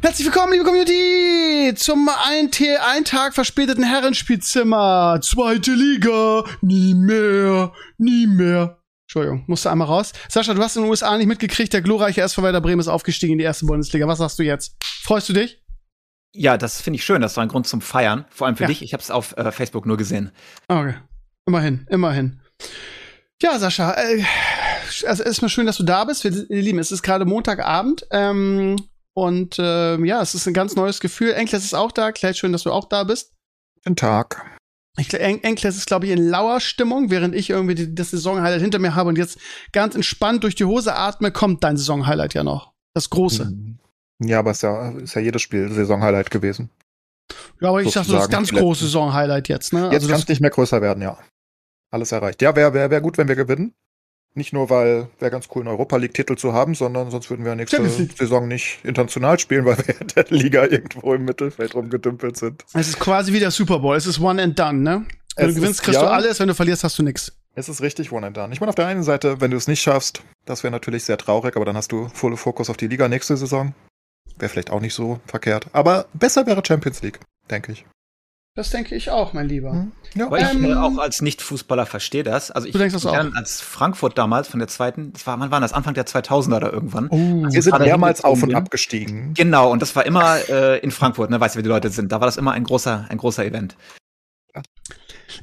Herzlich willkommen, liebe Community, zum ein, ein Tag verspäteten Herrenspielzimmer. Zweite Liga, nie mehr, nie mehr. Entschuldigung, musste einmal raus. Sascha, du hast in den USA nicht mitgekriegt, der glorreiche SV Werder Bremen ist aufgestiegen in die erste Bundesliga. Was sagst du jetzt? Freust du dich? Ja, das finde ich schön. Das war ein Grund zum Feiern. Vor allem für ja. dich. Ich habe es auf äh, Facebook nur gesehen. Okay. Immerhin, immerhin. Ja, Sascha, äh, also erstmal schön, dass du da bist. Wir, ihr Lieben, es ist gerade Montagabend. Ähm, und äh, ja, es ist ein ganz neues Gefühl. Enkles ist auch da. Kleid, schön, dass du auch da bist. Guten Tag. Ich, en Enkles ist, glaube ich, in lauer Stimmung, während ich irgendwie die, das Saisonhighlight hinter mir habe und jetzt ganz entspannt durch die Hose atme, kommt dein Saisonhighlight ja noch. Das große. Mhm. Ja, aber es ist ja, ist ja jedes Spiel Saisonhighlight gewesen. Ja, aber ich dachte, das ganz große Saisonhighlight jetzt, ne? Jetzt also kann es nicht mehr größer werden, ja. Alles erreicht. Ja, wäre wär, wär gut, wenn wir gewinnen. Nicht nur, weil wäre ganz cool, einen Europa League-Titel zu haben, sondern sonst würden wir nächste Saison nicht international spielen, weil wir in der Liga irgendwo im Mittelfeld rumgedümpelt sind. Es ist quasi wie der Super Bowl. Es ist one and done, ne? Wenn es du gewinnst, ist, kriegst ja, du alles, wenn du verlierst, hast du nichts. Es ist richtig one and done. Ich meine, auf der einen Seite, wenn du es nicht schaffst, das wäre natürlich sehr traurig, aber dann hast du volle Fokus auf die Liga nächste Saison. Wäre vielleicht auch nicht so verkehrt. Aber besser wäre Champions League, denke ich. Das denke ich auch, mein Lieber. Hm. Ja. Aber ähm, ich äh, auch als Nicht-Fußballer verstehe das. Also ich du denkst das auch. als Frankfurt damals von der zweiten, das war, wann war das? Anfang der 2000er da irgendwann. Oh, wir sind mehrmals auf und ab gestiegen. Genau, und das war immer äh, in Frankfurt, ne, weißt du, wie die Leute sind. Da war das immer ein großer, ein großer Event.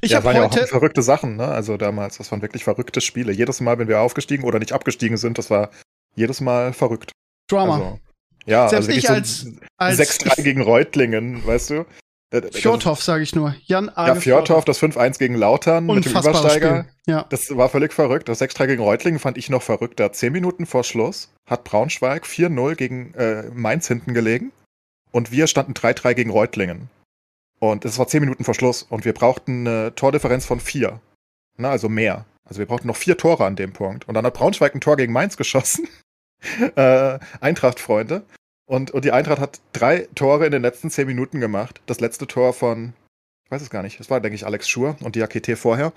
Ich ja, waren ja auch verrückte Sachen, ne? Also damals, das waren wirklich verrückte Spiele. Jedes Mal, wenn wir aufgestiegen oder nicht abgestiegen sind, das war jedes Mal verrückt. Drama. Also, ja, Selbst also ich als, so als 6-3 gegen Reutlingen, weißt du? Fjordhoff, sage ich nur. Jan Arge Ja, Fjordhoff, das 5-1 gegen Lautern mit dem Übersteiger. Spiel. Ja. Das war völlig verrückt. Das 6-3 gegen Reutlingen fand ich noch verrückter. Zehn Minuten vor Schluss hat Braunschweig 4-0 gegen äh, Mainz hinten gelegen. Und wir standen 3-3 gegen Reutlingen. Und es war zehn Minuten vor Schluss. Und wir brauchten eine Tordifferenz von vier. Na, also mehr. Also wir brauchten noch vier Tore an dem Punkt. Und dann hat Braunschweig ein Tor gegen Mainz geschossen. äh, Eintracht-Freunde. Und, und die Eintracht hat drei Tore in den letzten zehn Minuten gemacht. Das letzte Tor von, ich weiß es gar nicht, das war, denke ich, Alex Schur und Diakite vorher.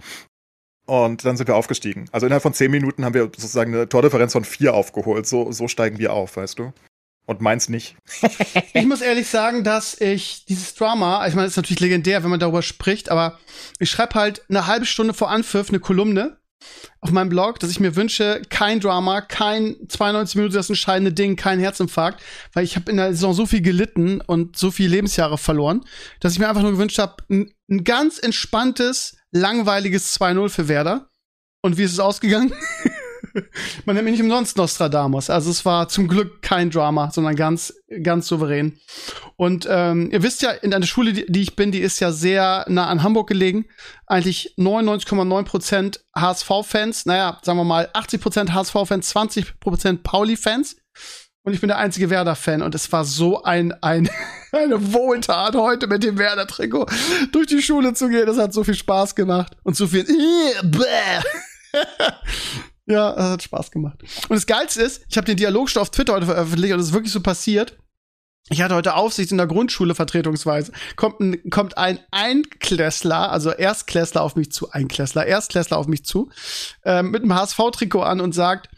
Und dann sind wir aufgestiegen. Also innerhalb von zehn Minuten haben wir sozusagen eine Tordifferenz von vier aufgeholt. So, so steigen wir auf, weißt du? Und meins nicht. ich muss ehrlich sagen, dass ich dieses Drama, ich meine, es ist natürlich legendär, wenn man darüber spricht, aber ich schreibe halt eine halbe Stunde vor Anpfiff eine Kolumne auf meinem Blog, dass ich mir wünsche, kein Drama, kein 92 Minuten das entscheidende Ding, kein Herzinfarkt, weil ich habe in der Saison so viel gelitten und so viele Lebensjahre verloren, dass ich mir einfach nur gewünscht habe, ein, ein ganz entspanntes, langweiliges 2-0 für Werder. Und wie ist es ausgegangen? Man nennt mich nicht umsonst Nostradamus. Also es war zum Glück kein Drama, sondern ganz, ganz souverän. Und ähm, ihr wisst ja, in einer Schule, die, die ich bin, die ist ja sehr nah an Hamburg gelegen. Eigentlich 99,9 Prozent HSV-Fans. Naja, sagen wir mal 80 Prozent HSV-Fans, 20 Prozent Pauli-Fans. Und ich bin der einzige Werder-Fan. Und es war so ein, ein eine Wohltat, heute mit dem Werder-Trikot durch die Schule zu gehen. Das hat so viel Spaß gemacht. Und so viel. Ja, das hat Spaß gemacht. Und das Geilste ist, ich habe den Dialogstoff auf Twitter heute veröffentlicht und es ist wirklich so passiert. Ich hatte heute Aufsicht in der Grundschule vertretungsweise. Kommt ein, kommt ein Einklässler, also Erstklässler auf mich zu, Einklässler, Erstklässler auf mich zu, äh, mit einem HSV-Trikot an und sagt,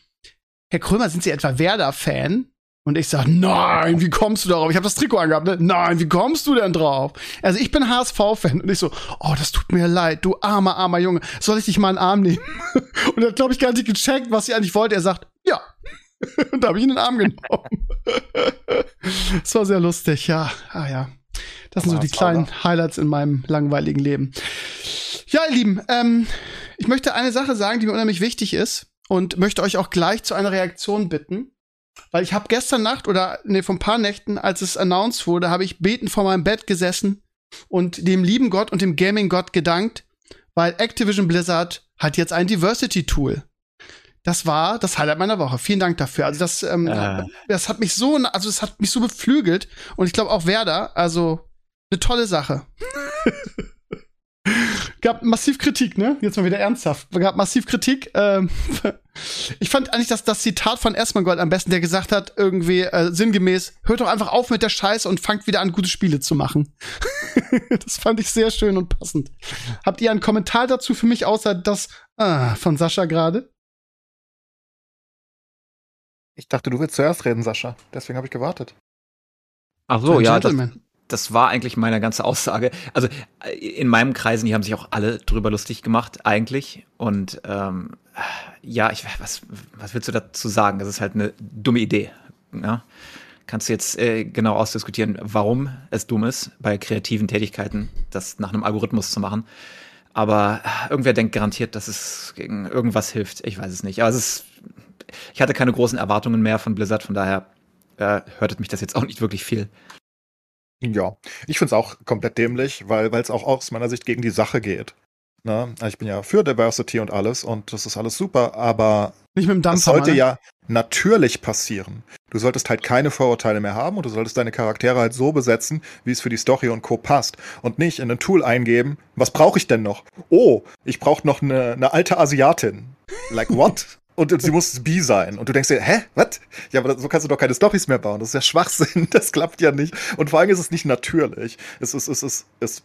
Herr Krömer, sind Sie etwa Werder-Fan? Und ich sag, nein, wie kommst du darauf? Ich habe das Trikot angehabt, ne? Nein, wie kommst du denn drauf? Also ich bin HSV-Fan und ich so, oh, das tut mir leid, du armer, armer Junge. Soll ich dich mal in den Arm nehmen? Und er hat, glaube ich, gar nicht gecheckt, was ich eigentlich wollte. Er sagt, ja. Und da habe ich ihn in den Arm genommen. Das war sehr lustig, ja. Ah ja. Das sind so die kleinen Highlights in meinem langweiligen Leben. Ja, ihr Lieben, ähm, ich möchte eine Sache sagen, die mir unheimlich wichtig ist und möchte euch auch gleich zu einer Reaktion bitten. Weil ich habe gestern Nacht oder nee, vor ein paar Nächten, als es announced wurde, habe ich betend vor meinem Bett gesessen und dem lieben Gott und dem Gaming-Gott gedankt, weil Activision Blizzard hat jetzt ein Diversity-Tool. Das war das Highlight meiner Woche. Vielen Dank dafür. Also das, ähm, äh. das hat mich so, also es hat mich so beflügelt und ich glaube auch Werder. Also eine tolle Sache. gab massiv Kritik, ne? Jetzt mal wieder ernsthaft. Gab massiv Kritik. Ähm, ich fand eigentlich dass das Zitat von Esmangold am besten, der gesagt hat, irgendwie äh, sinngemäß, hört doch einfach auf mit der Scheiße und fangt wieder an, gute Spiele zu machen. das fand ich sehr schön und passend. Habt ihr einen Kommentar dazu für mich, außer das ah, von Sascha gerade? Ich dachte, du willst zuerst reden, Sascha. Deswegen habe ich gewartet. Ach so, ja, das, das war eigentlich meine ganze Aussage. Also in meinem Kreisen, die haben sich auch alle drüber lustig gemacht, eigentlich. Und ähm, ja, ich, was, was willst du dazu sagen? Das ist halt eine dumme Idee. Ja? Kannst du jetzt äh, genau ausdiskutieren, warum es dumm ist, bei kreativen Tätigkeiten das nach einem Algorithmus zu machen. Aber irgendwer denkt garantiert, dass es gegen irgendwas hilft. Ich weiß es nicht. Aber es ist, ich hatte keine großen Erwartungen mehr von Blizzard, von daher äh, hörtet mich das jetzt auch nicht wirklich viel. Ja, ich finde es auch komplett dämlich, weil es auch aus meiner Sicht gegen die Sache geht. Ne? Ich bin ja für Diversity und alles und das ist alles super, aber nicht mit dem Dampfer, das sollte ne? ja natürlich passieren. Du solltest halt keine Vorurteile mehr haben und du solltest deine Charaktere halt so besetzen, wie es für die Story und Co. passt. Und nicht in ein Tool eingeben, was brauche ich denn noch? Oh, ich brauche noch eine, eine alte Asiatin. Like what? und sie muss B sein. Und du denkst dir, hä, was? Ja, aber so kannst du doch keine Storys mehr bauen. Das ist ja Schwachsinn. Das klappt ja nicht. Und vor allem ist es nicht natürlich. Es ist, es ist, es,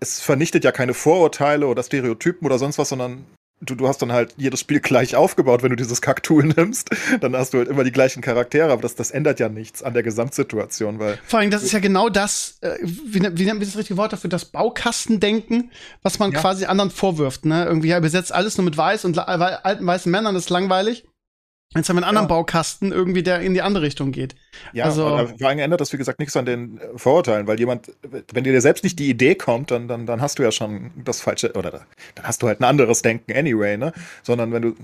es vernichtet ja keine Vorurteile oder Stereotypen oder sonst was, sondern du, du hast dann halt jedes Spiel gleich aufgebaut, wenn du dieses Kacktool nimmst. Dann hast du halt immer die gleichen Charaktere, aber das, das ändert ja nichts an der Gesamtsituation, weil. Vor allem, das ist ja genau das, äh, wie, wie nennt man das richtige Wort dafür, das Baukastendenken, was man ja. quasi anderen vorwirft, ne? Irgendwie, ja, besetzt alles nur mit weiß und alten weißen Männern, das ist langweilig. Jetzt haben wir einen anderen ja. Baukasten irgendwie, der in die andere Richtung geht. Ja, also, vor allem ändert das, wie gesagt, nichts an den äh, Vorurteilen, weil jemand, wenn dir selbst nicht die Idee kommt, dann, dann, dann hast du ja schon das falsche, oder dann hast du halt ein anderes Denken anyway, ne? Sondern wenn du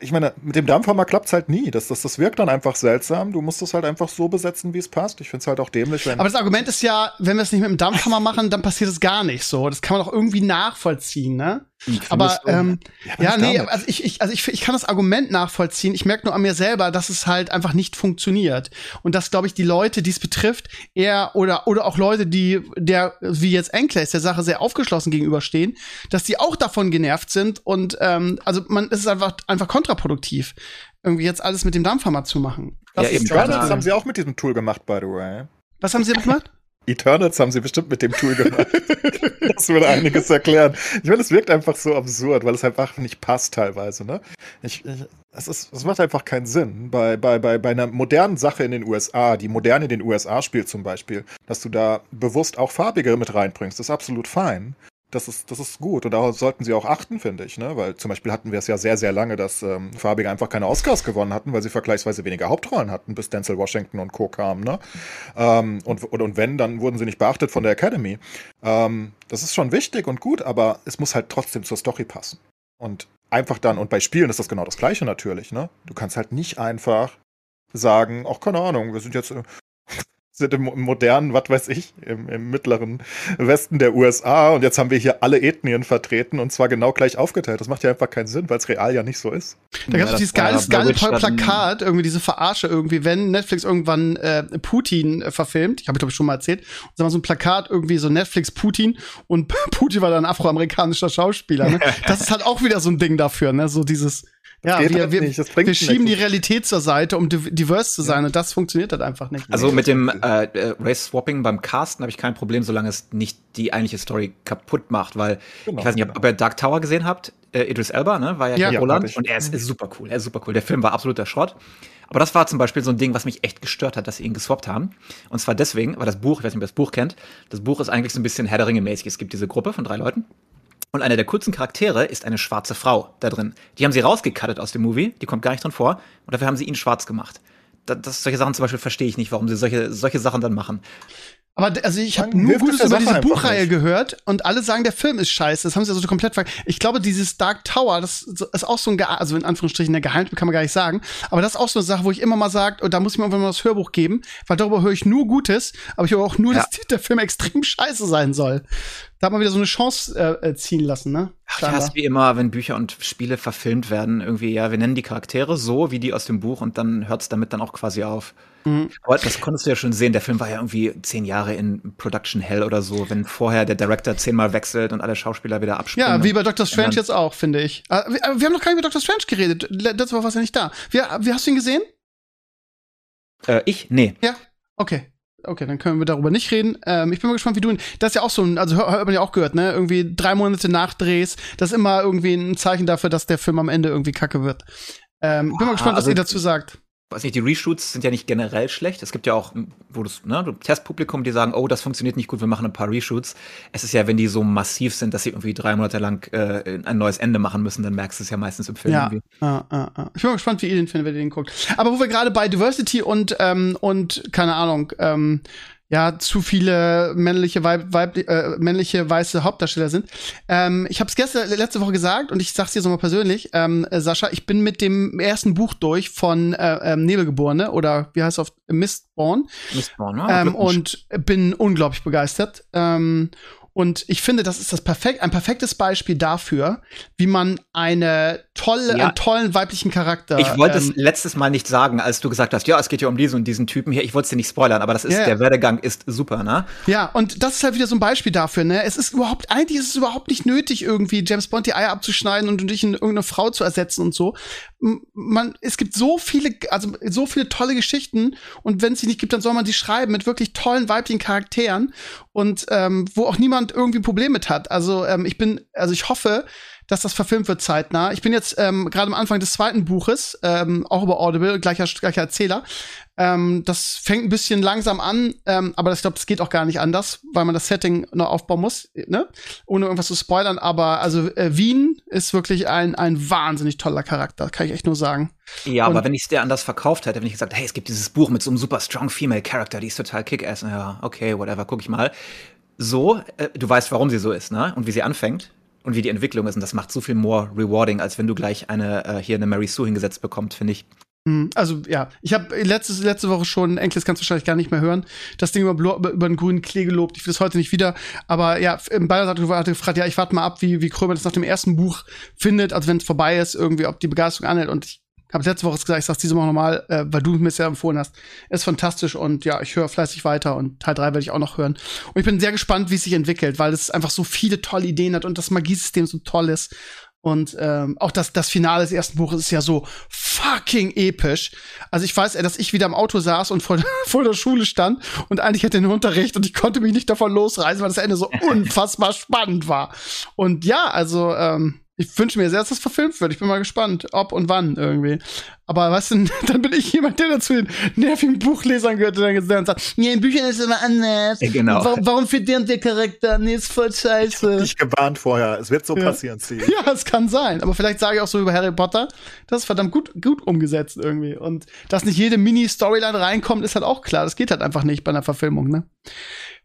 ich meine, mit dem Dampfhammer klappt es halt nie. Das, das, das wirkt dann einfach seltsam. Du musst es halt einfach so besetzen, wie es passt. Ich finde es halt auch dämlich. Aber das Argument ist ja, wenn wir es nicht mit dem Dampfhammer machen, dann passiert es gar nicht so. Das kann man doch irgendwie nachvollziehen, ne? Aber ähm, ja, ja nee, also ich, ich, also ich, ich kann das Argument nachvollziehen. Ich merke nur an mir selber, dass es halt einfach nicht funktioniert. Und dass, glaube ich, die Leute, die es betrifft, eher oder oder auch Leute, die der, wie jetzt Enclaves, der Sache sehr aufgeschlossen gegenüberstehen, dass die auch davon genervt sind. Und ähm, also man, es ist einfach, einfach kontraproduktiv, irgendwie jetzt alles mit dem Dampfhammer zu machen. Das ja, eben. Das haben sie auch mit diesem Tool gemacht, by the way. Was haben sie gemacht? Eternals haben sie bestimmt mit dem Tool gemacht. das würde einiges erklären. Ich meine, es wirkt einfach so absurd, weil es einfach nicht passt teilweise. Ne? Ich, ich, es, ist, es macht einfach keinen Sinn. Bei, bei, bei, bei einer modernen Sache in den USA, die modern in den USA spielt zum Beispiel, dass du da bewusst auch farbige mit reinbringst, ist absolut fein das ist, das ist gut und darauf sollten sie auch achten, finde ich, ne? Weil zum Beispiel hatten wir es ja sehr, sehr lange, dass ähm, Farbige einfach keine Oscars gewonnen hatten, weil sie vergleichsweise weniger Hauptrollen hatten, bis Denzel Washington und Co. kamen, ne? Ähm, und, und, und wenn, dann wurden sie nicht beachtet von der Academy. Ähm, das ist schon wichtig und gut, aber es muss halt trotzdem zur Story passen. Und einfach dann, und bei Spielen ist das genau das Gleiche natürlich, ne? Du kannst halt nicht einfach sagen, ach, keine Ahnung, wir sind jetzt sind im, modernen, was weiß ich, im, im, mittleren Westen der USA und jetzt haben wir hier alle Ethnien vertreten und zwar genau gleich aufgeteilt. Das macht ja einfach keinen Sinn, weil es real ja nicht so ist. Da gab es ja, dieses geile, geile Plakat, irgendwie diese Verarsche irgendwie, wenn Netflix irgendwann äh, Putin äh, verfilmt, ich habe glaube ich schon mal erzählt, und dann so ein Plakat irgendwie so Netflix Putin und Putin war dann afroamerikanischer Schauspieler. Ne? das ist halt auch wieder so ein Ding dafür, ne? So dieses ja, wir, halt wir, wir schieben die Realität zur Seite, um diverse zu sein, ja. und das funktioniert halt einfach nicht. Also mit dem äh, äh, Race-Swapping beim Casten habe ich kein Problem, solange es nicht die eigentliche Story kaputt macht, weil genau. ich weiß nicht, ob, ob ihr Dark Tower gesehen habt. Äh, Idris Elba, ne, war ja, ja hier Roland und er ist, ist super cool, er ist super cool. Der Film war absoluter Schrott. Aber das war zum Beispiel so ein Ding, was mich echt gestört hat, dass sie ihn geswappt haben. Und zwar deswegen, weil das Buch, ich weiß nicht, ob ihr das Buch kennt, das Buch ist eigentlich so ein bisschen Herr der Ringe mäßig. Es gibt diese Gruppe von drei Leuten und einer der coolsten Charaktere ist eine schwarze Frau da drin. Die haben sie rausgecuttet aus dem Movie, die kommt gar nicht drin vor. Und dafür haben sie ihn schwarz gemacht. Das, das, solche Sachen zum Beispiel verstehe ich nicht, warum sie solche, solche Sachen dann machen. Aber also ich habe nur Gutes über diese Buchreihe nicht. gehört und alle sagen, der Film ist scheiße. Das haben sie also komplett ver Ich glaube, dieses Dark Tower, das ist auch so ein, Ge also in Anführungsstrichen der Geheimtipp kann man gar nicht sagen. Aber das ist auch so eine Sache, wo ich immer mal sage, und da muss ich mir irgendwann mal das Hörbuch geben, weil darüber höre ich nur Gutes, aber ich höre auch nur, ja. dass der Film extrem scheiße sein soll. Da hat man wieder so eine Chance äh, ziehen lassen, ne? Ach, ich hasse wie immer, wenn Bücher und Spiele verfilmt werden, irgendwie, ja, wir nennen die Charaktere so wie die aus dem Buch und dann hört es damit dann auch quasi auf. Mhm. Aber das konntest du ja schon sehen. Der Film war ja irgendwie zehn Jahre in Production Hell oder so, wenn vorher der Director zehnmal wechselt und alle Schauspieler wieder abspringen. Ja, wie bei Doctor Strange jetzt auch, finde ich. Aber wir haben noch gar nicht über Doctor Strange geredet. Letzte Woche war er nicht da. Wie, wie hast du ihn gesehen? Äh, ich? Nee. Ja, okay. Okay, dann können wir darüber nicht reden. Ähm, ich bin mal gespannt, wie du ihn. Das ist ja auch so ein, also hört man ja auch gehört, ne? Irgendwie drei Monate Nachdrehs, das ist immer irgendwie ein Zeichen dafür, dass der Film am Ende irgendwie kacke wird. Ähm, bin mal gespannt, was also, ihr dazu sagt weiß nicht, die Reshoots sind ja nicht generell schlecht. Es gibt ja auch, wo du, ne, du Testpublikum, die sagen, oh, das funktioniert nicht gut, wir machen ein paar Reshoots. Es ist ja, wenn die so massiv sind, dass sie irgendwie drei Monate lang äh, ein neues Ende machen müssen, dann merkst du es ja meistens im Film ja, irgendwie. Ja, ja, ja. Ich bin mal gespannt, wie ihr den findet, wenn ihr den guckt. Aber wo wir gerade bei Diversity und, ähm, und keine Ahnung, ähm, ja zu viele männliche Weib, Weib äh, männliche weiße Hauptdarsteller sind. Ähm, ich habe es gestern letzte Woche gesagt und ich sag's dir so mal persönlich, ähm, äh, Sascha, ich bin mit dem ersten Buch durch von äh, ähm, Nebelgeborene oder wie heißt es auf Mistborn. Mistborn, ne? Ähm, und bin unglaublich begeistert. Ähm, und ich finde, das ist das perfekt, ein perfektes Beispiel dafür, wie man eine tolle, ja. einen tollen weiblichen Charakter. Ich wollte ähm, es letztes Mal nicht sagen, als du gesagt hast, ja, es geht ja um diesen und diesen Typen hier. Ich wollte es dir nicht spoilern, aber das ist, ja, der Werdegang ist super, ne? Ja, und das ist halt wieder so ein Beispiel dafür, ne? Es ist überhaupt, eigentlich ist es überhaupt nicht nötig, irgendwie James Bond die Eier abzuschneiden und dich in irgendeine Frau zu ersetzen und so. Man, es gibt so viele, also so viele tolle Geschichten und wenn es sie nicht gibt, dann soll man sie schreiben mit wirklich tollen weiblichen Charakteren und ähm, wo auch niemand irgendwie Probleme mit hat. Also ähm, ich bin, also ich hoffe, dass das verfilmt wird zeitnah. Ich bin jetzt ähm, gerade am Anfang des zweiten Buches, ähm, auch über Audible, gleicher, gleicher Erzähler. Ähm, das fängt ein bisschen langsam an, ähm, aber ich glaube, das geht auch gar nicht anders, weil man das Setting noch aufbauen muss, ne? Ohne irgendwas zu spoilern. Aber also äh, Wien ist wirklich ein, ein wahnsinnig toller Charakter, kann ich echt nur sagen. Ja, Und aber wenn ich es dir anders verkauft hätte, wenn ich gesagt, hey, es gibt dieses Buch mit so einem super strong female Character, die ist total kick-ass, ja, okay, whatever, guck ich mal. So, äh, du weißt, warum sie so ist, ne? Und wie sie anfängt und wie die Entwicklung ist. Und das macht so viel more rewarding, als wenn du gleich eine äh, hier eine Mary Sue hingesetzt bekommst, finde ich. Hm, also ja, ich habe letzte, letzte Woche schon, Enkles kannst du wahrscheinlich gar nicht mehr hören, das Ding über, über, über den grünen Klee gelobt. Ich will es heute nicht wieder. Aber ja, Bayer hat gefragt, ja, ich warte mal ab, wie, wie Krömer das nach dem ersten Buch findet, also wenn es vorbei ist, irgendwie, ob die Begeisterung anhält. Und ich habe letzte Woche gesagt, ich sag's diese Woche nochmal, äh, weil du mir es ja empfohlen hast. Ist fantastisch und ja, ich höre fleißig weiter und Teil 3 werde ich auch noch hören. Und ich bin sehr gespannt, wie es sich entwickelt, weil es einfach so viele tolle Ideen hat und das Magiesystem so toll ist. Und ähm, auch das, das Finale des ersten Buches ist ja so fucking episch. Also ich weiß, dass ich wieder im Auto saß und vor, vor der Schule stand und eigentlich hatte den Unterricht und ich konnte mich nicht davon losreißen, weil das Ende so unfassbar spannend war. Und ja, also ähm, ich wünsche mir sehr, dass das verfilmt wird. Ich bin mal gespannt, ob und wann irgendwie. Aber was denn, dann bin ich jemand, der dazu den nervigen Buchlesern gehört, der dann sagt, nee, in Büchern ist es immer anders. Ja, genau. Warum, warum für den der Charakter? Nee, ist voll scheiße. Ich hab dich gewarnt vorher. Es wird so ja. passieren, Steve. Ja, es kann sein. Aber vielleicht sage ich auch so über Harry Potter, das ist verdammt gut, gut umgesetzt irgendwie. Und dass nicht jede Mini-Storyline reinkommt, ist halt auch klar. Das geht halt einfach nicht bei einer Verfilmung, ne?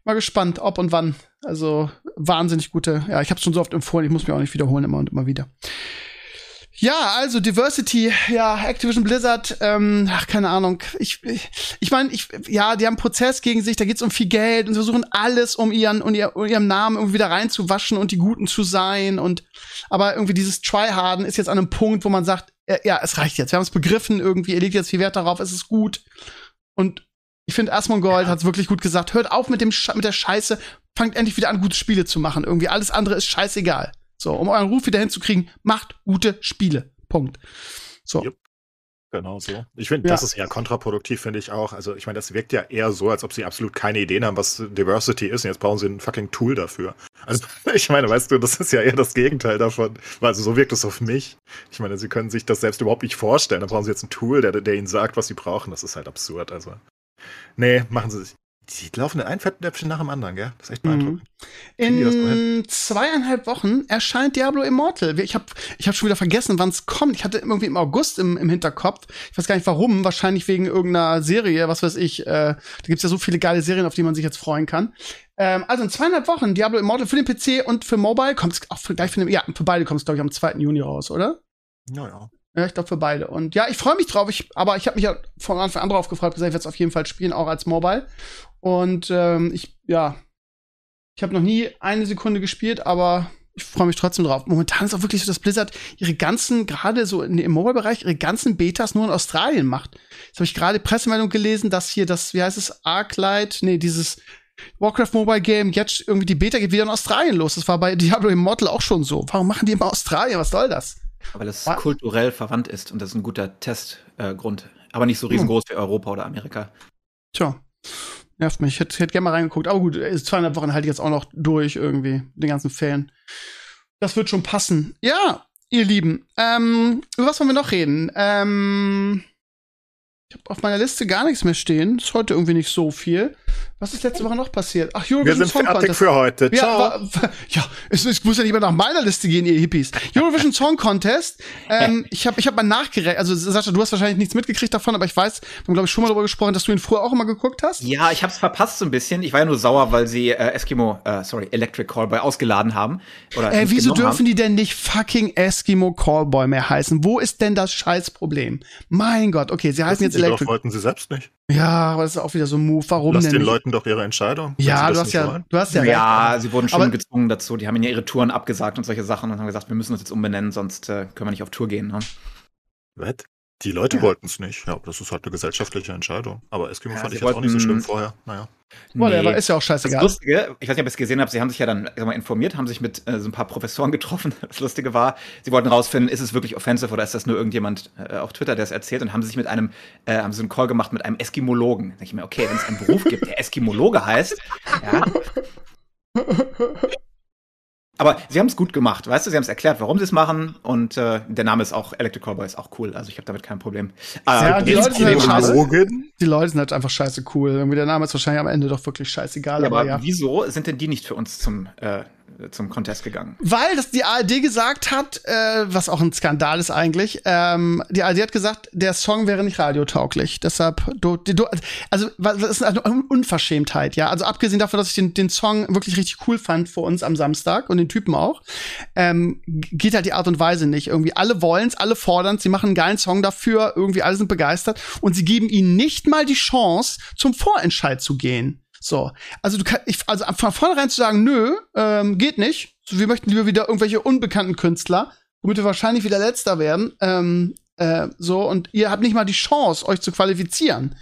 Mal gespannt, ob und wann. Also wahnsinnig gute. Ja, ich habe schon so oft empfohlen, ich muss mir auch nicht wiederholen, immer und immer wieder. Ja, also Diversity, ja, Activision Blizzard, ähm, ach, keine Ahnung. Ich, ich, ich meine, ich, ja, die haben einen Prozess gegen sich, da geht's um viel Geld und sie versuchen alles, um ihren, um, ihr, um ihren Namen irgendwie wieder reinzuwaschen und die Guten zu sein. Und aber irgendwie dieses Tryharden ist jetzt an einem Punkt, wo man sagt, ja, ja es reicht jetzt. Wir haben es begriffen, irgendwie, ihr legt jetzt viel Wert darauf, es ist gut. Und ich finde, Asmongold ja. hat wirklich gut gesagt. Hört auf mit dem Sch mit der Scheiße, fangt endlich wieder an, gute Spiele zu machen. Irgendwie alles andere ist scheißegal. So, um euren Ruf wieder hinzukriegen, macht gute Spiele. Punkt. So. Yep. Genau so. Ich finde, ja. das ist eher kontraproduktiv, finde ich auch. Also, ich meine, das wirkt ja eher so, als ob sie absolut keine Ideen haben, was Diversity ist. Und jetzt brauchen sie ein fucking Tool dafür. Also, ich meine, weißt du, das ist ja eher das Gegenteil davon. Also, so wirkt es auf mich. Ich meine, sie können sich das selbst überhaupt nicht vorstellen. Da brauchen sie jetzt ein Tool, der, der ihnen sagt, was sie brauchen. Das ist halt absurd. Also, Nee, machen sie sich. Die laufen in ein Fettnäpfchen nach dem anderen, gell? Das ist echt beeindruckend. In zweieinhalb Wochen erscheint Diablo Immortal. Ich habe ich hab schon wieder vergessen, wann es kommt. Ich hatte irgendwie im August im, im Hinterkopf. Ich weiß gar nicht warum. Wahrscheinlich wegen irgendeiner Serie, was weiß ich. Äh, da gibt's ja so viele geile Serien, auf die man sich jetzt freuen kann. Ähm, also in zweieinhalb Wochen Diablo Immortal für den PC und für Mobile kommt es auch für, gleich für den, ja, für beide kommt es, glaube ich, am 2. Juni raus, oder? Naja. Ja, ich glaube für beide. Und ja, ich freue mich drauf. Ich, aber ich habe mich ja von Anfang an drauf gefragt, gesagt, ich werde es auf jeden Fall spielen, auch als Mobile. Und ähm, ich, ja, ich habe noch nie eine Sekunde gespielt, aber ich freue mich trotzdem drauf. Momentan ist auch wirklich so, dass Blizzard ihre ganzen, gerade so im Mobile-Bereich, ihre ganzen Betas nur in Australien macht. Jetzt habe ich gerade Pressemeldung gelesen, dass hier das, wie heißt es, Arclight, nee, dieses Warcraft Mobile Game, jetzt irgendwie die Beta geht wieder in Australien los. Das war bei Diablo Immortal auch schon so. Warum machen die immer Australien? Was soll das? Weil es Was? kulturell verwandt ist und das ist ein guter Testgrund. Äh, aber nicht so riesengroß hm. wie Europa oder Amerika. Tja. Nervt mich. Ich hätte, hätte gerne mal reingeguckt. Aber gut, zweieinhalb Wochen halte ich jetzt auch noch durch irgendwie. Den ganzen Ferien. Das wird schon passen. Ja, ihr Lieben. Ähm, über was wollen wir noch reden? Ähm, ich habe auf meiner Liste gar nichts mehr stehen. Ist heute irgendwie nicht so viel. Was ist letzte Woche noch passiert? Ach, Eurovision Wir sind Song fertig Contest. für heute. Ja, Ciao. War, ja, es, es muss ja nicht mehr nach meiner Liste gehen, ihr Hippies. Eurovision Song Contest. Ähm, ich habe ich hab mal nachgerechnet. Also, Sascha, du hast wahrscheinlich nichts mitgekriegt davon, aber ich weiß, wir haben, glaube ich, schon mal darüber gesprochen, dass du ihn früher auch immer geguckt hast. Ja, ich habe es verpasst so ein bisschen. Ich war ja nur sauer, weil sie äh, Eskimo, äh, sorry, Electric Callboy ausgeladen haben. Oder äh, wieso dürfen haben. die denn nicht fucking Eskimo Callboy mehr heißen? Wo ist denn das Scheißproblem? Mein Gott, okay, sie heißen jetzt Electric. Doch, wollten sie selbst nicht. Ja, aber das ist auch wieder so ein Move. Warum Lass denn? den nicht? Leuten doch ihre Entscheidung. Ja, du hast ja, du hast ja, ja. sie wurden schon aber gezwungen dazu. Die haben ja ihre Touren abgesagt und solche Sachen und haben gesagt, wir müssen uns jetzt umbenennen, sonst äh, können wir nicht auf Tour gehen. Ne? Was? Die Leute ja. wollten es nicht. Ja, das ist halt eine gesellschaftliche Entscheidung. Aber Eskimo ja, fand ich jetzt auch nicht so schlimm vorher. Naja. Nee. ist ja auch scheißegal. Das Lustige, ich weiß nicht, ob ihr es gesehen habt, sie haben sich ja dann sag mal, informiert, haben sich mit äh, so ein paar Professoren getroffen. Das Lustige war, sie wollten rausfinden, ist es wirklich offensive oder ist das nur irgendjemand äh, auf Twitter, der es erzählt und haben sich mit einem, äh, haben so einen Call gemacht mit einem Eskimologen. Da denke ich mir, okay, wenn es einen Beruf gibt, der Eskimologe heißt, ja, aber sie haben es gut gemacht, weißt du? Sie haben es erklärt, warum sie es machen und äh, der Name ist auch Electric Cowboy ist auch cool, also ich habe damit kein Problem. Äh, ja, die, Leute sind halt scheiße. die Leute sind halt einfach scheiße cool. Irgendwie der Name ist wahrscheinlich am Ende doch wirklich scheißegal. Ja, aber, aber ja. wieso sind denn die nicht für uns zum äh, zum Contest gegangen. Weil das die ARD gesagt hat, äh, was auch ein Skandal ist eigentlich. Ähm, die ARD hat gesagt, der Song wäre nicht radiotauglich. Deshalb, du, du, also das ist eine Unverschämtheit, ja. Also abgesehen davon, dass ich den, den Song wirklich richtig cool fand vor uns am Samstag und den Typen auch, ähm, geht halt die Art und Weise nicht. Irgendwie alle wollen's, alle fordern's, sie machen einen geilen Song dafür, irgendwie alle sind begeistert und sie geben ihnen nicht mal die Chance, zum Vorentscheid zu gehen. So, also du kannst, also von vornherein zu sagen, nö, ähm, geht nicht. Wir möchten lieber wieder irgendwelche unbekannten Künstler, womit wir wahrscheinlich wieder letzter werden. Ähm, äh, so und ihr habt nicht mal die Chance, euch zu qualifizieren.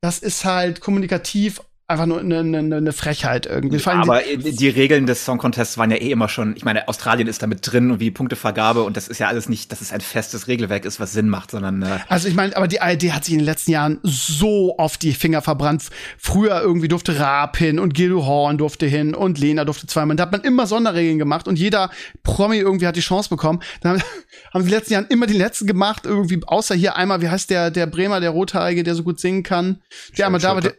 Das ist halt kommunikativ einfach nur eine, eine, eine Frechheit irgendwie. Aber die, die, Regeln des Song Contests waren ja eh immer schon, ich meine, Australien ist damit drin und wie Punktevergabe und das ist ja alles nicht, dass es ein festes Regelwerk ist, was Sinn macht, sondern äh Also ich meine, aber die ARD hat sich in den letzten Jahren so auf die Finger verbrannt. Früher irgendwie durfte Raab hin und Gildo Horn durfte hin und Lena durfte zweimal. Da hat man immer Sonderregeln gemacht und jeder Promi irgendwie hat die Chance bekommen. Dann haben sie in den letzten Jahren immer die letzten gemacht, irgendwie, außer hier einmal, wie heißt der, der Bremer, der Rothaarige, der so gut singen kann, der einmal da war, der,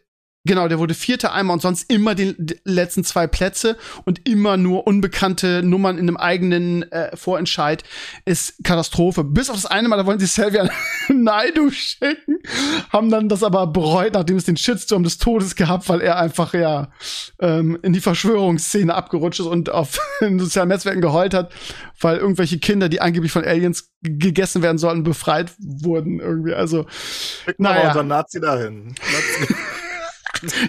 Genau, der wurde Vierter einmal und sonst immer die, letzten zwei Plätze und immer nur unbekannte Nummern in einem eigenen äh, Vorentscheid ist Katastrophe. Bis auf das eine Mal, da wollen sie Selvia Naidu schicken, haben dann das aber bereut, nachdem es den Shitstorm des Todes gehabt, weil er einfach ja ähm, in die Verschwörungsszene abgerutscht ist und auf den sozialen Netzwerken geheult hat, weil irgendwelche Kinder, die angeblich von Aliens gegessen werden sollten, befreit wurden irgendwie. Also, naja. mal unseren Nazi dahin. Nazi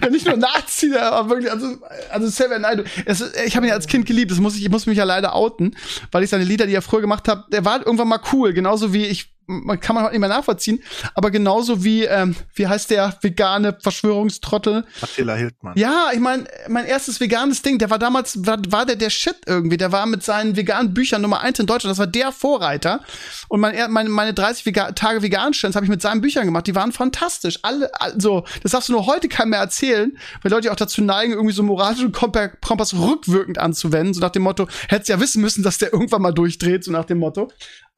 ja, nicht nur Nazi, aber wirklich, also, also Xavier Naidoo, es, ich habe ihn als Kind geliebt, das muss ich, ich muss mich ja leider outen, weil ich seine Lieder, die er früher gemacht hat, der war irgendwann mal cool, genauso wie ich man kann man halt nicht mehr nachvollziehen, aber genauso wie, ähm, wie heißt der vegane Verschwörungstrottel? Attila Hildmann. Ja, ich meine, mein erstes veganes Ding, der war damals, war, war der der Shit irgendwie, der war mit seinen veganen Büchern Nummer eins in Deutschland, das war der Vorreiter und mein, meine, meine 30 Vega Tage vegan Stands habe ich mit seinen Büchern gemacht, die waren fantastisch, alle, also, das darfst du nur heute keinem mehr erzählen, weil Leute auch dazu neigen, irgendwie so moralischen Kompass rückwirkend anzuwenden, so nach dem Motto, hättest ja wissen müssen, dass der irgendwann mal durchdreht, so nach dem Motto.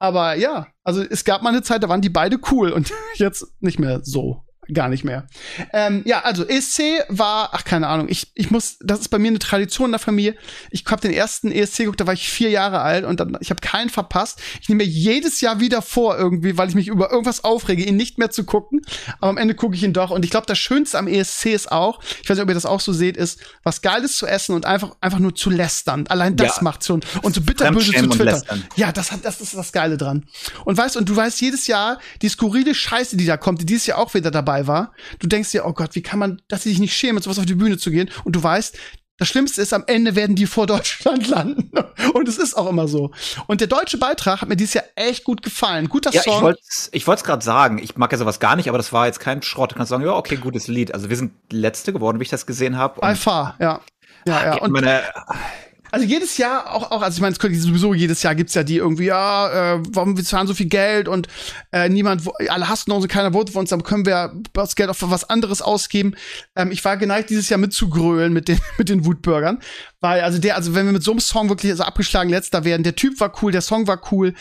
Aber ja, also es gab mal eine Zeit, da waren die beide cool und jetzt nicht mehr so gar nicht mehr. Ähm, ja, also ESC war, ach keine Ahnung, ich, ich muss, das ist bei mir eine Tradition in der Familie. Ich habe den ersten ESC geguckt, da war ich vier Jahre alt und dann, ich habe keinen verpasst. Ich nehme mir jedes Jahr wieder vor irgendwie, weil ich mich über irgendwas aufrege, ihn nicht mehr zu gucken. Aber am Ende gucke ich ihn doch. Und ich glaube, das Schönste am ESC ist auch, ich weiß nicht, ob ihr das auch so seht, ist, was Geiles zu essen und einfach, einfach nur zu lästern. Allein das ja. macht schon. Und so bitterböse zu twittern. Ja, das hat, das ist das Geile dran. Und weißt, und du weißt jedes Jahr, die skurrile Scheiße, die da kommt, die dieses Jahr auch wieder dabei dabei war. Du denkst dir, oh Gott, wie kann man, dass sie sich nicht schämen, mit sowas auf die Bühne zu gehen? Und du weißt, das Schlimmste ist, am Ende werden die vor Deutschland landen. Und es ist auch immer so. Und der deutsche Beitrag hat mir dieses Jahr echt gut gefallen. Guter ja, Song. Ich wollte es gerade sagen. Ich mag ja sowas gar nicht, aber das war jetzt kein Schrott. Du kannst sagen, ja, okay, gutes Lied. Also wir sind Letzte geworden, wie ich das gesehen habe. By far, ja. Ja, ja. Und meine, also jedes Jahr, auch, auch also ich meine, sowieso jedes Jahr gibt's ja die irgendwie, ja, äh, warum wir zahlen so viel Geld und äh, niemand, alle hassen uns und keiner votet für uns, dann können wir das Geld auch für was anderes ausgeben. Ähm, ich war geneigt, dieses Jahr mitzugrölen mit den, mit den Wutbürgern. Weil, also der, also wenn wir mit so einem Song wirklich so abgeschlagen letzter werden, der Typ war cool, der Song war cool,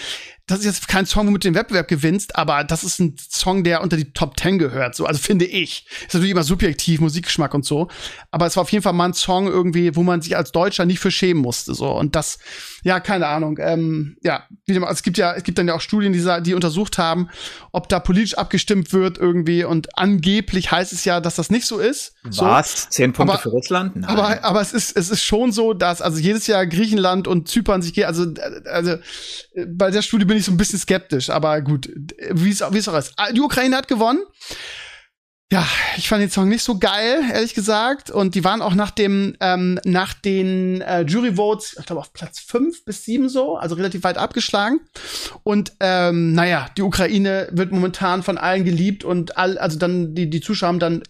das ist jetzt kein Song, womit du den Wettbewerb gewinnst, aber das ist ein Song, der unter die Top Ten gehört, so, also finde ich. Ist natürlich immer subjektiv, Musikgeschmack und so. Aber es war auf jeden Fall mal ein Song irgendwie, wo man sich als Deutscher nicht für schämen musste, so. Und das, ja, keine Ahnung, ähm, ja, es gibt ja, es gibt dann ja auch Studien, die, die untersucht haben, ob da politisch abgestimmt wird irgendwie und angeblich heißt es ja, dass das nicht so ist. Was? So. Zehn Punkte aber, für Russland? Nein. Aber, aber es ist, es ist schon so, dass also jedes Jahr Griechenland und Zypern sich, also, also, bei der Studie bin ich so ein bisschen skeptisch, aber gut, wie es auch ist. Die Ukraine hat gewonnen. Ja, ich fand den Song nicht so geil, ehrlich gesagt. Und die waren auch nach dem, ähm, nach den äh, Jury Votes, ich glaube, auf Platz fünf bis sieben so, also relativ weit abgeschlagen. Und ähm, naja, die Ukraine wird momentan von allen geliebt und all, also dann, die, die Zuschauer haben dann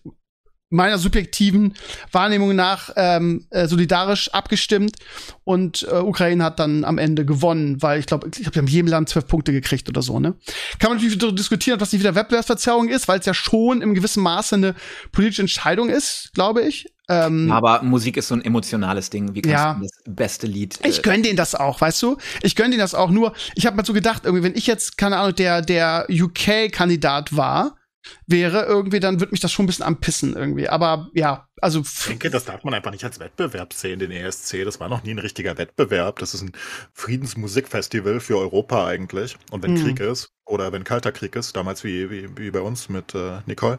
meiner subjektiven Wahrnehmung nach ähm, äh, solidarisch abgestimmt und äh, Ukraine hat dann am Ende gewonnen, weil ich glaube, ich glaube, wir haben jedem Land zwölf Punkte gekriegt oder so, ne? Kann man natürlich darüber diskutieren, was nicht wieder Wettbewerbsverzerrung ist, weil es ja schon im gewissen Maße eine politische Entscheidung ist, glaube ich. Ähm, Aber Musik ist so ein emotionales Ding. Wie kannst ja. du das beste Lied? Äh ich gönn denen das auch, weißt du? Ich gönn denen das auch. Nur, ich habe mal so gedacht, irgendwie, wenn ich jetzt keine Ahnung der der UK-Kandidat war, wäre, irgendwie, dann würde mich das schon ein bisschen anpissen irgendwie. Aber ja, also. Ich denke, das darf man einfach nicht als Wettbewerb sehen, den ESC. Das war noch nie ein richtiger Wettbewerb. Das ist ein Friedensmusikfestival für Europa eigentlich. Und wenn mhm. Krieg ist, oder wenn kalter Krieg ist, damals wie, wie, wie bei uns mit äh, Nicole.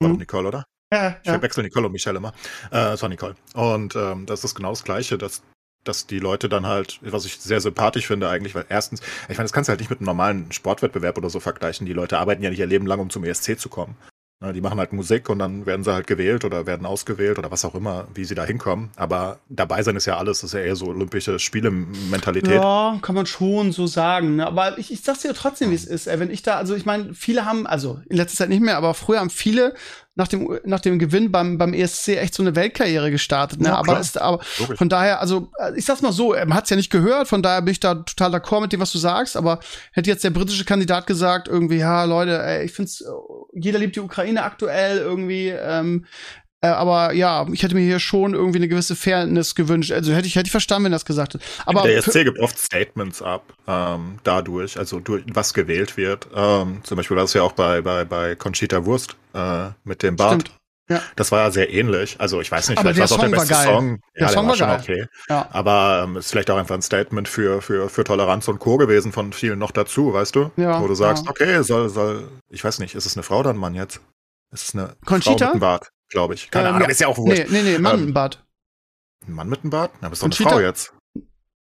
War mhm. Nicole, oder? Ja, ich ja. verwechsel Nicole und Michelle immer. Äh, es war Nicole. Und ähm, das ist genau das Gleiche, dass dass die Leute dann halt, was ich sehr sympathisch finde eigentlich, weil erstens, ich meine, das kannst du halt nicht mit einem normalen Sportwettbewerb oder so vergleichen. Die Leute arbeiten ja nicht ihr Leben lang, um zum ESC zu kommen. Die machen halt Musik und dann werden sie halt gewählt oder werden ausgewählt oder was auch immer, wie sie da hinkommen. Aber dabei sein ist ja alles, das ist ja eher so olympische Spiele-Mentalität. Ja, kann man schon so sagen. Ne? Aber ich, ich sag's dir trotzdem, wie es ist. Wenn ich da, also ich meine, viele haben, also in letzter Zeit nicht mehr, aber früher haben viele nach dem, nach dem Gewinn beim, beim ESC echt so eine Weltkarriere gestartet. Ne? Ja, aber, ist, aber von daher, also ich sag's mal so, man hat's ja nicht gehört, von daher bin ich da total d'accord mit dem, was du sagst. Aber hätte jetzt der britische Kandidat gesagt, irgendwie, ja, Leute, ey, ich find's, jeder liebt die Ukraine aktuell irgendwie. Ähm, äh, aber ja, ich hätte mir hier schon irgendwie eine gewisse Fairness gewünscht. Also hätte ich, hätte ich verstanden, wenn er das gesagt hat. Aber der ESC gibt oft Statements ab, ähm, dadurch, also durch was gewählt wird. Ähm, zum Beispiel war es ja auch bei, bei, bei Conchita Wurst äh, mit dem Bart. Stimmt. Ja. Das war ja sehr ähnlich. Also ich weiß nicht, aber vielleicht war es auch der beste Song. Ja, der, Song war, schon geil. okay. Ja. Aber ähm, ist vielleicht auch einfach ein Statement für, für, für Toleranz und Co. gewesen von vielen noch dazu, weißt du? Ja, Wo du sagst, ja. okay, soll, soll, ich weiß nicht, ist es eine Frau oder ein Mann jetzt? Ist es eine Conchita? Frau mit einem Bart? Glaube ich. Keine ähm, Ahnung, ist ja auch wurscht. Nee, nee, nee, Mann ähm, mit einem Bart. Ein Mann mit einem Bart? Na, bist doch eine Frau jetzt.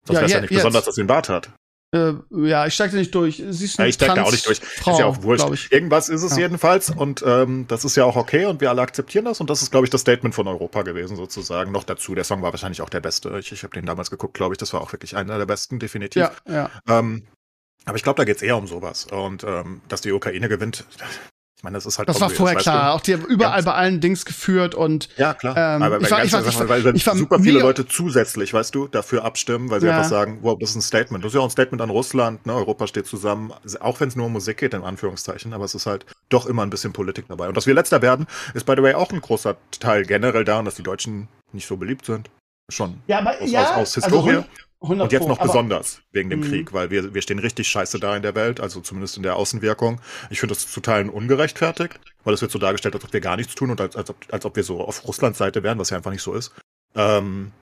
Sonst ja, wäre es ja, nicht jetzt. besonders, dass sie einen Bart hat. Äh, ja, ich steig da nicht durch. Sie ist ja, ich steig da auch nicht durch. Frau, ist ja auch wurscht. Irgendwas ist es ja. jedenfalls und ähm, das ist ja auch okay und wir alle akzeptieren das und das ist, glaube ich, das Statement von Europa gewesen sozusagen. Noch dazu, der Song war wahrscheinlich auch der beste. Ich, ich habe den damals geguckt, glaube ich, das war auch wirklich einer der besten, definitiv. Ja, ja. Ähm, aber ich glaube, da geht es eher um sowas. Und ähm, dass die Ukraine gewinnt, ich meine, das ist halt. Das war vorher klar. Du? Auch die haben überall bei allen Dings geführt und. Ja, klar. Ähm, aber ich war, ich war, ich war, weil ich war super viele Leute zusätzlich, weißt du, dafür abstimmen, weil sie ja. einfach sagen, wow, das ist ein Statement. Das ist ja auch ein Statement an Russland, ne? Europa steht zusammen, auch wenn es nur um Musik geht, in Anführungszeichen, aber es ist halt doch immer ein bisschen Politik dabei. Und dass wir letzter werden, ist by the way auch ein großer Teil generell daran, dass die Deutschen nicht so beliebt sind. Schon. Ja, aber aus, ja, aus, aus also Historie. Also und jetzt noch besonders wegen dem mhm. Krieg, weil wir, wir stehen richtig scheiße da in der Welt, also zumindest in der Außenwirkung. Ich finde das zu Teilen ungerechtfertigt, weil es wird so dargestellt, als ob wir gar nichts tun und als, als, ob, als ob wir so auf Russlands Seite wären, was ja einfach nicht so ist. Ähm,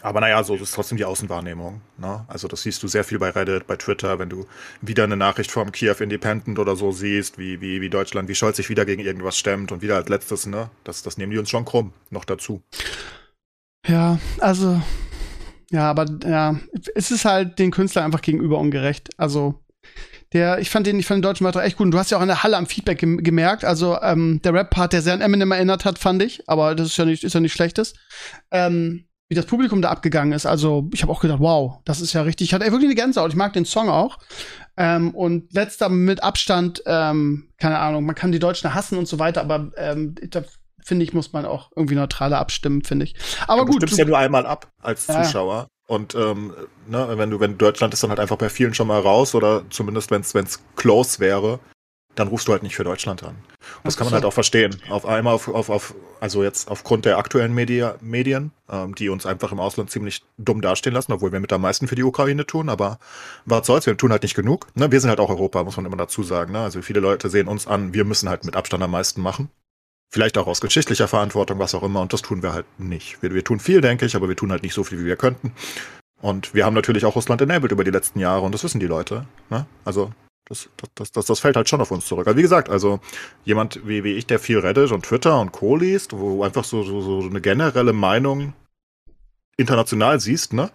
aber naja, so ist trotzdem die Außenwahrnehmung. Ne? Also das siehst du sehr viel bei Reddit, bei Twitter, wenn du wieder eine Nachricht vom Kiew Independent oder so siehst, wie, wie, wie Deutschland, wie Scholz sich wieder gegen irgendwas stemmt und wieder als letztes, ne? Das, das nehmen die uns schon krumm noch dazu. Ja, also ja, aber ja, es ist halt den Künstlern einfach gegenüber ungerecht. Also Der, ich fand den, ich fand den deutschen Beitrag echt gut. Und du hast ja auch in der Halle am Feedback gem gemerkt. Also ähm, der Rap-Part, der sehr an Eminem erinnert hat, fand ich. Aber das ist ja nicht, ist ja nicht schlechtes. Ähm, wie das Publikum da abgegangen ist. Also ich habe auch gedacht, wow, das ist ja richtig. Ich hatte wirklich eine Gänsehaut. Ich mag den Song auch. Ähm, und letzter mit Abstand, ähm, keine Ahnung, man kann die Deutschen hassen und so weiter, aber ähm, da finde ich, muss man auch irgendwie neutraler abstimmen, finde ich. Aber ja, gut. Du stimmst ja nur einmal ab als Zuschauer. Ja. Und ähm, ne, wenn du, wenn Deutschland ist dann halt einfach bei vielen schon mal raus oder zumindest wenn es close wäre, dann rufst du halt nicht für Deutschland an. Das kann man halt auch verstehen. Auf einmal auf, auf, auf also jetzt aufgrund der aktuellen Media, Medien, ähm, die uns einfach im Ausland ziemlich dumm dastehen lassen, obwohl wir mit am meisten für die Ukraine tun, aber was soll's, wir tun halt nicht genug. Ne? Wir sind halt auch Europa, muss man immer dazu sagen. Ne? Also viele Leute sehen uns an, wir müssen halt mit Abstand am meisten machen. Vielleicht auch aus geschichtlicher Verantwortung, was auch immer, und das tun wir halt nicht. Wir, wir tun viel, denke ich, aber wir tun halt nicht so viel, wie wir könnten. Und wir haben natürlich auch Russland enabled über die letzten Jahre und das wissen die Leute. Ne? Also das, das, das, das fällt halt schon auf uns zurück. Aber wie gesagt, also jemand wie, wie ich, der viel Reddit und Twitter und Co. liest, wo einfach so, so, so eine generelle Meinung international siehst, ne?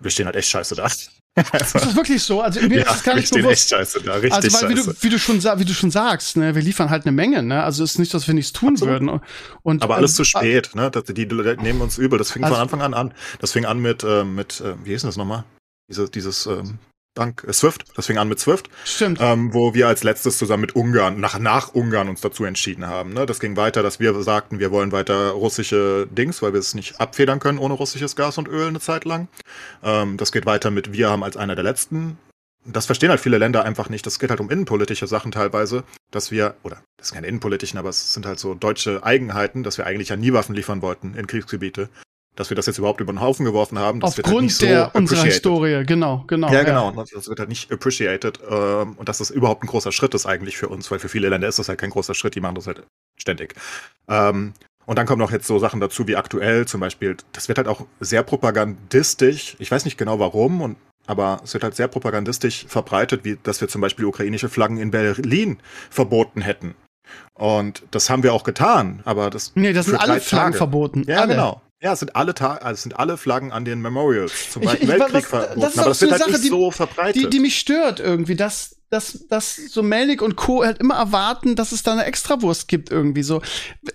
Wir stehen halt echt scheiße da. Also, das ist wirklich so. Also mir ja, ist gar nicht bewusst. Scheiße da, richtig also, weil, wie, du, wie, du schon, wie du schon sagst, ne, wir liefern halt eine Menge. Ne? Also es ist nicht, dass wir nichts tun Absolut. würden. Und, Aber alles äh, zu spät. Ne? Die, nehmen uns übel. Das fing also, von Anfang an an. Das fing an mit, äh, mit äh, wie hieß denn das nochmal? Diese, dieses ähm, Dank äh, Swift, das fing an mit Swift. Stimmt. Ähm, wo wir als letztes zusammen mit Ungarn, nach, nach Ungarn uns dazu entschieden haben. Ne? Das ging weiter, dass wir sagten, wir wollen weiter russische Dings, weil wir es nicht abfedern können ohne russisches Gas und Öl eine Zeit lang. Ähm, das geht weiter mit, wir haben als einer der letzten das verstehen halt viele Länder einfach nicht. Das geht halt um innenpolitische Sachen teilweise, dass wir, oder das sind keine innenpolitischen, aber es sind halt so deutsche Eigenheiten, dass wir eigentlich ja nie Waffen liefern wollten in Kriegsgebiete dass wir das jetzt überhaupt über den Haufen geworfen haben. Das Aufgrund wird halt so der unserer Historie, genau, genau. Ja, genau. Ja. Das wird halt nicht appreciated. Ähm, und dass das überhaupt ein großer Schritt ist eigentlich für uns, weil für viele Länder ist das halt kein großer Schritt, die machen das halt ständig. Ähm, und dann kommen noch jetzt so Sachen dazu wie aktuell zum Beispiel. Das wird halt auch sehr propagandistisch. Ich weiß nicht genau warum, und, aber es wird halt sehr propagandistisch verbreitet, wie dass wir zum Beispiel ukrainische Flaggen in Berlin verboten hätten. Und das haben wir auch getan, aber das. Nee, das sind alle Flaggen verboten. Ja, alle. genau. Ja, es sind alle Ta also es sind alle Flaggen an den Memorials zum ich, ich, Weltkrieg verboten, das aber das wird halt Sache, nicht die, so verbreitet. Die, die mich stört irgendwie, dass dass, dass so Melnik und Co. halt immer erwarten, dass es da eine Extrawurst gibt irgendwie so.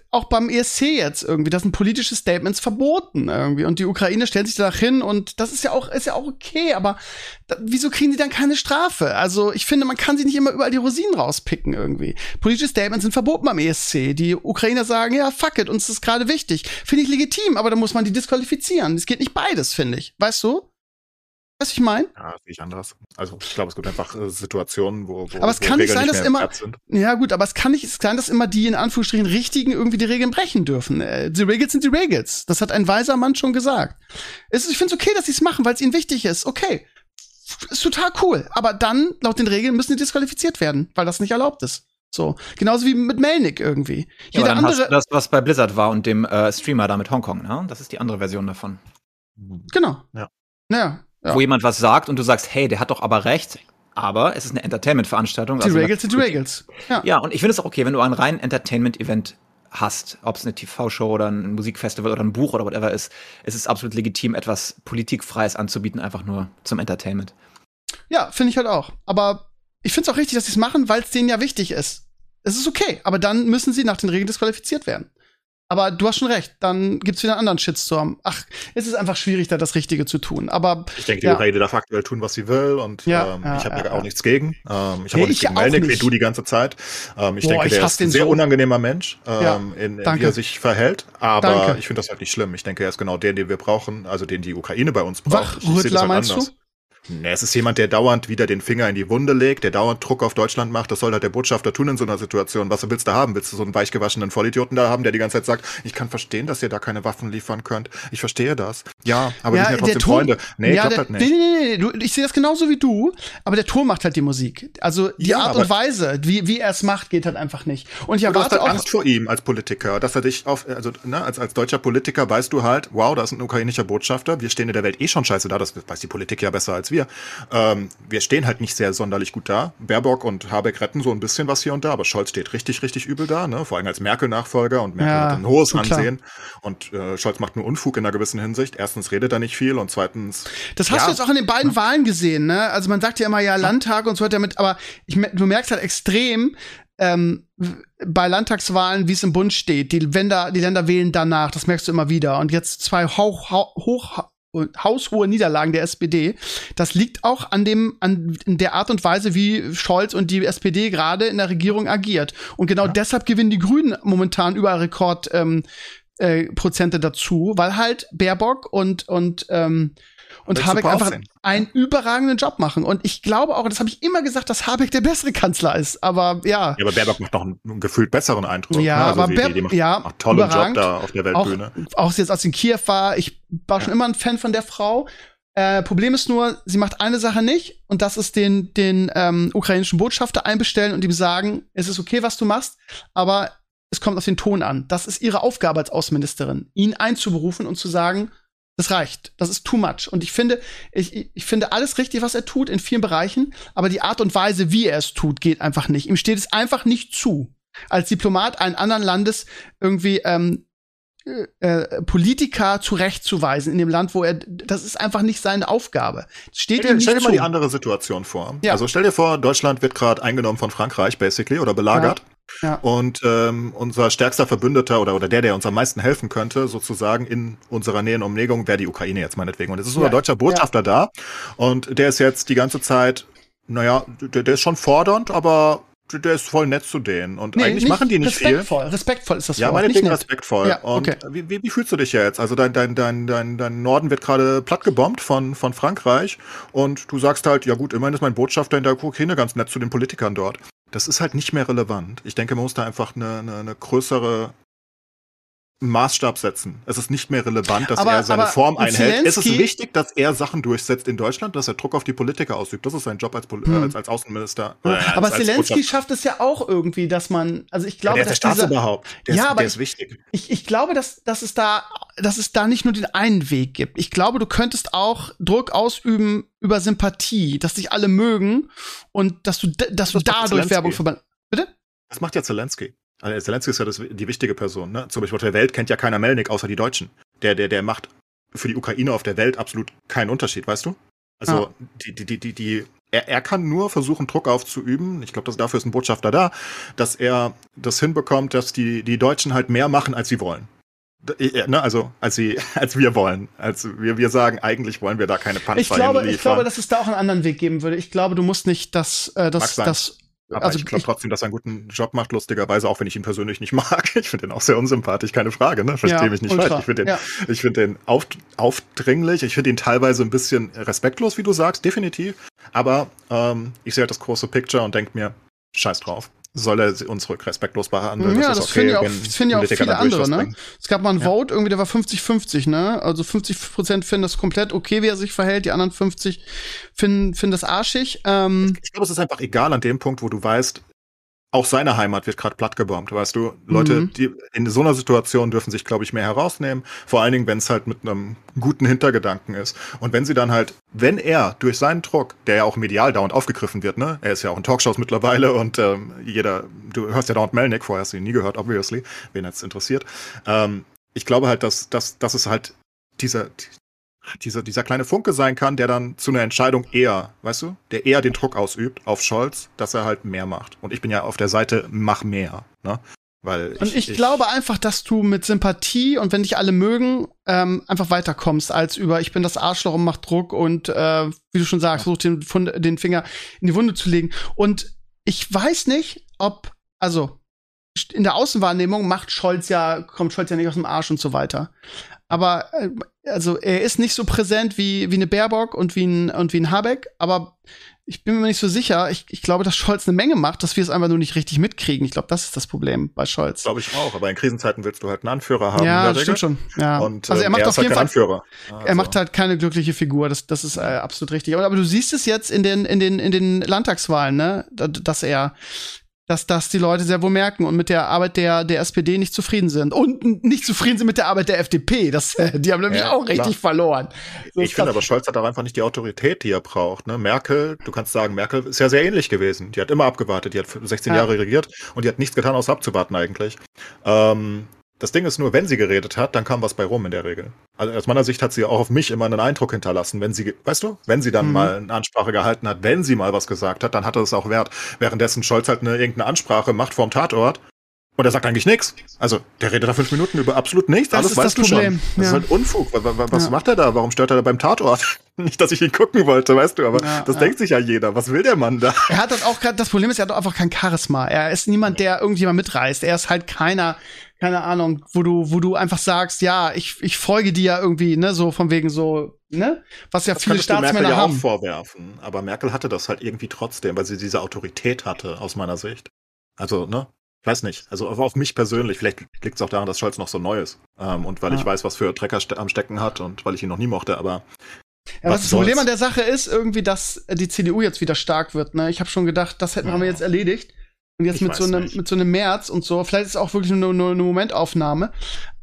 Auch beim ESC jetzt irgendwie, das sind politische Statements verboten irgendwie und die Ukraine stellt sich danach hin und das ist ja auch, ist ja auch okay, aber da, wieso kriegen die dann keine Strafe? Also ich finde, man kann sich nicht immer überall die Rosinen rauspicken irgendwie. Politische Statements sind verboten beim ESC. Die Ukrainer sagen, ja, fuck it, uns ist gerade wichtig. Finde ich legitim, aber da muss man die disqualifizieren. Es geht nicht beides, finde ich. Weißt du? Weißt du, ich meine? Ja, sehe ich anders. Also ich glaube, es gibt einfach äh, Situationen, wo, wo Aber es wo kann nicht sein, dass immer. Ja, gut, aber es kann nicht sein, dass immer die in Anführungsstrichen Richtigen irgendwie die Regeln brechen dürfen. Äh, die Regels sind die Regels. Das hat ein weiser Mann schon gesagt. Es, ich finde es okay, dass sie es machen, weil es ihnen wichtig ist. Okay. Ist total cool. Aber dann, laut den Regeln, müssen die disqualifiziert werden, weil das nicht erlaubt ist. So. Genauso wie mit Melnick irgendwie. Ja, Jeder andere. das, was bei Blizzard war und dem äh, Streamer da mit Hongkong, ne? Das ist die andere Version davon. Genau. Ja. Naja, ja. wo jemand was sagt und du sagst, hey, der hat doch aber recht. Aber es ist eine Entertainment-Veranstaltung. Die also Regels sind die Regels. Ja. ja, und ich finde es auch okay, wenn du ein rein Entertainment-Event hast, ob es eine TV-Show oder ein Musikfestival oder ein Buch oder whatever ist, es ist absolut legitim, etwas Politikfreies anzubieten, einfach nur zum Entertainment. Ja, finde ich halt auch. Aber ich finde es auch richtig, dass sie es machen, weil es denen ja wichtig ist. Es ist okay, aber dann müssen sie nach den Regeln disqualifiziert werden. Aber du hast schon recht, dann gibt's wieder einen anderen Shitstorm. Ach, es ist einfach schwierig, da das Richtige zu tun. Aber ich denke, die ja. Ukraine darf aktuell tun, was sie will, und ja, ähm, ja, ich habe ja, auch nichts gegen. Ähm, ich habe auch nichts gegen Melnick, wie du die ganze Zeit. Ähm, ich Boah, denke, der ist ein sehr so. unangenehmer Mensch, ähm, in, in wie er sich verhält. Aber danke. ich finde das halt nicht schlimm. Ich denke, er ist genau der, den wir brauchen, also den die Ukraine bei uns braucht. Wachrüttler halt meinst anders. du? Nee, es ist jemand, der dauernd wieder den Finger in die Wunde legt, der dauernd Druck auf Deutschland macht. Das soll halt der Botschafter tun in so einer Situation. Was willst du haben? Willst du so einen weichgewaschenen Vollidioten da haben, der die ganze Zeit sagt, ich kann verstehen, dass ihr da keine Waffen liefern könnt. Ich verstehe das. Ja, aber ja, wir sind ja trotzdem Freunde. Nee, ja, der, halt nicht. Nee, nee, nee, nee. ich sehe das genauso wie du, aber der Ton macht halt die Musik. Also die ja, Art und Weise, wie, wie er es macht, geht halt einfach nicht. Und ich erwarte du hast halt auch Angst vor ihm als Politiker, dass er dich auf, also ne, als, als deutscher Politiker weißt du halt, wow, da ist ein ukrainischer Botschafter, wir stehen in der Welt eh schon scheiße da, das weiß die Politik ja besser als wir. Wir. Ähm, wir stehen halt nicht sehr sonderlich gut da. Baerbock und Habeck retten so ein bisschen was hier und da, aber Scholz steht richtig, richtig übel da, ne? vor allem als Merkel-Nachfolger und Merkel ja, hat ein hohes Ansehen und äh, Scholz macht nur Unfug in einer gewissen Hinsicht. Erstens redet er nicht viel und zweitens. Das hast ja, du jetzt auch in den beiden ja. Wahlen gesehen, ne? Also man sagt ja immer ja Landtag und so weiter mit, aber ich, du merkst halt extrem, ähm, bei Landtagswahlen, wie es im Bund steht, die Länder, die Länder wählen danach, das merkst du immer wieder. Und jetzt zwei hoch, hoch, haushohe Niederlagen der SPD. Das liegt auch an dem, an der Art und Weise, wie Scholz und die SPD gerade in der Regierung agiert. Und genau ja. deshalb gewinnen die Grünen momentan überall Rekord, ähm, äh, Prozente dazu, weil halt Baerbock und, und ähm, und Habeck einfach aussehen. einen überragenden Job machen. Und ich glaube auch, das habe ich immer gesagt, dass Habeck der bessere Kanzler ist. Aber ja. Ja, aber Baerbock macht noch einen, einen gefühlt besseren Eindruck. Ja, ne? also aber Baerbock, macht, ja, macht tollen Job da auf der Weltbühne. Auch, auch jetzt als in Kiew war, ich war schon immer ein Fan von der Frau. Äh, Problem ist nur, sie macht eine Sache nicht und das ist den, den ähm, ukrainischen Botschafter einbestellen und ihm sagen, es ist okay, was du machst, aber es kommt auf den Ton an. Das ist ihre Aufgabe als Außenministerin, ihn einzuberufen und zu sagen, das reicht. Das ist too much. Und ich finde, ich, ich finde alles richtig, was er tut in vielen Bereichen, aber die Art und Weise, wie er es tut, geht einfach nicht. Ihm steht es einfach nicht zu, als Diplomat einen anderen Landes irgendwie ähm, äh, äh Politiker zurechtzuweisen in dem Land, wo er, das ist einfach nicht seine Aufgabe. Steht stell, ihm nicht stell dir zu. mal die andere Situation vor. Ja. Also stell dir vor, Deutschland wird gerade eingenommen von Frankreich, basically, oder belagert. Ja. Ja. Und ähm, unser stärkster Verbündeter oder, oder der, der uns am meisten helfen könnte, sozusagen in unserer Nähe und Umlegung, wäre die Ukraine jetzt meinetwegen. Und es ist unser ja. deutscher Botschafter ja. da. Und der ist jetzt die ganze Zeit, naja, der, der ist schon fordernd, aber der ist voll nett zu denen. Und nee, eigentlich nicht machen die nicht respektvoll. viel. Respektvoll ist das Ja, meinetwegen respektvoll. Ja, okay. Und wie, wie, wie, fühlst du dich jetzt? Also dein, dein, dein, dein, dein Norden wird gerade platt gebombt von, von Frankreich und du sagst halt, ja gut, immerhin ist mein Botschafter in der Ukraine ganz nett zu den Politikern dort das ist halt nicht mehr relevant. Ich denke, man muss da einfach eine, eine, eine größere Maßstab setzen. Es ist nicht mehr relevant, dass aber, er seine Form einhält. Zelensky es ist wichtig, dass er Sachen durchsetzt in Deutschland, dass er Druck auf die Politiker ausübt. Das ist sein Job als, hm. als, als Außenminister. Äh, aber als, Zelensky als schafft es ja auch irgendwie, dass man, also ich glaube, ja, der dass ist der ja, ist, aber der ist wichtig. Ich, ich glaube, dass, dass es da, dass es da nicht nur den einen Weg gibt. Ich glaube, du könntest auch Druck ausüben über Sympathie, dass dich alle mögen und dass du, dass das du dadurch Werbung verbannt. Bitte? Das macht ja Zelensky. Also Zelensky ist ja das, die wichtige Person. Ne? Zum Beispiel auf der Welt kennt ja keiner Melnik außer die Deutschen. Der, der, der macht für die Ukraine auf der Welt absolut keinen Unterschied, weißt du? Also ja. die, die, die, die, die, er, er kann nur versuchen, Druck aufzuüben. Ich glaube, dafür ist ein Botschafter da, dass er das hinbekommt, dass die, die Deutschen halt mehr machen, als sie wollen. Ne, also als sie, als wir wollen, als wir, wir sagen, eigentlich wollen wir da keine Panzer ich glaube, Ich glaube, dass es da auch einen anderen Weg geben würde. Ich glaube, du musst nicht das, äh, das, das aber also ich glaube trotzdem, dass er einen guten Job macht, lustigerweise, auch wenn ich ihn persönlich nicht mag. Ich finde ihn auch sehr unsympathisch, keine Frage, ne? Verstehe ja, mich nicht ultra. falsch. Ich finde den, ja. ich find den auf, aufdringlich, ich finde ihn teilweise ein bisschen respektlos, wie du sagst, definitiv. Aber ähm, ich sehe halt das große Picture und denke mir, scheiß drauf soll er uns respektlos behandeln. Ja, das, das okay, finden ja auch, find ja auch viele andere, ne? Es gab mal ein ja. Vote, irgendwie, der war 50-50, ne? Also 50 Prozent finden das komplett okay, wie er sich verhält, die anderen 50 finden, finden das arschig. Ähm, ich glaube, es ist einfach egal an dem Punkt, wo du weißt, auch seine Heimat wird gerade plattgebombt, weißt du? Leute, mhm. die in so einer Situation dürfen sich, glaube ich, mehr herausnehmen. Vor allen Dingen, wenn es halt mit einem guten Hintergedanken ist. Und wenn sie dann halt, wenn er durch seinen Druck, der ja auch medial dauernd aufgegriffen wird, ne? Er ist ja auch in Talkshows mittlerweile und ähm, jeder, du hörst ja dauernd Melnick, vorher hast du ihn nie gehört, obviously, wen jetzt interessiert. Ähm, ich glaube halt, dass, dass, dass es halt dieser, dieser, dieser kleine Funke sein kann, der dann zu einer Entscheidung eher, weißt du, der eher den Druck ausübt auf Scholz, dass er halt mehr macht. Und ich bin ja auf der Seite, mach mehr, ne? Weil ich, und ich, ich, glaube einfach, dass du mit Sympathie und wenn dich alle mögen, ähm, einfach weiterkommst, als über ich bin das Arschloch und mach Druck und äh, wie du schon sagst, versuch den, den Finger in die Wunde zu legen. Und ich weiß nicht, ob, also in der Außenwahrnehmung macht Scholz ja, kommt Scholz ja nicht aus dem Arsch und so weiter. Aber äh, also er ist nicht so präsent wie, wie eine Baerbock und wie ein, und wie ein Habeck, aber ich bin mir nicht so sicher. Ich, ich glaube, dass Scholz eine Menge macht, dass wir es einfach nur nicht richtig mitkriegen. Ich glaube, das ist das Problem bei Scholz. Glaube ich auch, aber in Krisenzeiten willst du halt einen Anführer haben. Ja, das stimmt schon. Ja. Und, also er ähm, macht er auf jeden halt Fall Anführer. Also. Er macht halt keine glückliche Figur, das, das ist äh, absolut richtig. Aber, aber du siehst es jetzt in den, in den, in den Landtagswahlen, ne? Dass er dass das die Leute sehr wohl merken und mit der Arbeit der, der SPD nicht zufrieden sind. Und nicht zufrieden sind mit der Arbeit der FDP. Das, die haben nämlich ja, auch richtig klar. verloren. So ich finde aber, Scholz hat auch einfach nicht die Autorität, die er braucht. Ne? Merkel, du kannst sagen, Merkel ist ja sehr ähnlich gewesen. Die hat immer abgewartet, die hat 16 ja. Jahre regiert und die hat nichts getan, außer abzuwarten eigentlich. Ähm, das Ding ist nur, wenn sie geredet hat, dann kam was bei rum in der Regel. Also aus meiner Sicht hat sie auch auf mich immer einen Eindruck hinterlassen. Wenn sie, weißt du, wenn sie dann mhm. mal eine Ansprache gehalten hat, wenn sie mal was gesagt hat, dann hatte es auch Wert. Währenddessen Scholz halt eine irgendeine Ansprache macht vorm Tatort und er sagt eigentlich nichts. Also, der redet da fünf Minuten über absolut nichts. Das Alles weißt du Problem. schon. Das ja. ist halt Unfug. Was, was ja. macht er da? Warum stört er da beim Tatort? Nicht, dass ich ihn gucken wollte, weißt du, aber ja, das denkt sich ja jeder. Was will der Mann da? Er hat das auch gerade, das Problem ist, er hat einfach kein Charisma. Er ist niemand, der irgendjemand mitreißt. Er ist halt keiner, keine Ahnung, wo du, wo du einfach sagst, ja, ich, ich folge dir ja irgendwie, ne, so von wegen so, ne, was ja das viele Staatsmänner Merkel ja haben. auch vorwerfen, aber Merkel hatte das halt irgendwie trotzdem, weil sie diese Autorität hatte, aus meiner Sicht. Also, ne, ich weiß nicht. Also auf mich persönlich, vielleicht liegt es auch daran, dass Scholz noch so neu ist. Ähm, und weil ja. ich weiß, was für Trecker am Stecken hat und weil ich ihn noch nie mochte, aber. Ja, was, was das Problem an der Sache ist, irgendwie, dass die CDU jetzt wieder stark wird. Ne? Ich habe schon gedacht, das hätten ja. wir jetzt erledigt. Und jetzt mit so, einem, mit so einem März und so, vielleicht ist es auch wirklich nur, nur eine Momentaufnahme.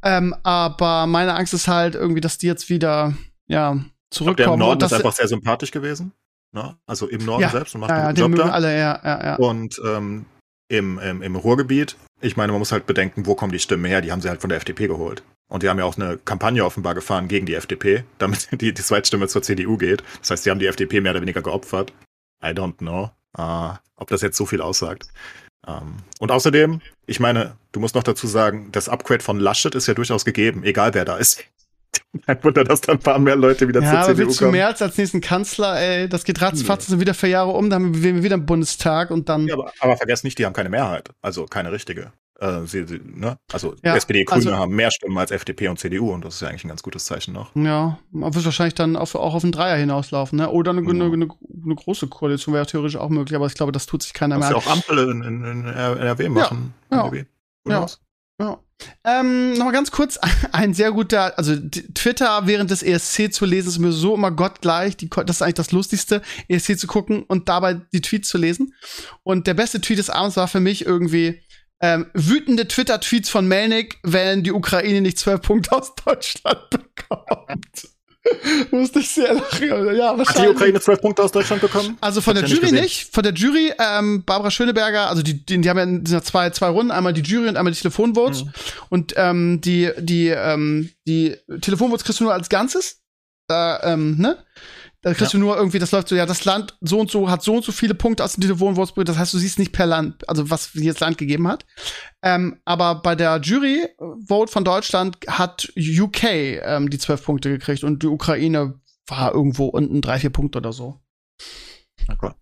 Ähm, aber meine Angst ist halt irgendwie, dass die jetzt wieder, ja, zurückkommen. Der im Norden ist einfach sehr sympathisch gewesen. Ne? Also im Norden ja, selbst und macht ja, einen ja, Job da. alle, ja, ja, ja. Und ähm, im, im, im Ruhrgebiet, ich meine, man muss halt bedenken, wo kommen die Stimmen her? Die haben sie halt von der FDP geholt. Und die haben ja auch eine Kampagne offenbar gefahren gegen die FDP, damit die, die Zweitstimme zur CDU geht. Das heißt, sie haben die FDP mehr oder weniger geopfert. I don't know, uh, ob das jetzt so viel aussagt. Ähm, und außerdem, ich meine, du musst noch dazu sagen, das Upgrade von Laschet ist ja durchaus gegeben, egal wer da ist. Kein Wunder, dass da ein paar mehr Leute wieder ja, zur aber CDU willst kommen. du mehr als als nächsten Kanzler, ey, das geht ratzfatz, sind wieder vier Jahre um, dann haben wir wieder einen Bundestag und dann. Ja, aber, aber vergesst nicht, die haben keine Mehrheit, also keine richtige. Äh, sie, sie, ne? Also ja, SPD, Grüne also, haben mehr Stimmen als FDP und CDU und das ist ja eigentlich ein ganz gutes Zeichen noch. Ja, man wird wahrscheinlich dann auf, auch auf einen Dreier hinauslaufen, ne? Oder eine, ja. eine, eine, eine große Koalition wäre theoretisch auch möglich, aber ich glaube, das tut sich keiner mehr. Ja auch Ampel in, in, in NRW machen. Ja, ja. ja. ja. Ähm, Nochmal ganz kurz, ein sehr guter, also Twitter während des ESC zu lesen, ist mir so immer gottgleich. Die, das ist eigentlich das Lustigste, ESC zu gucken und dabei die Tweets zu lesen. Und der beste Tweet des Abends war für mich irgendwie, ähm, wütende Twitter-Tweets von Melnik, wenn die Ukraine nicht zwölf Punkte aus Deutschland bekommt. Musste ich sehr lachen. Ja, Hat die Ukraine zwölf Punkte aus Deutschland bekommen? Also von der Jury nicht, nicht, Von der Jury, ähm, Barbara Schöneberger, also die, die, die haben ja zwei, zwei Runden, einmal die Jury und einmal die Telefonvotes. Mhm. Und ähm, die, die, ähm, die Telefonvotes kriegst du nur als Ganzes. Äh, ähm, ne? Da kriegst ja. du nur irgendwie, das läuft so, ja, das Land so und so hat so und so viele Punkte aus dem Telefonwurzbrüder. Das heißt, du siehst nicht per Land, also was jedes Land gegeben hat. Ähm, aber bei der Jury-Vote von Deutschland hat UK ähm, die zwölf Punkte gekriegt und die Ukraine war irgendwo unten drei, vier Punkte oder so. Okay.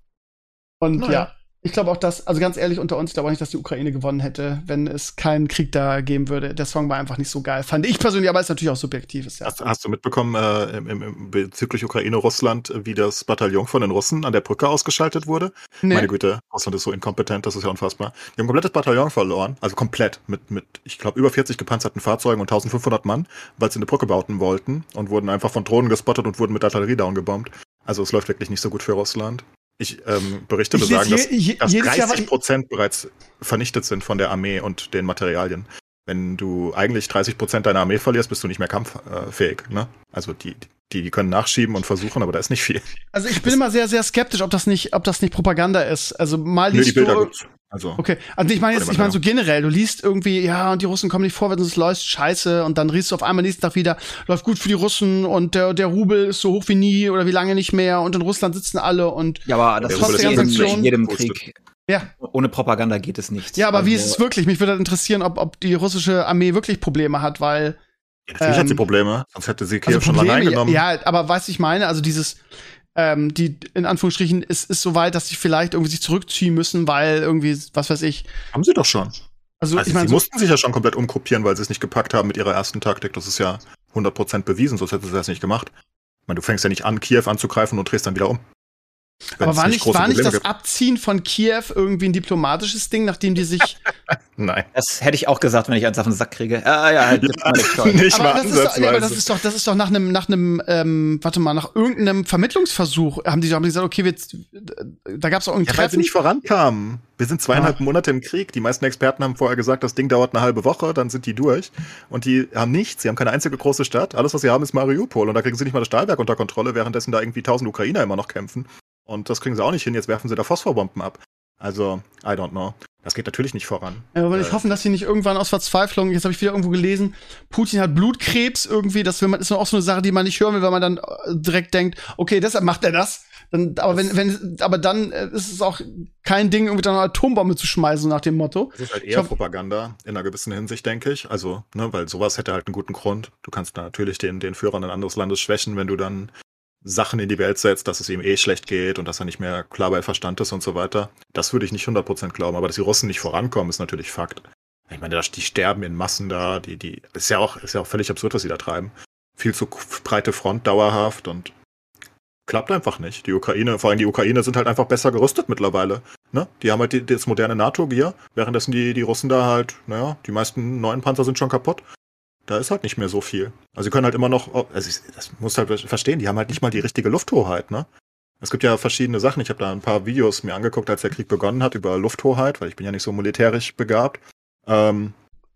Und naja. ja, ich glaube auch, dass, also ganz ehrlich unter uns, ich glaube auch nicht, dass die Ukraine gewonnen hätte, wenn es keinen Krieg da geben würde. Der Song war einfach nicht so geil, fand ich persönlich, aber ist natürlich auch subjektiv. ja. hast, hast, du mitbekommen, äh, im, im, bezüglich Ukraine-Russland, wie das Bataillon von den Russen an der Brücke ausgeschaltet wurde? Nee. Meine Güte, Russland ist so inkompetent, das ist ja unfassbar. Die haben ein komplettes Bataillon verloren, also komplett, mit, mit ich glaube, über 40 gepanzerten Fahrzeugen und 1500 Mann, weil sie eine Brücke bauten wollten und wurden einfach von Drohnen gespottet und wurden mit Artillerie downgebombt. Also es läuft wirklich nicht so gut für Russland. Ich ähm, Berichte ich besagen, dass, dass 30 Prozent bereits vernichtet sind von der Armee und den Materialien. Wenn du eigentlich 30 Prozent deiner Armee verlierst, bist du nicht mehr kampffähig. Ne? Also die, die, die können nachschieben und versuchen, aber da ist nicht viel. Also ich bin das immer sehr, sehr skeptisch, ob das nicht, ob das nicht Propaganda ist. Also mal liest Nö, die Bilder du, gibt's. Also, okay, also ich meine jetzt, ich meine so generell, du liest irgendwie, ja, und die Russen kommen nicht vorwärts und es läuft scheiße und dann riechst du auf einmal nächsten Tag wieder, läuft gut für die Russen und der, der Rubel ist so hoch wie nie oder wie lange nicht mehr und in Russland sitzen alle und Ja, aber das ganzen in jedem Krieg. Ja. Ohne Propaganda geht es nicht. Ja, aber also, wie ist es wirklich? Mich würde interessieren, ob, ob die russische Armee wirklich Probleme hat, weil ja, natürlich ähm, hat sie ähm, Probleme, sonst hätte sie Kiew also schon allein genommen. Ja, aber was ich meine, also dieses, ähm, die in Anführungsstrichen ist, ist so weit, dass sie vielleicht irgendwie sich zurückziehen müssen, weil irgendwie, was weiß ich. Haben sie doch schon. Also, also ich meine, sie so mussten sich ja schon komplett umgruppieren, weil sie es nicht gepackt haben mit ihrer ersten Taktik. Das ist ja 100% bewiesen, sonst hätten sie das nicht gemacht. Ich meine, du fängst ja nicht an, Kiew anzugreifen und drehst dann wieder um. Aber war nicht, war nicht das gibt. Abziehen von Kiew irgendwie ein diplomatisches Ding, nachdem die sich. Nein. Das hätte ich auch gesagt, wenn ich eins auf den Sack kriege. Ah, ja, halt, ja, nicht aber, das ist doch, nee, aber das ist doch, das ist doch nach einem, nach einem, ähm, warte mal, nach irgendeinem Vermittlungsversuch haben die, haben die gesagt, okay, wir, da gab es auch einen ja, Treffen. Weil sie nicht vorankamen. Wir sind zweieinhalb ah. Monate im Krieg. Die meisten Experten haben vorher gesagt, das Ding dauert eine halbe Woche, dann sind die durch. Und die haben nichts. Sie haben keine einzige große Stadt. Alles, was sie haben, ist Mariupol. Und da kriegen sie nicht mal das Stahlwerk unter Kontrolle, währenddessen da irgendwie tausend Ukrainer immer noch kämpfen. Und das kriegen sie auch nicht hin. Jetzt werfen sie da Phosphorbomben ab. Also, I don't know. Das geht natürlich nicht voran. Ja, aber äh, ich hoffe, dass sie nicht irgendwann aus Verzweiflung, jetzt habe ich wieder irgendwo gelesen, Putin hat Blutkrebs irgendwie, das man, ist auch so eine Sache, die man nicht hören will, weil man dann äh, direkt denkt, okay, deshalb macht er das. Dann, aber wenn, wenn, aber dann äh, ist es auch kein Ding, irgendwie dann eine Atombombe zu schmeißen, nach dem Motto. Das ist halt eher Propaganda in einer gewissen Hinsicht, denke ich. Also, ne, weil sowas hätte halt einen guten Grund. Du kannst natürlich den, den Führern ein anderes Landes schwächen, wenn du dann Sachen in die Welt setzt, dass es ihm eh schlecht geht und dass er nicht mehr klar bei Verstand ist und so weiter. Das würde ich nicht 100% glauben, aber dass die Russen nicht vorankommen, ist natürlich Fakt. Ich meine, die sterben in Massen da, die, die, ist ja auch, ist ja auch völlig absurd, was sie da treiben. Viel zu breite Front dauerhaft und klappt einfach nicht. Die Ukraine, vor allem die Ukraine sind halt einfach besser gerüstet mittlerweile. Ne? Die haben halt die, das moderne NATO-Gear, währenddessen die, die Russen da halt, naja, die meisten neuen Panzer sind schon kaputt. Da ist halt nicht mehr so viel. Also sie können halt immer noch, also ich, das muss halt verstehen, die haben halt nicht mal die richtige Lufthoheit, ne? Es gibt ja verschiedene Sachen. Ich habe da ein paar Videos mir angeguckt, als der Krieg begonnen hat, über Lufthoheit, weil ich bin ja nicht so militärisch begabt. Ähm,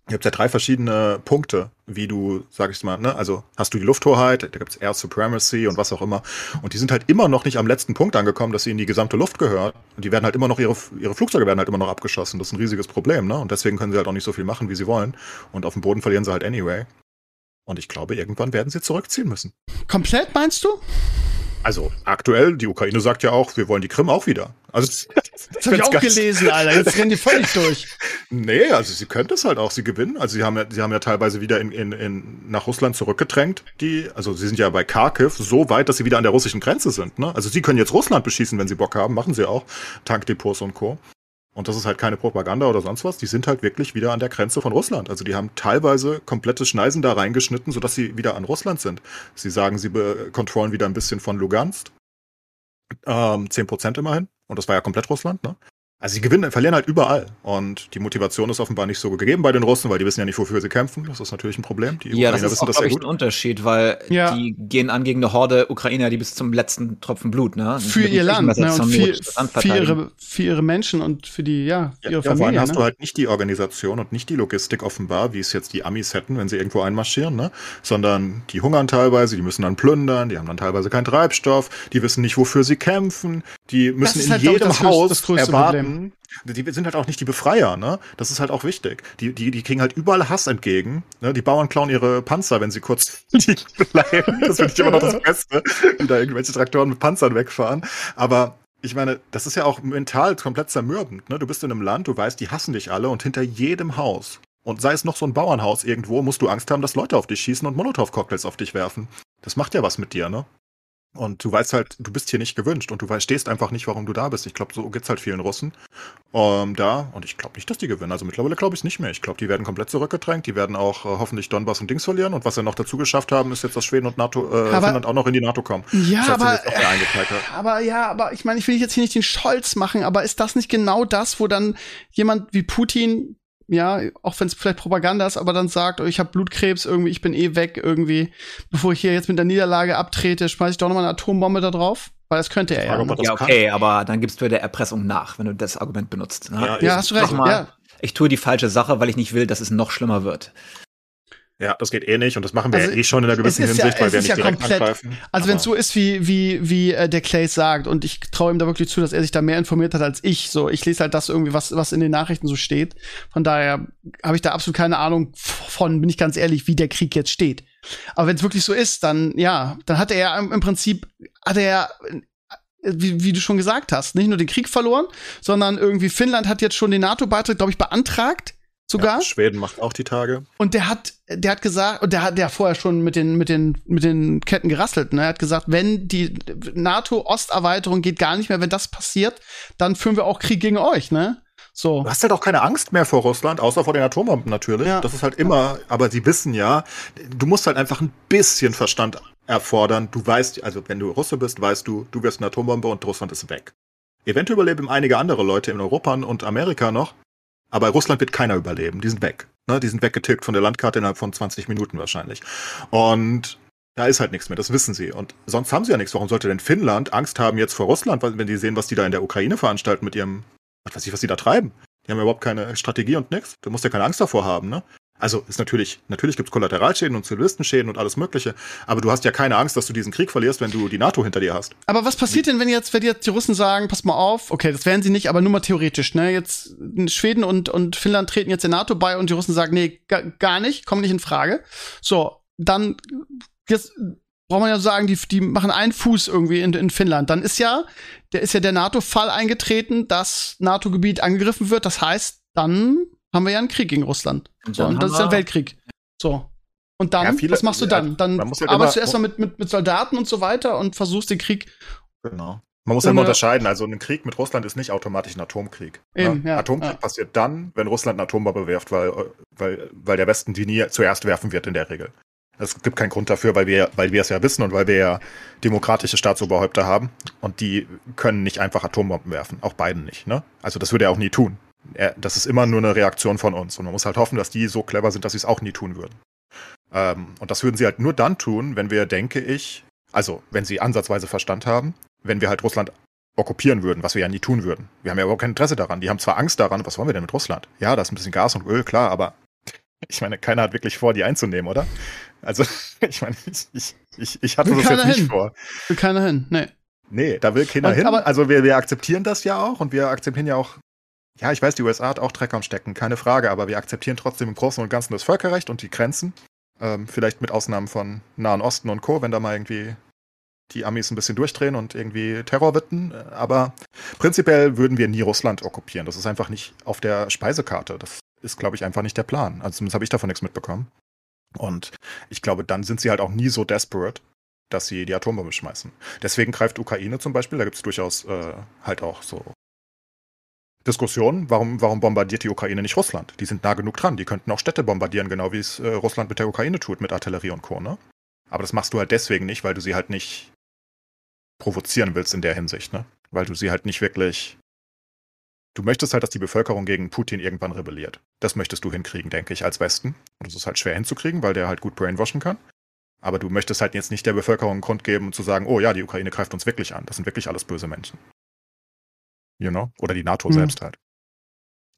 Ihr habt ja drei verschiedene Punkte, wie du, sag ich mal, ne, also hast du die Lufthoheit, da gibt's Air Supremacy und was auch immer. Und die sind halt immer noch nicht am letzten Punkt angekommen, dass sie in die gesamte Luft gehört. Und die werden halt immer noch, ihre, ihre Flugzeuge werden halt immer noch abgeschossen. Das ist ein riesiges Problem, ne? Und deswegen können sie halt auch nicht so viel machen, wie sie wollen. Und auf dem Boden verlieren sie halt anyway. Und ich glaube, irgendwann werden sie zurückziehen müssen. Komplett meinst du? Also aktuell, die Ukraine sagt ja auch, wir wollen die Krim auch wieder. Also das, das habe ich auch gelesen, Alter. Jetzt rennen die völlig durch. Nee, also sie können das halt auch, sie gewinnen. Also sie haben ja, sie haben ja teilweise wieder in, in, in nach Russland zurückgedrängt. Die, also sie sind ja bei Kharkiv so weit, dass sie wieder an der russischen Grenze sind. Ne? Also sie können jetzt Russland beschießen, wenn sie Bock haben, machen sie auch. Tankdepots und Co. Und das ist halt keine Propaganda oder sonst was. Die sind halt wirklich wieder an der Grenze von Russland. Also die haben teilweise komplette Schneisen da reingeschnitten, sodass sie wieder an Russland sind. Sie sagen, sie kontrollen wieder ein bisschen von Lugansk. Ähm, 10% immerhin. Und das war ja komplett Russland, ne? Also sie gewinnen, verlieren halt überall. Und die Motivation ist offenbar nicht so gegeben bei den Russen, weil die wissen ja nicht, wofür sie kämpfen. Das ist natürlich ein Problem. Die ja, Ukrainer das ist auch, das sehr gut. ein Unterschied, weil ja. die gehen an gegen eine Horde Ukrainer, die bis zum letzten Tropfen Blut, ne? Für ihr Land, ne? Und für, für, ihre, für ihre Menschen und für die, ja, für ihre ja, Familie. Vor allem ne? hast du halt nicht die Organisation und nicht die Logistik offenbar, wie es jetzt die Amis hätten, wenn sie irgendwo einmarschieren, ne? Sondern die hungern teilweise, die müssen dann plündern, die haben dann teilweise keinen Treibstoff, die wissen nicht, wofür sie kämpfen, die müssen in halt jedem Haus erwarten, Problem. Die sind halt auch nicht die Befreier, ne? Das ist halt auch wichtig. Die, die, die kriegen halt überall Hass entgegen. Ne? Die Bauern klauen ihre Panzer, wenn sie kurz bleiben. Das finde ich immer noch das Beste, wie da irgendwelche Traktoren mit Panzern wegfahren. Aber ich meine, das ist ja auch mental komplett zermürbend. Ne? Du bist in einem Land, du weißt, die hassen dich alle und hinter jedem Haus, und sei es noch so ein Bauernhaus irgendwo, musst du Angst haben, dass Leute auf dich schießen und Molotow-Cocktails auf dich werfen. Das macht ja was mit dir, ne? Und du weißt halt, du bist hier nicht gewünscht und du verstehst einfach nicht, warum du da bist. Ich glaube, so geht's halt vielen Russen ähm, da. Und ich glaube nicht, dass die gewinnen. Also mittlerweile glaube ich nicht mehr. Ich glaube, die werden komplett zurückgedrängt. Die werden auch äh, hoffentlich Donbass und Dings verlieren. Und was sie noch dazu geschafft haben, ist jetzt, dass Schweden und NATO, äh, aber, Finnland auch noch in die NATO kommen. Ja, das aber, aber ja, aber ich meine, ich will jetzt hier nicht den Scholz machen, aber ist das nicht genau das, wo dann jemand wie Putin ja, auch wenn es vielleicht Propaganda ist, aber dann sagt, oh, ich habe Blutkrebs, irgendwie, ich bin eh weg, irgendwie, bevor ich hier jetzt mit der Niederlage abtrete, schmeiße ich doch noch mal eine Atombombe da drauf. Weil das könnte er ja. Ne? Ja, okay, aber dann gibst du der Erpressung nach, wenn du das Argument benutzt. Ne? Ja, ja hast du recht. Mal, ja. Ich tue die falsche Sache, weil ich nicht will, dass es noch schlimmer wird. Ja, das geht eh nicht und das machen wir also, ja eh schon in einer gewissen Hinsicht, ja, weil wir nicht ja direkt komplett, angreifen. Also wenn es so ist, wie, wie, wie äh, der Clay sagt und ich traue ihm da wirklich zu, dass er sich da mehr informiert hat als ich. So, ich lese halt das irgendwie, was, was in den Nachrichten so steht. Von daher habe ich da absolut keine Ahnung von, bin ich ganz ehrlich, wie der Krieg jetzt steht. Aber wenn es wirklich so ist, dann ja, dann hat er im, im Prinzip, hat er äh, wie, wie, du schon gesagt hast, nicht nur den Krieg verloren, sondern irgendwie Finnland hat jetzt schon den NATO-Beitritt, glaube ich, beantragt sogar. Ja, Schweden macht auch die Tage. Und der hat, der hat gesagt, und der hat der vorher schon mit den, mit den, mit den Ketten gerasselt, ne? Er hat gesagt, wenn die NATO-Osterweiterung geht gar nicht mehr, wenn das passiert, dann führen wir auch Krieg gegen euch, ne? So. Du hast halt auch keine Angst mehr vor Russland, außer vor den Atombomben natürlich. Ja. Das ist halt immer, aber sie wissen ja, du musst halt einfach ein bisschen Verstand erfordern, du weißt, also wenn du Russe bist, weißt du, du wirst eine Atombombe und Russland ist weg. Eventuell überleben einige andere Leute in Europa und Amerika noch, aber Russland wird keiner überleben. Die sind weg. Ne? Die sind weggetilgt von der Landkarte innerhalb von 20 Minuten wahrscheinlich. Und da ist halt nichts mehr, das wissen sie. Und sonst haben sie ja nichts. Warum sollte denn Finnland Angst haben jetzt vor Russland, wenn die sehen, was die da in der Ukraine veranstalten mit ihrem, was weiß ich, was die da treiben? Die haben ja überhaupt keine Strategie und nichts. Du musst ja keine Angst davor haben, ne? Also ist natürlich, natürlich gibt's Kollateralschäden und Zivilisten und alles Mögliche, aber du hast ja keine Angst, dass du diesen Krieg verlierst, wenn du die NATO hinter dir hast. Aber was passiert denn, wenn jetzt, wenn jetzt die Russen sagen, pass mal auf, okay, das werden sie nicht, aber nur mal theoretisch, ne? Jetzt Schweden und, und Finnland treten jetzt der NATO bei und die Russen sagen, nee, gar nicht, kommen nicht in Frage. So, dann jetzt braucht man ja sagen, die, die machen einen Fuß irgendwie in, in Finnland. Dann ist ja, der ist ja der NATO-Fall eingetreten, dass NATO-Gebiet angegriffen wird. Das heißt, dann haben wir ja einen Krieg gegen Russland. Und, so, und das ist ein Weltkrieg. So. Und dann, ja, viele, was machst du dann? Dann halt arbeitest du erstmal mit, mit, mit Soldaten und so weiter und versuchst den Krieg. Genau. Man muss ja immer unterscheiden. Also ein Krieg mit Russland ist nicht automatisch ein Atomkrieg. Ne? Eben, ne? ja, Atomkrieg ja. passiert dann, wenn Russland eine Atombombe wirft, weil, weil, weil der Westen die nie zuerst werfen wird in der Regel. Es gibt keinen Grund dafür, weil wir, weil wir es ja wissen und weil wir ja demokratische Staatsoberhäupter haben. Und die können nicht einfach Atombomben werfen. Auch Biden nicht. Ne? Also das würde er auch nie tun. Das ist immer nur eine Reaktion von uns. Und man muss halt hoffen, dass die so clever sind, dass sie es auch nie tun würden. Ähm, und das würden sie halt nur dann tun, wenn wir, denke ich, also wenn sie ansatzweise Verstand haben, wenn wir halt Russland okkupieren würden, was wir ja nie tun würden. Wir haben ja überhaupt kein Interesse daran. Die haben zwar Angst daran, was wollen wir denn mit Russland? Ja, da ist ein bisschen Gas und Öl, klar, aber ich meine, keiner hat wirklich vor, die einzunehmen, oder? Also, ich meine, ich, ich, ich hatte will das jetzt nicht hin. vor. Will keiner hin, nee. Nee, da will keiner und, hin. also wir, wir akzeptieren das ja auch und wir akzeptieren ja auch, ja, ich weiß, die USA hat auch Dreck am Stecken, keine Frage, aber wir akzeptieren trotzdem im Großen und Ganzen das Völkerrecht und die Grenzen. Ähm, vielleicht mit Ausnahmen von Nahen Osten und Co., wenn da mal irgendwie die Amis ein bisschen durchdrehen und irgendwie Terror witten. Aber prinzipiell würden wir nie Russland okkupieren. Das ist einfach nicht auf der Speisekarte. Das ist, glaube ich, einfach nicht der Plan. Also zumindest habe ich davon nichts mitbekommen. Und ich glaube, dann sind sie halt auch nie so desperate, dass sie die Atombombe schmeißen. Deswegen greift Ukraine zum Beispiel, da gibt es durchaus äh, halt auch so Diskussionen, warum, warum bombardiert die Ukraine nicht Russland? Die sind nah genug dran, die könnten auch Städte bombardieren, genau wie es äh, Russland mit der Ukraine tut, mit Artillerie und Co. Ne? Aber das machst du halt deswegen nicht, weil du sie halt nicht provozieren willst in der Hinsicht, ne? Weil du sie halt nicht wirklich du möchtest halt, dass die Bevölkerung gegen Putin irgendwann rebelliert. Das möchtest du hinkriegen, denke ich, als Westen. Und das ist halt schwer hinzukriegen, weil der halt gut brainwashen kann. Aber du möchtest halt jetzt nicht der Bevölkerung einen Grund geben, zu sagen, oh ja, die Ukraine greift uns wirklich an. Das sind wirklich alles böse Menschen. You know? Oder die NATO hm. selbst halt.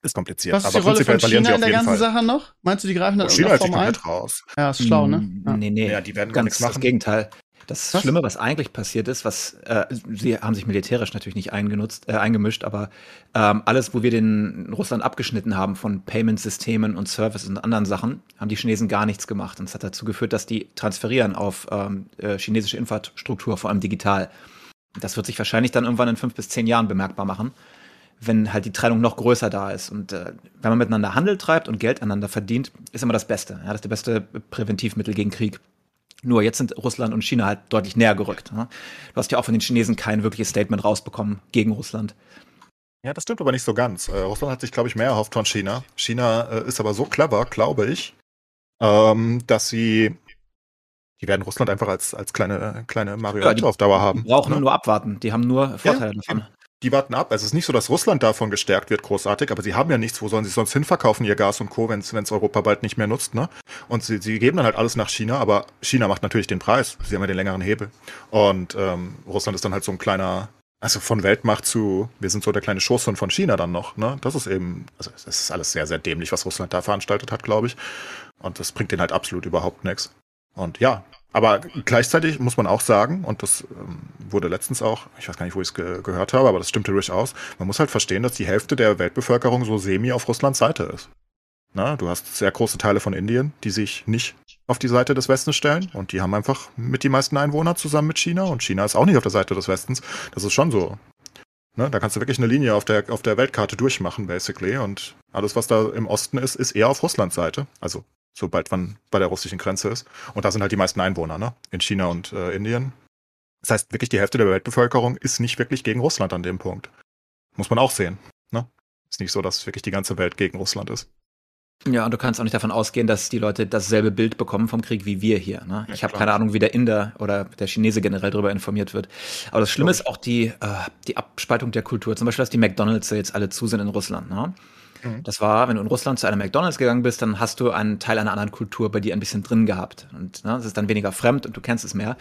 Ist kompliziert. Was ist aber die Rolle von China in der ganzen Fall. Sache noch? Meinst du, die greifen dann oh, China ist komplett raus. Ja, ist schlau, ne? Ja. Nee, nee. Ja, die werden gar nichts machen. Das Gegenteil. Das was? Schlimme, was eigentlich passiert ist, was äh, sie haben sich militärisch natürlich nicht eingenutzt, äh, eingemischt, aber ähm, alles, wo wir den Russland abgeschnitten haben von Payment-Systemen und Services und anderen Sachen, haben die Chinesen gar nichts gemacht. Und das hat dazu geführt, dass die transferieren auf ähm, äh, chinesische Infrastruktur, vor allem digital. Das wird sich wahrscheinlich dann irgendwann in fünf bis zehn Jahren bemerkbar machen, wenn halt die Trennung noch größer da ist. Und äh, wenn man miteinander Handel treibt und Geld aneinander verdient, ist immer das Beste. Ja, das ist das beste Präventivmittel gegen Krieg. Nur jetzt sind Russland und China halt deutlich näher gerückt. Ne? Du hast ja auch von den Chinesen kein wirkliches Statement rausbekommen gegen Russland. Ja, das stimmt aber nicht so ganz. Äh, Russland hat sich, glaube ich, mehr erhofft von China. China äh, ist aber so clever, glaube ich, ähm, dass sie die werden Russland einfach als, als kleine, kleine Marionette ja, auf Dauer haben. Die brauchen ne? nur abwarten. Die haben nur Vorteile ja, davon die warten ab. Es ist nicht so, dass Russland davon gestärkt wird, großartig, aber sie haben ja nichts, wo sollen sie sonst hinverkaufen, ihr Gas und Co., wenn es Europa bald nicht mehr nutzt, ne? Und sie, sie geben dann halt alles nach China, aber China macht natürlich den Preis. Sie haben ja den längeren Hebel. Und ähm, Russland ist dann halt so ein kleiner, also von Weltmacht zu, wir sind so der kleine Schoßhund von China dann noch, ne? Das ist eben, also es ist alles sehr, sehr dämlich, was Russland da veranstaltet hat, glaube ich. Und das bringt denen halt absolut überhaupt nichts. Und ja, aber gleichzeitig muss man auch sagen, und das ähm, wurde letztens auch, ich weiß gar nicht, wo ich es ge gehört habe, aber das stimmte durchaus, man muss halt verstehen, dass die Hälfte der Weltbevölkerung so semi auf Russlands Seite ist. Na, du hast sehr große Teile von Indien, die sich nicht auf die Seite des Westens stellen und die haben einfach mit die meisten Einwohner zusammen mit China und China ist auch nicht auf der Seite des Westens. Das ist schon so. Ne, da kannst du wirklich eine Linie auf der, auf der Weltkarte durchmachen, basically. Und alles, was da im Osten ist, ist eher auf Russlands Seite. Also sobald man bei der russischen Grenze ist. Und da sind halt die meisten Einwohner, ne? In China und äh, Indien. Das heißt, wirklich die Hälfte der Weltbevölkerung ist nicht wirklich gegen Russland an dem Punkt. Muss man auch sehen. Ne? Ist nicht so, dass wirklich die ganze Welt gegen Russland ist. Ja, und du kannst auch nicht davon ausgehen, dass die Leute dasselbe Bild bekommen vom Krieg wie wir hier. Ne? Ich habe keine Ahnung, wie der Inder oder der Chinese generell darüber informiert wird. Aber das Schlimme ist auch die, äh, die Abspaltung der Kultur. Zum Beispiel, dass die McDonalds jetzt alle zu sind in Russland. Ne? Mhm. Das war, wenn du in Russland zu einem McDonalds gegangen bist, dann hast du einen Teil einer anderen Kultur bei dir ein bisschen drin gehabt. Und ne, das ist dann weniger fremd und du kennst es mehr.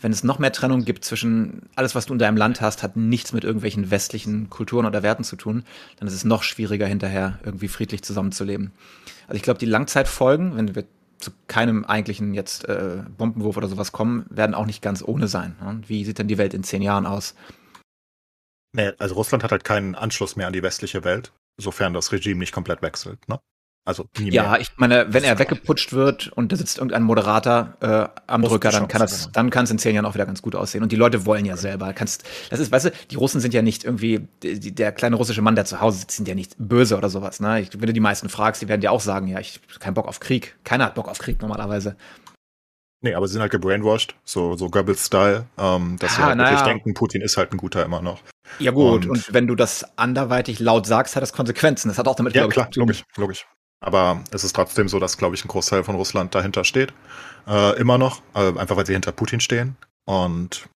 Wenn es noch mehr Trennung gibt zwischen alles, was du in deinem Land hast, hat nichts mit irgendwelchen westlichen Kulturen oder Werten zu tun, dann ist es noch schwieriger hinterher irgendwie friedlich zusammenzuleben. Also ich glaube, die Langzeitfolgen, wenn wir zu keinem eigentlichen jetzt äh, Bombenwurf oder sowas kommen, werden auch nicht ganz ohne sein. Ne? Wie sieht denn die Welt in zehn Jahren aus? Nee, also Russland hat halt keinen Anschluss mehr an die westliche Welt sofern das Regime nicht komplett wechselt. Ne? Also ja, ich meine, wenn er weggeputscht wird und da sitzt irgendein Moderator äh, am Drücker, dann kann das, dann kann es in zehn Jahren auch wieder ganz gut aussehen. Und die Leute wollen ja selber. Kannst, das ist, weißt du, die Russen sind ja nicht irgendwie die, der kleine russische Mann, der zu Hause sitzt, sind ja nicht böse oder sowas. Ne? Ich, wenn du die meisten fragst, die werden dir auch sagen, ja, ich hab keinen Bock auf Krieg. Keiner hat Bock auf Krieg normalerweise. Nee, aber sie sind halt gebrainwashed, so, so Goebbels-Style, ähm, dass ah, sie halt wirklich ja. denken, Putin ist halt ein guter immer noch. Ja gut, und, und, wenn du das anderweitig laut sagst, hat das Konsequenzen. Das hat auch damit, ja, klar, ich, logisch, logisch. Aber es ist trotzdem so, dass, glaube ich, ein Großteil von Russland dahinter steht. Äh, immer noch, äh, einfach weil sie hinter Putin stehen und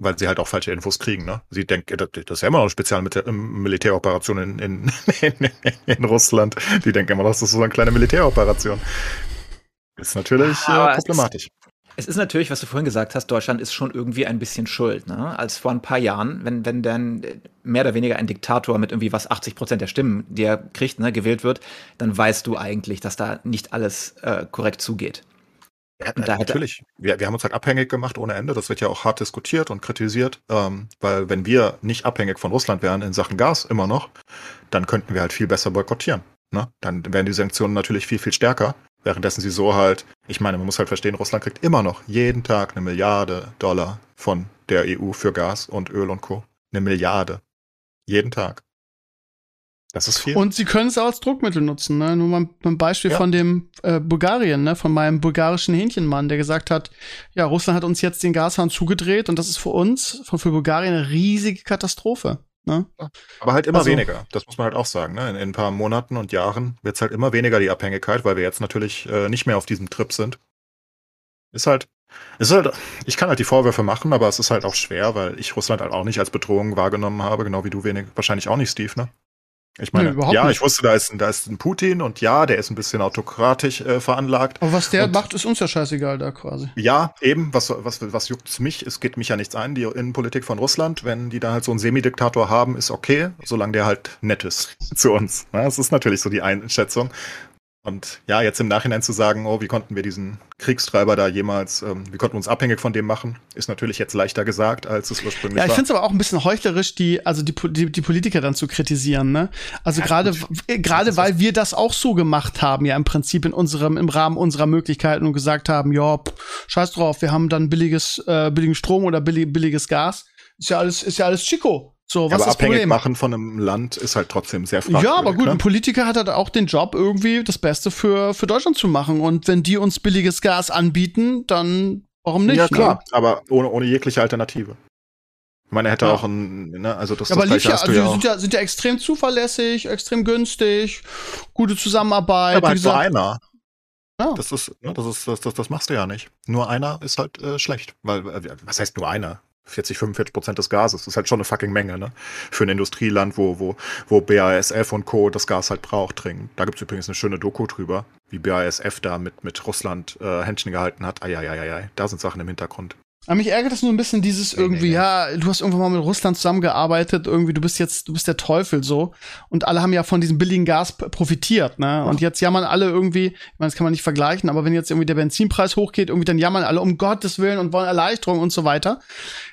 weil sie halt auch falsche Infos kriegen. Ne? Sie denken, das ist ja immer noch eine Spezialmilitäroperation in, in, in, in, Russland. Die denken immer noch, das ist so eine kleine Militäroperation. Ist natürlich äh, problematisch. Es ist natürlich, was du vorhin gesagt hast, Deutschland ist schon irgendwie ein bisschen schuld. Ne? Als vor ein paar Jahren, wenn, wenn dann mehr oder weniger ein Diktator mit irgendwie was 80 Prozent der Stimmen, die er kriegt, ne, gewählt wird, dann weißt du eigentlich, dass da nicht alles äh, korrekt zugeht. Ja, da natürlich. Wir, wir haben uns halt abhängig gemacht ohne Ende. Das wird ja auch hart diskutiert und kritisiert, ähm, weil wenn wir nicht abhängig von Russland wären in Sachen Gas immer noch, dann könnten wir halt viel besser boykottieren. Ne? Dann wären die Sanktionen natürlich viel, viel stärker. Währenddessen sie so halt, ich meine, man muss halt verstehen, Russland kriegt immer noch jeden Tag eine Milliarde Dollar von der EU für Gas und Öl und Co. Eine Milliarde. Jeden Tag. Das ist viel. Und sie können es auch als Druckmittel nutzen. Ne? Nur mal ein Beispiel ja. von dem äh, Bulgarien, ne? von meinem bulgarischen Hähnchenmann, der gesagt hat, ja, Russland hat uns jetzt den Gashahn zugedreht und das ist für uns, für, für Bulgarien, eine riesige Katastrophe. Ne? Aber halt immer also, weniger, das muss man halt auch sagen. Ne? In, in, ein paar Monaten und Jahren wird es halt immer weniger die Abhängigkeit, weil wir jetzt natürlich äh, nicht mehr auf diesem Trip sind. Ist halt, ist halt, ich kann halt die Vorwürfe machen, aber es ist halt auch schwer, weil ich Russland halt auch nicht als Bedrohung wahrgenommen habe, genau wie du wenig, wahrscheinlich auch nicht, Steve, ne? Ich meine, nee, ja, nicht. ich wusste, da ist, da ist ein Putin und ja, der ist ein bisschen autokratisch äh, veranlagt. Aber was der und, macht, ist uns ja scheißegal da quasi. Ja, eben, was, was, was juckt's mich? Es geht mich ja nichts ein, die Innenpolitik von Russland. Wenn die da halt so einen Semidiktator haben, ist okay, solange der halt nett ist zu uns. Ja, das ist natürlich so die Einschätzung. Und ja, jetzt im Nachhinein zu sagen, oh, wie konnten wir diesen Kriegstreiber da jemals, ähm, wie konnten wir uns abhängig von dem machen, ist natürlich jetzt leichter gesagt, als es ursprünglich war. Ja, ich finde es aber auch ein bisschen heuchlerisch, die, also die, die, die Politiker dann zu kritisieren, ne? Also ja, gerade, gerade weil wir das auch so gemacht haben, ja, im Prinzip in unserem, im Rahmen unserer Möglichkeiten und gesagt haben, ja, pff, scheiß drauf, wir haben dann billiges, äh, billigen Strom oder billig, billiges Gas. Ist ja alles, ist ja alles Chico. So, was aber ist abhängig Problem? machen von einem Land ist halt trotzdem sehr fragwürdig. Ja, aber gut, ne? ein Politiker hat halt auch den Job, irgendwie das Beste für, für Deutschland zu machen. Und wenn die uns billiges Gas anbieten, dann warum nicht? Ja, klar, ne? aber ohne, ohne jegliche Alternative. Ich meine, er hätte ja. auch ein, ne, also das, ja, das aber lief ja, also ja sind ja, sind ja extrem zuverlässig, extrem günstig, gute Zusammenarbeit. Ja, aber halt nur einer. Ja. Das ist, ne, das ist, das, das, das machst du ja nicht. Nur einer ist halt äh, schlecht. Weil, äh, was heißt nur einer? 40, 45 Prozent des Gases. Das ist halt schon eine fucking Menge, ne? Für ein Industrieland, wo, wo, wo BASF und Co. das Gas halt braucht, dringend. Da gibt's übrigens eine schöne Doku drüber, wie BASF da mit, mit Russland äh, Händchen gehalten hat. Eieieiei, da sind Sachen im Hintergrund. Aber mich ärgert das nur ein bisschen dieses nee, irgendwie, nee, nee. ja, du hast irgendwann mal mit Russland zusammengearbeitet, irgendwie, du bist jetzt, du bist der Teufel so. Und alle haben ja von diesem billigen Gas profitiert, ne? Und jetzt jammern alle irgendwie, ich meine, das kann man nicht vergleichen, aber wenn jetzt irgendwie der Benzinpreis hochgeht, irgendwie dann jammern alle um Gottes Willen und wollen Erleichterung und so weiter.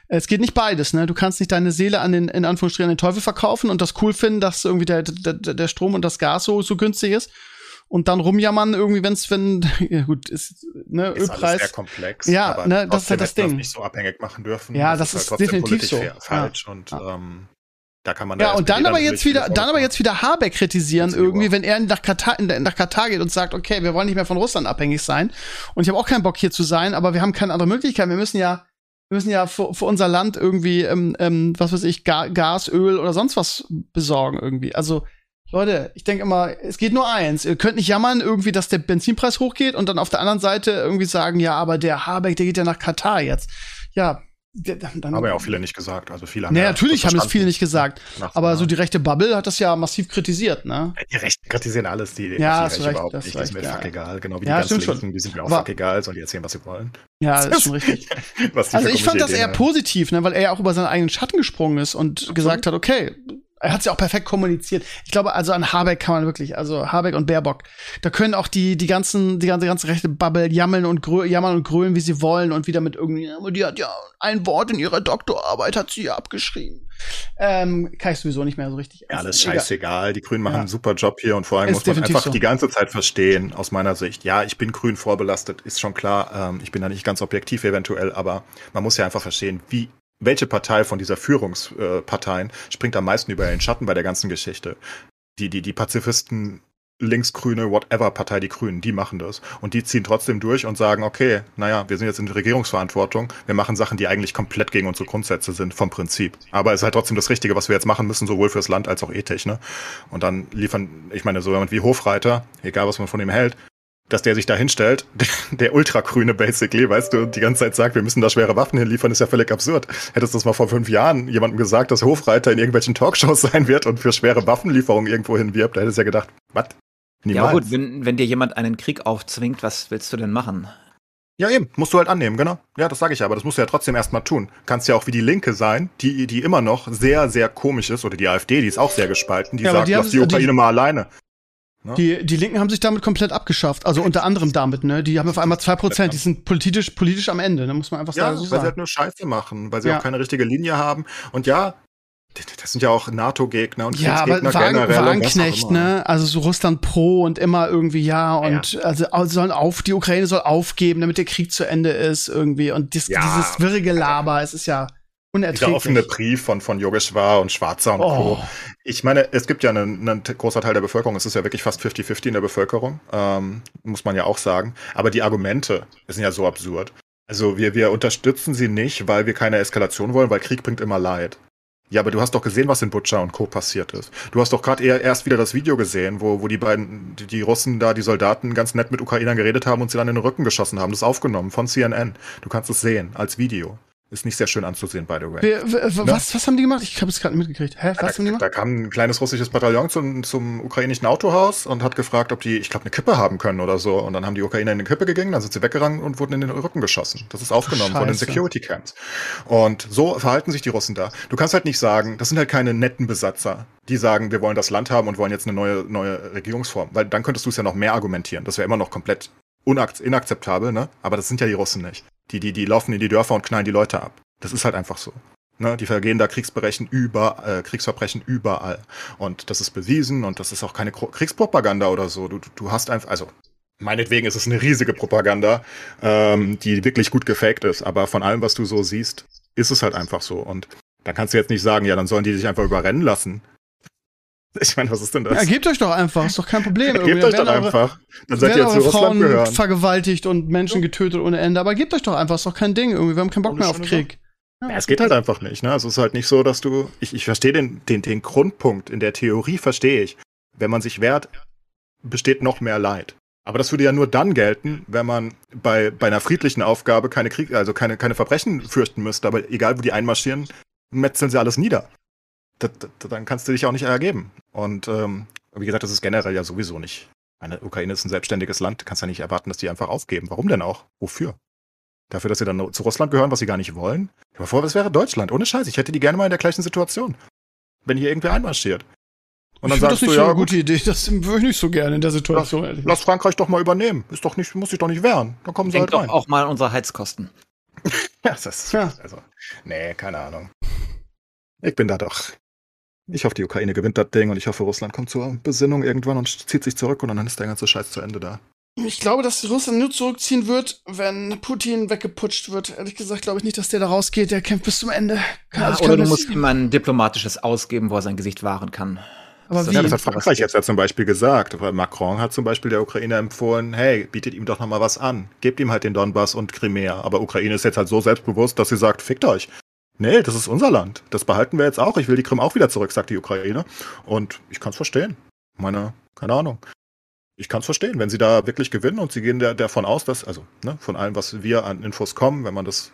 Es geht nicht beides, ne? Du kannst nicht deine Seele an den, in Anführungsstrichen, den Teufel verkaufen und das cool finden, dass irgendwie der, der, der Strom und das Gas so, so günstig ist und dann rumjammern irgendwie, wenn's, wenn, ja gut, ist, ne, ist Ölpreis. Sehr komplex. Ja, ne, das ist halt das Ding. Das nicht so abhängig machen dürfen. Ja, das, das ist, halt definitiv so. Falsch ja. und, ähm, da kann man ja, und dann aber jetzt wieder, dann aber jetzt wieder Habeck kritisieren irgendwie, wenn er nach Katar, nach Katar geht und sagt, okay, wir wollen nicht mehr von Russland abhängig sein. Und ich habe auch keinen Bock hier zu sein, aber wir haben keine andere Möglichkeit. Wir müssen ja, wir müssen ja für, für unser Land irgendwie, ähm, ähm, was weiß ich, Ga Gas, Öl oder sonst was besorgen irgendwie. Also Leute, ich denke immer, es geht nur eins. Ihr könnt nicht jammern, irgendwie, dass der Benzinpreis hochgeht und dann auf der anderen Seite irgendwie sagen, ja, aber der Habeck, der geht ja nach Katar jetzt. Ja, dann, haben ja auch viele nicht gesagt. Also viele haben nee, ja natürlich haben es viele nicht gesagt. aber so die rechte Bubble hat das ja massiv kritisiert, ne? Die Rechten kritisieren alles, die, ja, die recht, überhaupt nicht. Recht, ist mir ja. fuck egal. Genau wie ja, die ganzen Linken, die sind mir auch aber, fuck egal, sollen die erzählen, was sie wollen. Ja, das ist schon richtig. also ich fand das eher positiv, ne, weil er ja auch über seinen eigenen Schatten gesprungen ist und Absolut. gesagt hat, okay, er hat es ja auch perfekt kommuniziert. Ich glaube, also an Habeck kann man wirklich, also Habeck und Baerbock, da können auch die, die ganzen, die ganze, ganze rechte Bubble jammeln und grö jammern und grölen, wie sie wollen und wieder mit irgendwie, die hat ja ein Wort in ihrer Doktorarbeit, hat sie ja abgeschrieben. Ähm, kann ich sowieso nicht mehr so richtig. Ja, alles scheißegal. Die Grünen machen ja. einen super Job hier und vor allem ist muss man einfach so. die ganze Zeit verstehen, aus meiner Sicht. Ja, ich bin grün vorbelastet, ist schon klar. Ähm, ich bin da nicht ganz objektiv eventuell, aber man muss ja einfach verstehen, wie welche Partei von dieser Führungsparteien springt am meisten über den Schatten bei der ganzen Geschichte? Die, die, die Pazifisten, linksgrüne, whatever Partei, die Grünen, die machen das. Und die ziehen trotzdem durch und sagen, okay, naja, wir sind jetzt in Regierungsverantwortung, wir machen Sachen, die eigentlich komplett gegen unsere Grundsätze sind, vom Prinzip. Aber es ist halt trotzdem das Richtige, was wir jetzt machen müssen, sowohl fürs Land als auch ethisch, ne? Und dann liefern, ich meine, so jemand wie Hofreiter, egal was man von ihm hält, dass der sich da hinstellt, der Ultragrüne basically, weißt du, und die ganze Zeit sagt, wir müssen da schwere Waffen hinliefern, ist ja völlig absurd. Hättest du das mal vor fünf Jahren jemandem gesagt, dass Hofreiter in irgendwelchen Talkshows sein wird und für schwere Waffenlieferungen irgendwo hinwirbt, da hättest du ja gedacht, was? Ja gut, wenn, wenn dir jemand einen Krieg aufzwingt, was willst du denn machen? Ja, eben, musst du halt annehmen, genau. Ja, das sage ich aber, das musst du ja trotzdem erstmal tun. Kannst ja auch wie die Linke sein, die, die immer noch sehr, sehr komisch ist, oder die AfD, die ist auch sehr gespalten, die ja, sagt, die lass die Ukraine die, mal alleine. Ne? Die, die Linken haben sich damit komplett abgeschafft. Also unter anderem damit, ne? Die haben auf einmal zwei Prozent, die sind politisch, politisch am Ende, ne? muss man einfach ja, sagen. So weil sagen. sie halt nur Scheiße machen, weil sie ja. auch keine richtige Linie haben. Und ja, das sind ja auch NATO-Gegner und ja, aber Wagen, generell. Wagenknecht, ne? Also so Russland pro und immer irgendwie ja und ja. also sollen auf die Ukraine soll aufgeben, damit der Krieg zu Ende ist irgendwie und dies, ja. dieses wirre Gelaber, es ist ja. Dieser offene Brief von, von Yogeshwar und Schwarzer und oh. Co. Ich meine, es gibt ja einen, einen großer Teil der Bevölkerung, es ist ja wirklich fast 50-50 in der Bevölkerung, ähm, muss man ja auch sagen. Aber die Argumente sind ja so absurd. Also wir, wir unterstützen sie nicht, weil wir keine Eskalation wollen, weil Krieg bringt immer Leid. Ja, aber du hast doch gesehen, was in Butcher und Co. passiert ist. Du hast doch gerade erst wieder das Video gesehen, wo, wo die beiden, die, die Russen da, die Soldaten ganz nett mit Ukrainern geredet haben und sie dann in den Rücken geschossen haben. Das ist aufgenommen von CNN. Du kannst es sehen als Video. Ist nicht sehr schön anzusehen, by the way. Wer, wer, ne? was, was haben die gemacht? Ich habe es gerade mitgekriegt. Hä? Was da, haben die gemacht? Da kam ein kleines russisches Bataillon zum, zum ukrainischen Autohaus und hat gefragt, ob die, ich glaube, eine Kippe haben können oder so. Und dann haben die Ukrainer in eine Kippe gegangen, dann sind sie weggerannt und wurden in den Rücken geschossen. Das ist aufgenommen von den Security Camps. Und so verhalten sich die Russen da. Du kannst halt nicht sagen, das sind halt keine netten Besatzer, die sagen, wir wollen das Land haben und wollen jetzt eine neue, neue Regierungsform. Weil dann könntest du es ja noch mehr argumentieren. Das wäre immer noch komplett inakzeptabel, ne? Aber das sind ja die Russen nicht. Die, die, die laufen in die Dörfer und knallen die Leute ab. Das ist halt einfach so. Ne, die vergehen da Kriegsverbrechen über, äh, Kriegsverbrechen überall. Und das ist bewiesen und das ist auch keine Kriegspropaganda oder so. Du, du hast einfach, also meinetwegen ist es eine riesige Propaganda, ähm, die wirklich gut gefaked ist. Aber von allem, was du so siehst, ist es halt einfach so. Und da kannst du jetzt nicht sagen, ja, dann sollen die sich einfach überrennen lassen. Ich meine, was ist denn das? Ja, gebt euch doch einfach, ist doch kein Problem. gebt euch doch einfach. Dann seid ihr jetzt zu Russland gehören. vergewaltigt und Menschen getötet ohne Ende, aber gebt euch doch einfach, ist doch kein Ding irgendwie. Wir haben keinen Bock mehr auf Krieg. Ja, es geht halt einfach nicht, ne? Also es ist halt nicht so, dass du. Ich, ich verstehe den, den, den Grundpunkt, in der Theorie verstehe ich. Wenn man sich wehrt, besteht noch mehr Leid. Aber das würde ja nur dann gelten, wenn man bei, bei einer friedlichen Aufgabe keine Krieg, also keine, keine Verbrechen fürchten müsste. Aber egal, wo die einmarschieren, metzeln sie alles nieder das, das, dann kannst du dich auch nicht ergeben. Und ähm, wie gesagt, das ist generell ja sowieso nicht. Eine Ukraine ist ein selbstständiges Land, du kannst ja nicht erwarten, dass die einfach aufgeben. Warum denn auch? Wofür? Dafür, dass sie dann zu Russland gehören, was sie gar nicht wollen? Aber vor, was wäre Deutschland? Ohne Scheiß, ich hätte die gerne mal in der gleichen Situation. Wenn hier irgendwer einmarschiert. Und dann ich sagst das nicht du, so ja, eine gute Idee, das würde ich nicht so gerne in der Situation. Lass, lass, Frankreich doch mal übernehmen. Ist doch nicht, muss sich doch nicht wehren. Dann kommen sie Denkt halt rein. auch mal unsere Heizkosten. ja, das ist, ja. also, nee, keine Ahnung. Ich bin da doch ich hoffe, die Ukraine gewinnt das Ding und ich hoffe, Russland kommt zur Besinnung irgendwann und zieht sich zurück und dann ist der ganze Scheiß zu Ende da. Ich glaube, dass Russland nur zurückziehen wird, wenn Putin weggeputscht wird. Ehrlich gesagt glaube ich nicht, dass der da rausgeht. Der kämpft bis zum Ende. Ja, also oder du musst ihm ein diplomatisches ausgeben, wo er sein Gesicht wahren kann. Aber das, wie? Ja, das hat Frankreich jetzt ja zum Beispiel gesagt. Weil Macron hat zum Beispiel der Ukraine empfohlen, hey, bietet ihm doch noch mal was an. Gebt ihm halt den Donbass und Crimea. Aber Ukraine ist jetzt halt so selbstbewusst, dass sie sagt, fickt euch. Nee, das ist unser Land. Das behalten wir jetzt auch. Ich will die Krim auch wieder zurück, sagt die Ukraine. Und ich kann es verstehen. Meine, keine Ahnung. Ich kann es verstehen, wenn sie da wirklich gewinnen und sie gehen davon aus, dass, also ne, von allem, was wir an Infos kommen, wenn man das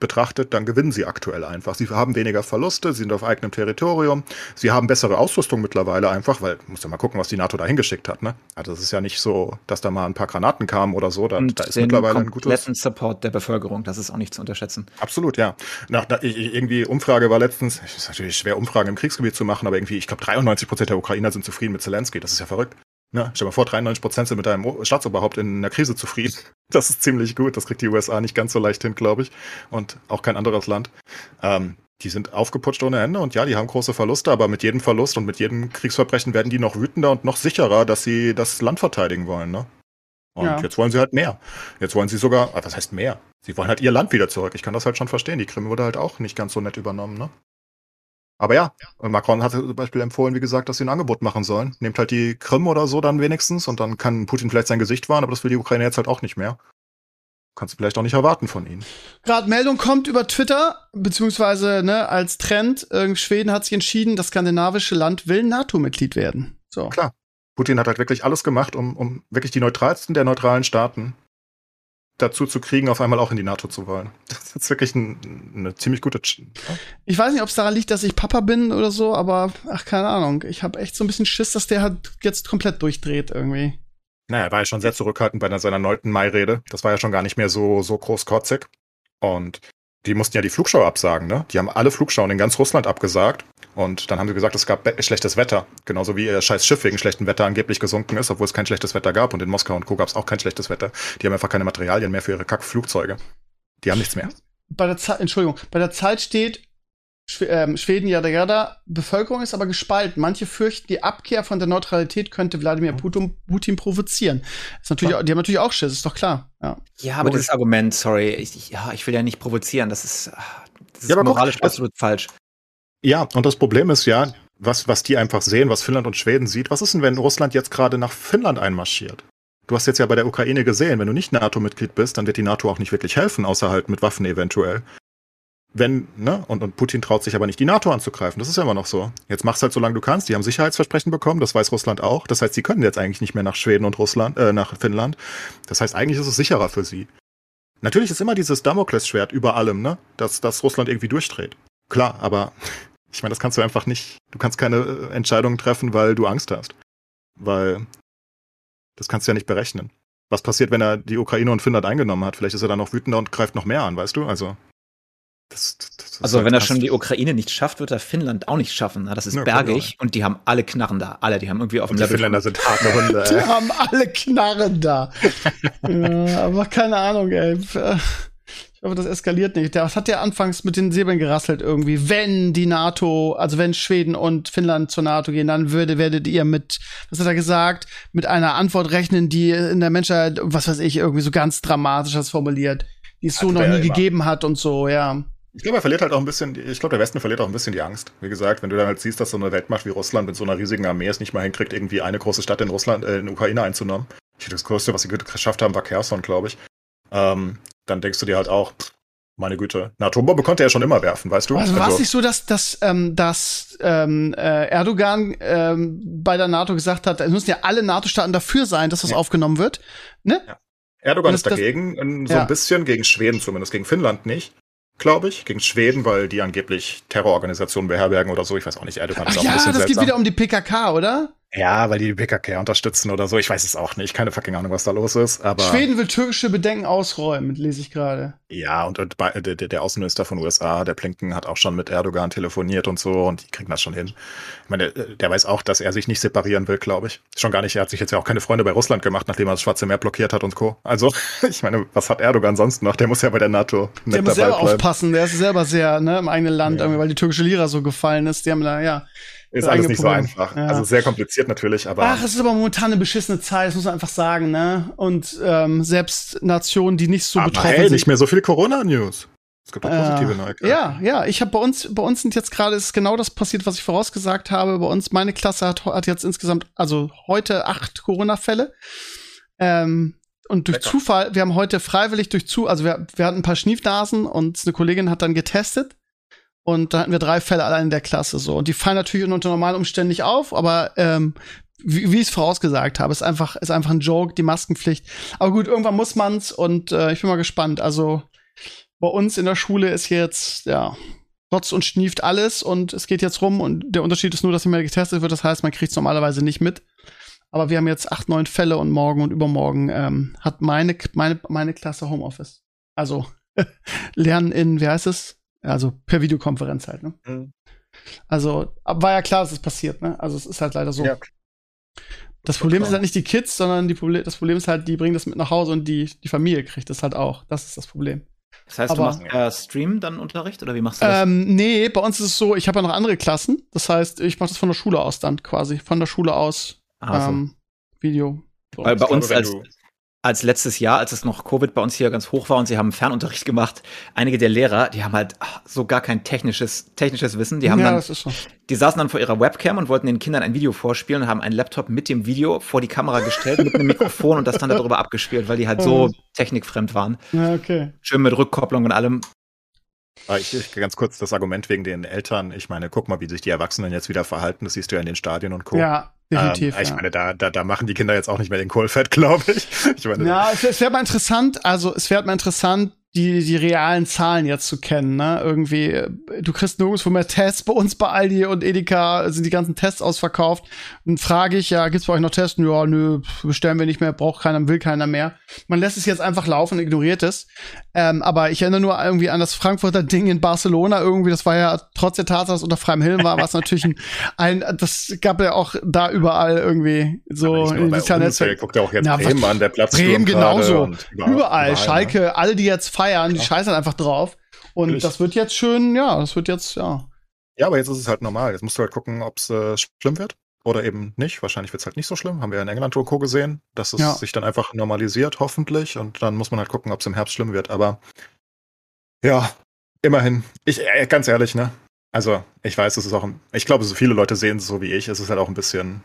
betrachtet, dann gewinnen sie aktuell einfach. Sie haben weniger Verluste, sie sind auf eigenem Territorium, sie haben bessere Ausrüstung mittlerweile einfach, weil, muss ja mal gucken, was die NATO da hingeschickt hat, ne? Also es ist ja nicht so, dass da mal ein paar Granaten kamen oder so, da, da ist mittlerweile ein gutes... Support der Bevölkerung, das ist auch nicht zu unterschätzen. Absolut, ja. Nach, na, irgendwie Umfrage war letztens, es ist natürlich schwer, Umfragen im Kriegsgebiet zu machen, aber irgendwie, ich glaube, 93 Prozent der Ukrainer sind zufrieden mit Zelensky, das ist ja verrückt. Ne? Stell dir mal vor, 93 Prozent sind mit einem Staatsoberhaupt in einer Krise zufrieden. Das ist ziemlich gut. Das kriegt die USA nicht ganz so leicht hin, glaube ich. Und auch kein anderes Land. Ähm, die sind aufgeputscht ohne Ende und ja, die haben große Verluste, aber mit jedem Verlust und mit jedem Kriegsverbrechen werden die noch wütender und noch sicherer, dass sie das Land verteidigen wollen. Ne? Und ja. jetzt wollen sie halt mehr. Jetzt wollen sie sogar, ah, was heißt mehr? Sie wollen halt ihr Land wieder zurück. Ich kann das halt schon verstehen. Die Krim wurde halt auch nicht ganz so nett übernommen, ne? Aber ja, Macron hat zum Beispiel empfohlen, wie gesagt, dass sie ein Angebot machen sollen. Nehmt halt die Krim oder so dann wenigstens und dann kann Putin vielleicht sein Gesicht wahren, aber das will die Ukraine jetzt halt auch nicht mehr. Kannst du vielleicht auch nicht erwarten von ihnen. Gerade Meldung kommt über Twitter, beziehungsweise ne, als Trend, Schweden hat sich entschieden, das skandinavische Land will NATO-Mitglied werden. So. Klar. Putin hat halt wirklich alles gemacht, um, um wirklich die neutralsten der neutralen Staaten dazu zu kriegen, auf einmal auch in die NATO zu wollen. Das ist wirklich ein, eine ziemlich gute. Ich weiß nicht, ob es daran liegt, dass ich Papa bin oder so, aber ach, keine Ahnung. Ich habe echt so ein bisschen Schiss, dass der halt jetzt komplett durchdreht irgendwie. Naja, er war ja schon sehr zurückhaltend bei seiner neunten Mai-Rede. Das war ja schon gar nicht mehr so, so großkotzig. Und die mussten ja die Flugschau absagen, ne? Die haben alle Flugschauen in ganz Russland abgesagt. Und dann haben sie gesagt, es gab schlechtes Wetter. Genauso wie ihr scheiß Schiff wegen schlechtem Wetter angeblich gesunken ist, obwohl es kein schlechtes Wetter gab. Und in Moskau und Co. gab es auch kein schlechtes Wetter. Die haben einfach keine Materialien mehr für ihre Kackflugzeuge. Die haben nichts mehr. Bei der Zeit, Entschuldigung, bei der Zeit steht, ähm, Schweden, jada jada, Bevölkerung ist aber gespalten. Manche fürchten, die Abkehr von der Neutralität könnte Wladimir Putin, Putin provozieren. Ist natürlich, ja. Die haben natürlich auch Schiss, ist doch klar. Ja, ja aber Logisch. dieses Argument, sorry, ich, ja, ich will ja nicht provozieren, das ist, das ist ja, moralisch guck, absolut falsch. Ja, und das Problem ist ja, was, was die einfach sehen, was Finnland und Schweden sieht, was ist denn, wenn Russland jetzt gerade nach Finnland einmarschiert? Du hast jetzt ja bei der Ukraine gesehen, wenn du nicht NATO-Mitglied bist, dann wird die NATO auch nicht wirklich helfen, außer halt mit Waffen eventuell. Wenn, ne, und, und Putin traut sich aber nicht, die NATO anzugreifen. Das ist ja immer noch so. Jetzt mach's halt, solange du kannst. Die haben Sicherheitsversprechen bekommen, das weiß Russland auch. Das heißt, sie können jetzt eigentlich nicht mehr nach Schweden und Russland, äh, nach Finnland. Das heißt, eigentlich ist es sicherer für sie. Natürlich ist immer dieses Damoklesschwert über allem, ne, dass, dass Russland irgendwie durchdreht. Klar, aber ich meine, das kannst du einfach nicht. Du kannst keine äh, Entscheidungen treffen, weil du Angst hast. Weil das kannst du ja nicht berechnen. Was passiert, wenn er die Ukraine und Finnland eingenommen hat? Vielleicht ist er dann noch wütender und greift noch mehr an, weißt du? Also. Das, das, das also, wenn er schon die Ukraine nicht schafft, wird er Finnland auch nicht schaffen. Das ist ja, bergig und die haben alle Knarren da. Alle, die haben irgendwie auf dem Level. Die Finnländer sind harte Hunde. die haben alle Knarren da. ja, aber keine Ahnung, ey. Ich hoffe, das eskaliert nicht. Das hat ja anfangs mit den Säbeln gerasselt irgendwie. Wenn die NATO, also wenn Schweden und Finnland zur NATO gehen, dann würde, werdet ihr mit, was hat er gesagt, mit einer Antwort rechnen, die in der Menschheit, was weiß ich, irgendwie so ganz dramatisch das formuliert, die es so noch nie gegeben hat und so, ja. Ich glaube, er verliert halt auch ein bisschen, ich glaube, der Westen verliert auch ein bisschen die Angst. Wie gesagt, wenn du dann halt siehst, dass so eine Weltmacht wie Russland mit so einer riesigen Armee es nicht mal hinkriegt, irgendwie eine große Stadt in Russland, äh, in Ukraine einzunehmen. Das größte, was sie geschafft haben, war Kherson, glaube ich. Ähm, dann denkst du dir halt auch, pff, meine Güte, eine Atombombe konnte er schon immer werfen, weißt du? Also, war es also nicht so, dass, dass, ähm, dass ähm, äh, Erdogan ähm, bei der NATO gesagt hat, es müssen ja alle NATO-Staaten dafür sein, dass das ja. aufgenommen wird? Ne? Ja. Erdogan ist dagegen, das, so ja. ein bisschen, gegen Schweden zumindest, gegen Finnland nicht glaube ich, gegen Schweden, weil die angeblich Terrororganisationen beherbergen oder so. Ich weiß auch nicht, Erdogan ist auch ja, ein bisschen das seltsam. geht wieder um die PKK, oder? Ja, weil die die PKK unterstützen oder so. Ich weiß es auch nicht. Keine fucking Ahnung, was da los ist. Aber Schweden will türkische Bedenken ausräumen, lese ich gerade. Ja, und, und bei, der, der Außenminister von USA, der Plinken, hat auch schon mit Erdogan telefoniert und so und die kriegen das schon hin. Ich meine, der, der weiß auch, dass er sich nicht separieren will, glaube ich. Schon gar nicht. Er hat sich jetzt ja auch keine Freunde bei Russland gemacht, nachdem er das Schwarze Meer blockiert hat und Co. Also, ich meine, was hat Erdogan sonst noch? Der muss ja bei der NATO mit der muss selber bleiben. aufpassen. Der ist selber sehr ne, im eigenen Land, ja. weil die türkische Lira so gefallen ist. Die haben da, ja ist alles nicht so einfach. Ja. Also sehr kompliziert natürlich, aber. Ach, es ist aber momentan eine beschissene Zeit, das muss man einfach sagen, ne? Und ähm, selbst Nationen, die nicht so aber betroffen hey, sind. nicht mehr so viel Corona-News. Es gibt auch positive äh, Neuigkeiten. Ja, ja, ich habe bei uns, bei uns sind jetzt gerade ist genau das passiert, was ich vorausgesagt habe. Bei uns, meine Klasse hat, hat jetzt insgesamt, also heute acht Corona-Fälle. Ähm, und durch Lecker. Zufall, wir haben heute freiwillig durch zu, also wir, wir hatten ein paar Schniefnasen und eine Kollegin hat dann getestet und da hatten wir drei Fälle allein in der Klasse so. Und die fallen natürlich unter normalen Umständen nicht auf, aber ähm, wie, wie ich es vorausgesagt habe, ist einfach, ist einfach ein Joke, die Maskenpflicht. Aber gut, irgendwann muss man's und äh, ich bin mal gespannt. Also bei uns in der Schule ist jetzt, ja, trotz und schnieft alles und es geht jetzt rum und der Unterschied ist nur, dass nicht mehr getestet wird. Das heißt, man kriegt es normalerweise nicht mit. Aber wir haben jetzt acht, neun Fälle und morgen und übermorgen ähm, hat meine, meine, meine Klasse Homeoffice. Also lernen in, wie heißt es? Also per Videokonferenz halt, ne? Mhm. Also, war ja klar, dass es das passiert, ne? Also es ist halt leider so. Ja. Das Problem ist halt nicht die Kids, sondern die Problem, das Problem ist halt, die bringen das mit nach Hause und die, die Familie kriegt das halt auch. Das ist das Problem. Das heißt, Aber, du machst äh, Stream dann Unterricht oder wie machst du das? Ähm, nee, bei uns ist es so, ich habe ja noch andere Klassen. Das heißt, ich mache das von der Schule aus dann quasi. Von der Schule aus ah, ähm, Video. Weil bei uns als, als letztes Jahr, als es noch Covid bei uns hier ganz hoch war und sie haben Fernunterricht gemacht, einige der Lehrer, die haben halt ach, so gar kein technisches, technisches Wissen. Die haben ja, dann, so. die saßen dann vor ihrer Webcam und wollten den Kindern ein Video vorspielen und haben einen Laptop mit dem Video vor die Kamera gestellt, mit einem Mikrofon und das dann darüber abgespielt, weil die halt so technikfremd waren. Ja, okay. Schön mit Rückkopplung und allem. Ah, ich, ich, ganz kurz das Argument wegen den Eltern. Ich meine, guck mal, wie sich die Erwachsenen jetzt wieder verhalten. Das siehst du ja in den Stadien und Co. Ja, definitiv. Ähm, ich ja. meine, da, da, da machen die Kinder jetzt auch nicht mehr den Kohlfett, glaube ich. ich meine, ja, es, es wäre mal interessant, also es wäre mal interessant, die, die realen Zahlen jetzt zu kennen, ne? Irgendwie, du kriegst nirgendwo mehr Tests. Bei uns bei Aldi und Edeka sind die ganzen Tests ausverkauft. Und frage ich, ja, gibt's bei euch noch Tests? Ja, nö, bestellen wir nicht mehr, braucht keiner, will keiner mehr. Man lässt es jetzt einfach laufen ignoriert es. Ähm, aber ich erinnere nur irgendwie an das Frankfurter Ding in Barcelona irgendwie, das war ja trotz der Tatsache, dass unter freiem Himmel war, was natürlich ein, ein, das gab ja auch da überall irgendwie so in sozialen Netzwerken. Guckt ja auch jetzt Na, Bremen an, der Platz. Bremen genauso. Überall, überall, Schalke, ne? alle, die jetzt feiern, die scheißen einfach drauf. Und Natürlich. das wird jetzt schön, ja, das wird jetzt, ja. Ja, aber jetzt ist es halt normal. Jetzt musst du halt gucken, ob es äh, schlimm wird oder eben nicht. Wahrscheinlich wird es halt nicht so schlimm. Haben wir in England und Co. gesehen, dass es ja. sich dann einfach normalisiert, hoffentlich. Und dann muss man halt gucken, ob es im Herbst schlimm wird. Aber ja, immerhin. Ich, äh, ganz ehrlich, ne? Also, ich weiß, es ist auch, ein, ich glaube, so viele Leute sehen es so wie ich. Es ist halt auch ein bisschen,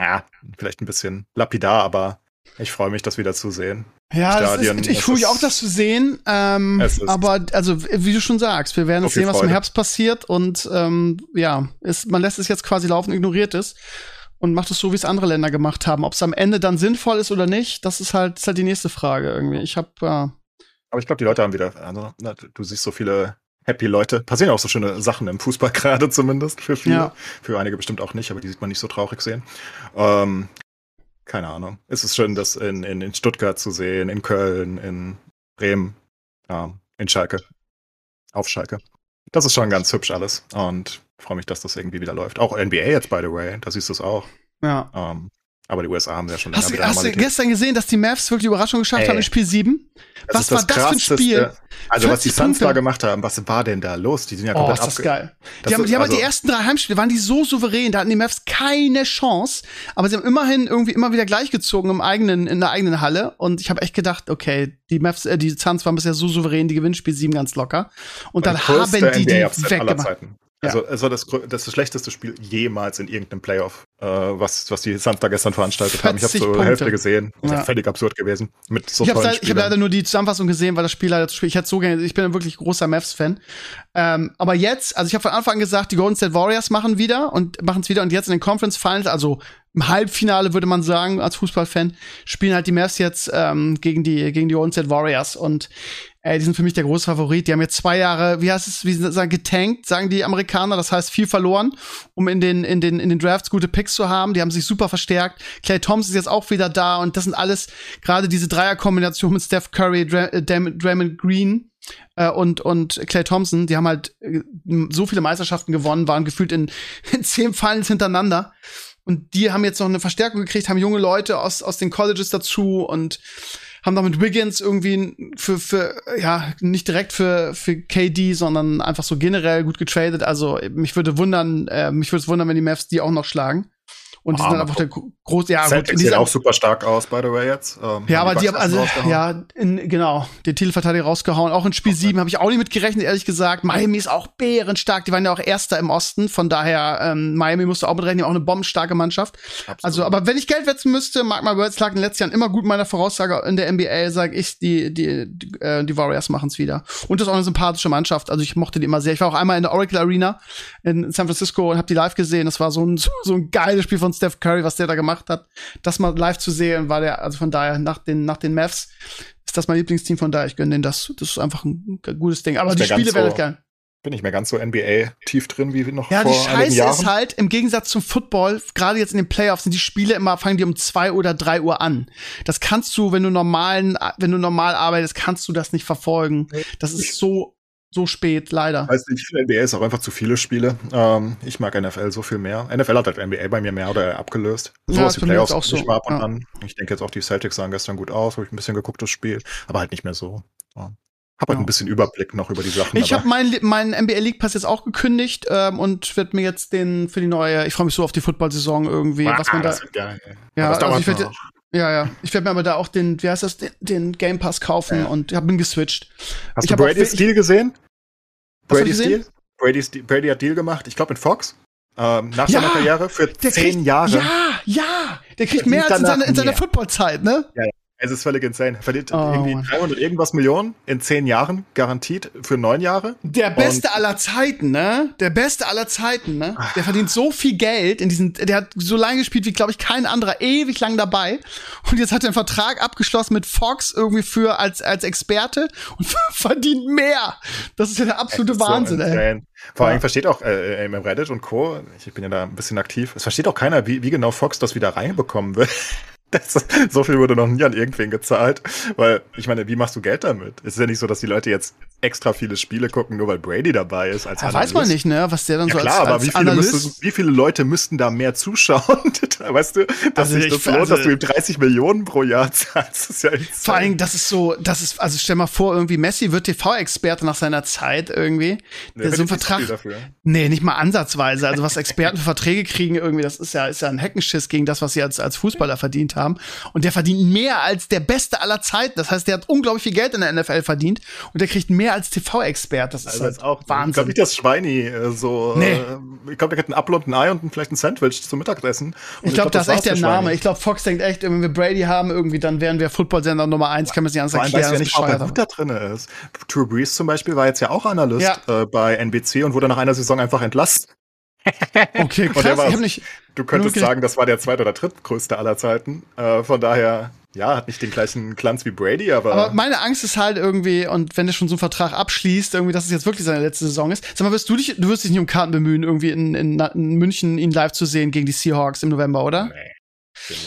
ja, vielleicht ein bisschen lapidar, aber ich freue mich, das wieder zu sehen. Ja, Stadien, ist, ich freue mich auch, das zu sehen. Ähm, aber also, wie du schon sagst, wir werden jetzt sehen, was im Herbst passiert. Und ähm, ja, ist, man lässt es jetzt quasi laufen, ignoriert es und macht es so, wie es andere Länder gemacht haben. Ob es am Ende dann sinnvoll ist oder nicht, das ist halt, ist halt die nächste Frage irgendwie. Ich habe. Äh, aber ich glaube, die Leute haben wieder, also, na, du siehst so viele happy Leute. Passieren auch so schöne Sachen im Fußball gerade zumindest für viele. Ja. Für einige bestimmt auch nicht, aber die sieht man nicht so traurig sehen. Ähm, keine Ahnung. Es ist schön, das in, in, in Stuttgart zu sehen, in Köln, in Bremen, ja, in Schalke. Auf Schalke. Das ist schon ganz hübsch alles und freue mich, dass das irgendwie wieder läuft. Auch NBA jetzt, by the way, da siehst du es auch. Ja. Ähm, aber die USA haben ja schon Hast, du, hast du gestern gesehen, dass die Mavs wirklich Überraschung geschafft Ey. haben in Spiel 7? Was war das für ein Spiel? Also, was die Suns da gemacht haben, was war denn da los? Die sind ja komplett Oh, ist das geil. Das die haben, die haben also die ersten drei Heimspiele, waren die so souverän, da hatten die Mavs keine Chance, aber sie haben immerhin irgendwie immer wieder gleichgezogen im eigenen, in der eigenen Halle und ich habe echt gedacht, okay, die Mavs, äh, die Suns waren bisher so souverän, die gewinnen Spiel 7 ganz locker. Und dann haben die die weggemacht. Also es war das, das, das schlechteste Spiel jemals in irgendeinem Playoff, äh, was, was die da gestern veranstaltet haben. Ich habe so Punkte. Hälfte gesehen. Das ja. ist völlig absurd gewesen. Mit so ich habe hab leider nur die Zusammenfassung gesehen, weil das Spiel leider zu spät. Ich hätte so gerne, ich bin ein wirklich großer Mavs-Fan. Ähm, aber jetzt, also ich habe von Anfang an gesagt, die Golden State Warriors machen wieder und machen es wieder und jetzt in den Conference Finals, also im Halbfinale würde man sagen, als Fußballfan, spielen halt die Mavs jetzt ähm, gegen die gegen die Golden State Warriors und Ey, die sind für mich der große Favorit. Die haben jetzt zwei Jahre, wie heißt es, wie sagen, getankt, sagen die Amerikaner. Das heißt, viel verloren, um in den, in den, in den Drafts gute Picks zu haben. Die haben sich super verstärkt. Clay Thompson ist jetzt auch wieder da und das sind alles gerade diese Dreierkombination mit Steph Curry, äh, Draymond Green äh, und, und Clay Thompson. Die haben halt äh, so viele Meisterschaften gewonnen, waren gefühlt in, in zehn Finals hintereinander. Und die haben jetzt noch eine Verstärkung gekriegt, haben junge Leute aus, aus den Colleges dazu und haben da mit Wiggins irgendwie für, für, ja, nicht direkt für, für KD, sondern einfach so generell gut getradet. Also mich würde wundern, äh, mich würde es wundern, wenn die Mavs die auch noch schlagen. Und die ah, sind dann einfach der große, ja, Celtics gut. Die sehen auch super stark aus, by the way, jetzt. Ähm, ja, aber die haben, also, ja, in, genau, den Titelverteidiger rausgehauen. Auch in Spiel okay. 7 habe ich auch nicht mit gerechnet, ehrlich gesagt. Miami ist auch bärenstark. Die waren ja auch Erster im Osten. Von daher, ähm, Miami musste auch mit rechnen, auch eine bombenstarke Mannschaft. Absolut. Also, aber wenn ich Geld wetzen müsste, mag my words lag in den letzten Jahren immer gut meiner Voraussage in der NBA, sage ich, die, die, die, äh, die Warriors machen es wieder. Und das ist auch eine sympathische Mannschaft. Also ich mochte die immer sehr. Ich war auch einmal in der Oracle Arena in San Francisco und habe die live gesehen. Das war so ein, so ein geiles Spiel von Steph Curry, was der da gemacht hat, das mal live zu sehen, war der, also von daher, nach den, nach den Mavs ist das mein Lieblingsteam, von daher, ich gönne denen das. Das ist einfach ein gutes Ding. Aber die Spiele werden geil bin ich mir ganz so NBA tief drin wie noch ja, vor Ja, die Scheiße ist halt, im Gegensatz zum Football, gerade jetzt in den Playoffs sind die Spiele immer, fangen die um zwei oder drei Uhr an. Das kannst du, wenn du normalen, wenn du normal arbeitest, kannst du das nicht verfolgen. Das ist so, so spät, leider. Weiß nicht, für NBA ist auch einfach zu viele Spiele. Ähm, ich mag NFL so viel mehr. NFL hat halt NBA bei mir mehr oder abgelöst. So ja, was die Playoffs auch so. Ich, ab und ja. an. ich denke jetzt auch, die Celtics sahen gestern gut aus, habe ich ein bisschen geguckt, das Spiel, aber halt nicht mehr so. Ja. Hab halt ja. ein bisschen Überblick noch über die Sachen. Ich habe meinen mein NBA League Pass jetzt auch gekündigt ähm, und werde mir jetzt den für die neue, ich freue mich so auf die Football-Saison irgendwie, ah, was man da. Das wird geil, ja, also ich werd, ja, ja. Ich werde mir aber da auch den, wie heißt das, den, den Game Pass kaufen ja. und hab, bin geswitcht. Hast ich du Brady's Deal gesehen? Brady's Deal? Brady's, Brady hat Deal gemacht, ich glaube mit Fox. Ähm, nach ja, seiner Karriere für zehn kriegt, Jahre. Ja, ja, der kriegt mehr als in seiner, in seiner Footballzeit, ne? Ja, ja. Es ist völlig insane. Verdient oh, irgendwie 300 irgendwas Millionen in zehn Jahren, garantiert für neun Jahre. Der Beste Und aller Zeiten, ne? Der Beste aller Zeiten, ne? Der verdient so viel Geld in diesen, der hat so lange gespielt wie, glaube ich, kein anderer, ewig lang dabei. Und jetzt hat er einen Vertrag abgeschlossen mit Fox irgendwie für, als, als Experte und verdient mehr. Das ist ja der absolute Wahnsinn, so ey. Vor allem ja. versteht auch äh, im Reddit und Co., ich bin ja da ein bisschen aktiv, es versteht auch keiner, wie, wie genau Fox das wieder reinbekommen will. Das, so viel wurde noch nie an irgendwen gezahlt. Weil, ich meine, wie machst du Geld damit? Es ist ja nicht so, dass die Leute jetzt extra viele Spiele gucken, nur weil Brady dabei ist. Als ja, weiß man nicht, ne? Was der dann ja, so klar, als, als aber wie viele, müssten, wie viele Leute müssten da mehr zuschauen? weißt du, dass also sich das lohnt, also, dass du ihm 30 Millionen pro Jahr zahlst. Ja vor allem, das ist so, das ist, also stell mal vor, irgendwie Messi wird TV-Experte nach seiner Zeit irgendwie. Nee, der so ein Vertrag. Nee, nicht mal ansatzweise. Also was Experten für Verträge kriegen irgendwie, das ist ja, ist ja ein Heckenschiss gegen das, was sie als, als Fußballer verdient haben. Und der verdient mehr als der Beste aller Zeiten. Das heißt, der hat unglaublich viel Geld in der NFL verdient und der kriegt mehr als TV-Expert. Das ist also halt auch Wahnsinn. Ich glaube nicht, dass Schweini äh, so. Nee. Äh, ich glaube, der kriegt einen Upload, ein Ei und vielleicht ein Sandwich zum Mittagessen. Ich glaube, glaub, das, das ist echt der Name. Ich glaube, Fox denkt echt, wenn wir Brady haben, irgendwie, dann wären wir Football-Sender Nummer eins. Kann man sich anders erklären. Weiß ja nicht, ob er gut da drin ist. True Breeze zum Beispiel war jetzt ja auch Analyst ja. Äh, bei NBC und wurde nach einer Saison einfach entlassen. Okay, krass. War, nicht, du könntest sagen, das war der zweit- oder drittgrößte aller Zeiten. Äh, von daher, ja, hat nicht den gleichen Glanz wie Brady, aber. Aber meine Angst ist halt irgendwie, und wenn er schon so einen Vertrag abschließt, irgendwie, dass es jetzt wirklich seine letzte Saison ist. Sag mal, wirst du dich, du wirst dich nicht um Karten bemühen, irgendwie in, in, in München ihn live zu sehen gegen die Seahawks im November, oder? Nee.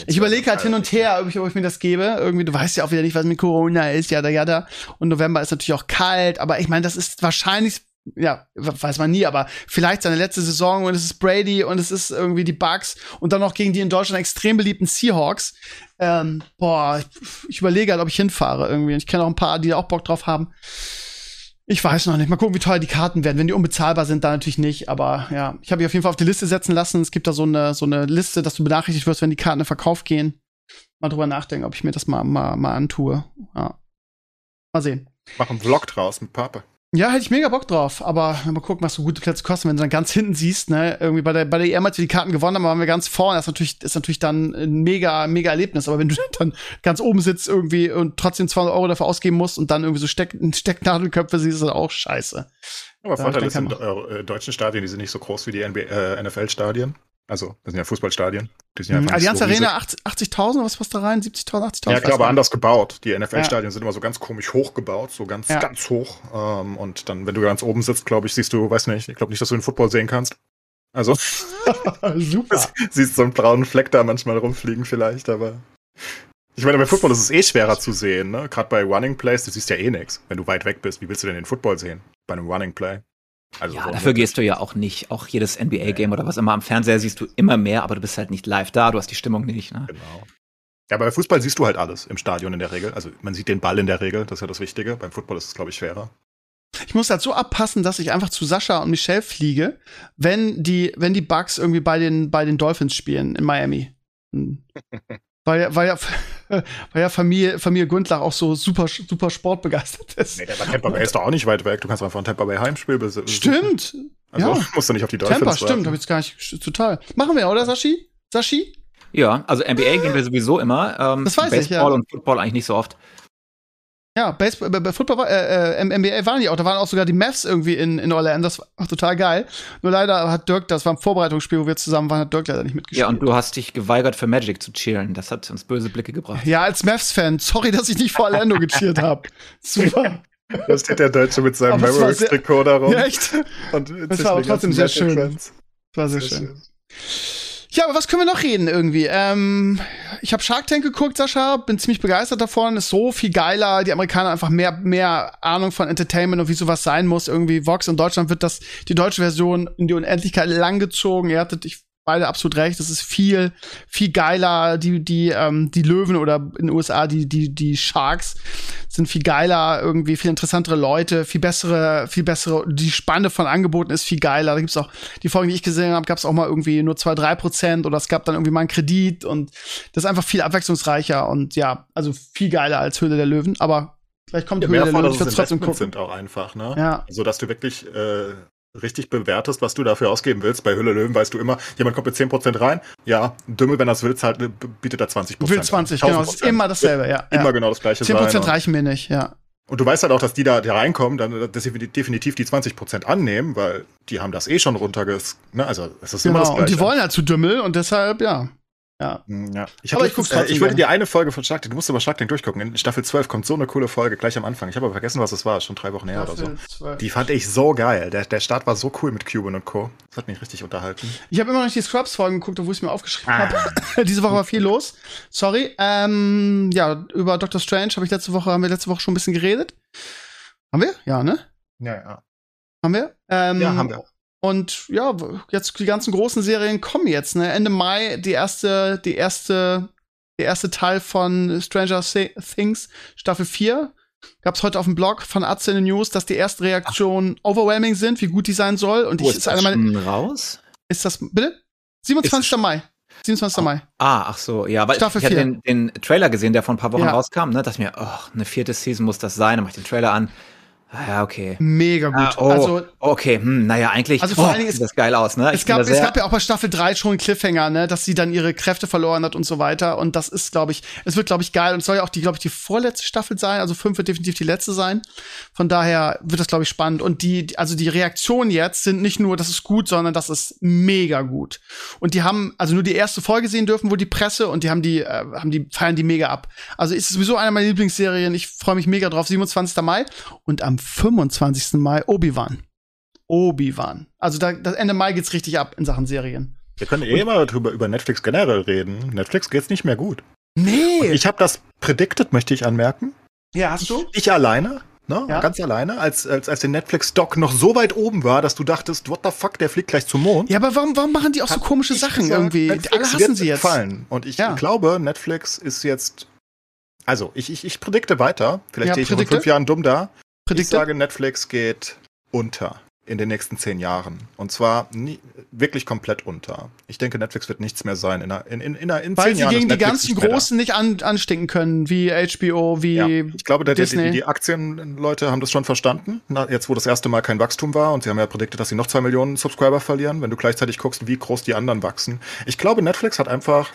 Ich überlege halt hin und her, ob ich, ob ich, mir das gebe. Irgendwie, du weißt ja auch wieder nicht, was mit Corona ist, ja, da, ja, da. Und November ist natürlich auch kalt, aber ich meine, das ist wahrscheinlich ja, weiß man nie, aber vielleicht seine letzte Saison und es ist Brady und es ist irgendwie die Bucks und dann noch gegen die in Deutschland extrem beliebten Seahawks. Ähm, boah, ich, ich überlege halt, ob ich hinfahre irgendwie. Ich kenne auch ein paar, die da auch Bock drauf haben. Ich weiß noch nicht. Mal gucken, wie teuer die Karten werden. Wenn die unbezahlbar sind, dann natürlich nicht. Aber ja, ich habe mich auf jeden Fall auf die Liste setzen lassen. Es gibt da so eine, so eine Liste, dass du benachrichtigt wirst, wenn die Karten in Verkauf gehen. Mal drüber nachdenken, ob ich mir das mal, mal, mal antue. Ja. Mal sehen. Mach einen Vlog draus mit Papa. Ja, hätte ich mega Bock drauf, aber mal gucken, was so gute Plätze kosten, wenn du dann ganz hinten siehst, ne, irgendwie bei der, bei der EM, als wir die Karten gewonnen haben, waren wir ganz vorne, das ist natürlich, ist natürlich dann ein mega, mega Erlebnis, aber wenn du dann ganz oben sitzt irgendwie und trotzdem 200 Euro dafür ausgeben musst und dann irgendwie so Steck, Stecknadelköpfe siehst, ist das auch scheiße. Aber Vorteil ist in äh, deutschen Stadien, die sind nicht so groß wie die äh, NFL-Stadien. Also, das sind ja Fußballstadien. Die sind ja mhm. Allianz so Arena 80.000, was passt da rein? 70.000, 80.000? Ja, klar, aber anders gebaut. Die NFL-Stadien ja. sind immer so ganz komisch hoch gebaut, so ganz, ja. ganz hoch. Ähm, und dann, wenn du ganz oben sitzt, glaube ich, siehst du, weiß nicht, ich glaube nicht, dass du den Football sehen kannst. Also, super. siehst so einen braunen Fleck da manchmal rumfliegen vielleicht, aber. Ich meine, bei Football ist es eh schwerer zu sehen, ne? Gerade bei Running Plays, du siehst ja eh nichts. Wenn du weit weg bist, wie willst du denn den Football sehen? Bei einem Running Play. Also ja, dafür gehst du ja auch nicht. Auch jedes NBA-Game oder was immer am Fernseher siehst du immer mehr, aber du bist halt nicht live da, du hast die Stimmung nicht. Ne? Genau. Ja, bei Fußball siehst du halt alles im Stadion in der Regel. Also man sieht den Ball in der Regel, das ist ja das Wichtige. Beim Football ist es, glaube ich, schwerer. Ich muss halt so abpassen, dass ich einfach zu Sascha und Michelle fliege, wenn die, wenn die Bugs irgendwie bei den, bei den Dolphins spielen in Miami. Weil, weil ja, weil ja Familie, Familie Gundlach auch so super, super sportbegeistert ist. Nee, der bei Tampa Bay ist doch auch nicht weit weg. Du kannst einfach ein Tampa Bay Heimspiel besuchen. Stimmt. Also ja. musst du nicht auf die Dolphins Tampa, stimmt, hab ich jetzt gar nicht total. Machen wir, oder, Sashi? Sashi? Ja, also NBA gehen wir sowieso immer. Ähm, das weiß Baseball ich, ja. und Football eigentlich nicht so oft. Ja, Baseball, bei Football, äh, äh, NBA waren die auch. Da waren auch sogar die Mavs irgendwie in, in Orlando. Das war total geil. Nur leider hat Dirk, das war ein Vorbereitungsspiel, wo wir zusammen waren, hat Dirk leider nicht mitgespielt. Ja, und du hast dich geweigert, für Magic zu cheeren. Das hat uns böse Blicke gebracht. Ja, als Mavs-Fan. Sorry, dass ich nicht vor Orlando gecheert habe. Super. Da steht der Deutsche mit seinem Mavericks-Trikot darum. Ja, echt. Und das war aber trotzdem sehr schön. Das war sehr, sehr schön. schön. Ja, aber was können wir noch reden irgendwie? Ähm, ich habe Shark Tank geguckt, Sascha, bin ziemlich begeistert davon. Ist so viel geiler. Die Amerikaner einfach mehr mehr Ahnung von Entertainment und wie sowas sein muss. Irgendwie Vox in Deutschland wird das die deutsche Version in die Unendlichkeit langgezogen. Ihr hattet, ich beide absolut recht. Das ist viel, viel geiler. Die, die, ähm, die Löwen oder in den USA die, die, die Sharks sind viel geiler, irgendwie viel interessantere Leute, viel bessere, viel bessere, die Spanne von Angeboten ist viel geiler. Da gibt's auch, die Folgen, die ich gesehen habe, gab's auch mal irgendwie nur zwei, drei Prozent oder es gab dann irgendwie mal einen Kredit und das ist einfach viel abwechslungsreicher und ja, also viel geiler als Höhle der Löwen, aber Vielleicht kommt ja, Höhle der Löwen, ich trotzdem gucken. sind auch einfach, ne? Ja. So, dass du wirklich äh, richtig bewertest, was du dafür ausgeben willst. Bei Hülle Löwen weißt du immer, jemand kommt mit 10% rein. Ja, Dümmel, wenn das will, zahlt, bietet er 20%. Will 20, genau. Das ist immer dasselbe, ja. Immer ja. genau das gleiche 10% sein. reichen mir nicht, ja. Und du weißt halt auch, dass die da, da reinkommen, dann dass sie definitiv die 20% annehmen, weil die haben das eh schon runterges... Ne? Also es ist genau. immer das Gleiche. Und die wollen ja zu Dümmel und deshalb, ja. Ja. Hm, ja. Ich, aber ich, guck's äh, ich wollte dir eine Folge von Shark Tank, du musst aber Shark Tank durchgucken. In Staffel 12 kommt so eine coole Folge gleich am Anfang. Ich habe aber vergessen, was es war, schon drei Wochen her Staffel oder so. 12. Die fand ich so geil. Der, der Start war so cool mit Cuban und Co. Das hat mich richtig unterhalten. Ich habe immer noch nicht die Scrubs-Folgen geguckt, wo ich es mir aufgeschrieben ah. habe. Diese Woche war viel los. Sorry. Ähm, ja, über Doctor Strange habe ich letzte Woche, haben wir letzte Woche schon ein bisschen geredet. Haben wir? Ja, ne? Ja, ja. Haben wir? Ähm, ja, haben wir. Und ja, jetzt die ganzen großen Serien kommen jetzt. Ne? Ende Mai die erste, die erste, der erste Teil von Stranger Things Staffel 4. Gab es heute auf dem Blog von Atze in den News, dass die ersten Reaktionen Ach. overwhelming sind, wie gut die sein soll. Und Wo ich ist, ist das raus? Ist das bitte? 27. Ist Mai. 27. Oh. Mai. Ah, ach so, ja, weil Staffel ich, ich hatte den, den, Trailer gesehen, der vor ein paar Wochen ja. rauskam, ne? Dachte mir, oh, eine vierte Season muss das sein. Dann mach ich den Trailer an. Ah, ja, okay. Mega gut. Ah, oh, also, okay, hm, naja, eigentlich also vor oh, allen Dingen sieht das geil aus, ne? Es gab, es gab ja auch bei Staffel 3 schon einen Cliffhanger, ne, dass sie dann ihre Kräfte verloren hat und so weiter. Und das ist, glaube ich, es wird, glaube ich, geil. Und es soll ja auch die, glaube ich, die vorletzte Staffel sein. Also 5 wird definitiv die letzte sein. Von daher wird das, glaube ich, spannend. Und die, also die Reaktionen jetzt sind nicht nur, das ist gut, sondern das ist mega gut. Und die haben also nur die erste Folge sehen dürfen, wo die Presse und die haben die, äh, haben die, feiern die mega ab. Also ist sowieso eine meiner Lieblingsserien. Ich freue mich mega drauf. 27. Mai. Und am 25. 20. Mai Obi-Wan. Obi-Wan. Also da, das Ende Mai geht's richtig ab in Sachen Serien. Wir können eh mal drüber, über Netflix generell reden. Netflix geht's nicht mehr gut. Nee. Und ich habe das predicted, möchte ich anmerken. Ja, hast du? Ich, ich alleine, ne? Ja. Ganz alleine, als, als, als der Netflix-Doc noch so weit oben war, dass du dachtest, what the fuck, der fliegt gleich zum Mond. Ja, aber warum, warum machen die auch so komische Sachen gesagt, irgendwie? Netflix Alle hassen sie jetzt. Gefallen. Und ich ja. glaube, Netflix ist jetzt. Also, ich, ich, ich predikte weiter. Vielleicht ja, stehe ich in fünf Jahren dumm da. Predikte? Ich sage, Netflix geht unter in den nächsten zehn Jahren. Und zwar nie, wirklich komplett unter. Ich denke, Netflix wird nichts mehr sein. In, in, in, in, in Weil sie gegen die ganzen Großen nicht an, anstinken können, wie HBO, wie ja, Ich glaube, der, Disney. Die, die Aktienleute haben das schon verstanden. Na, jetzt, wo das erste Mal kein Wachstum war und sie haben ja prädiktet, dass sie noch zwei Millionen Subscriber verlieren, wenn du gleichzeitig guckst, wie groß die anderen wachsen. Ich glaube, Netflix hat einfach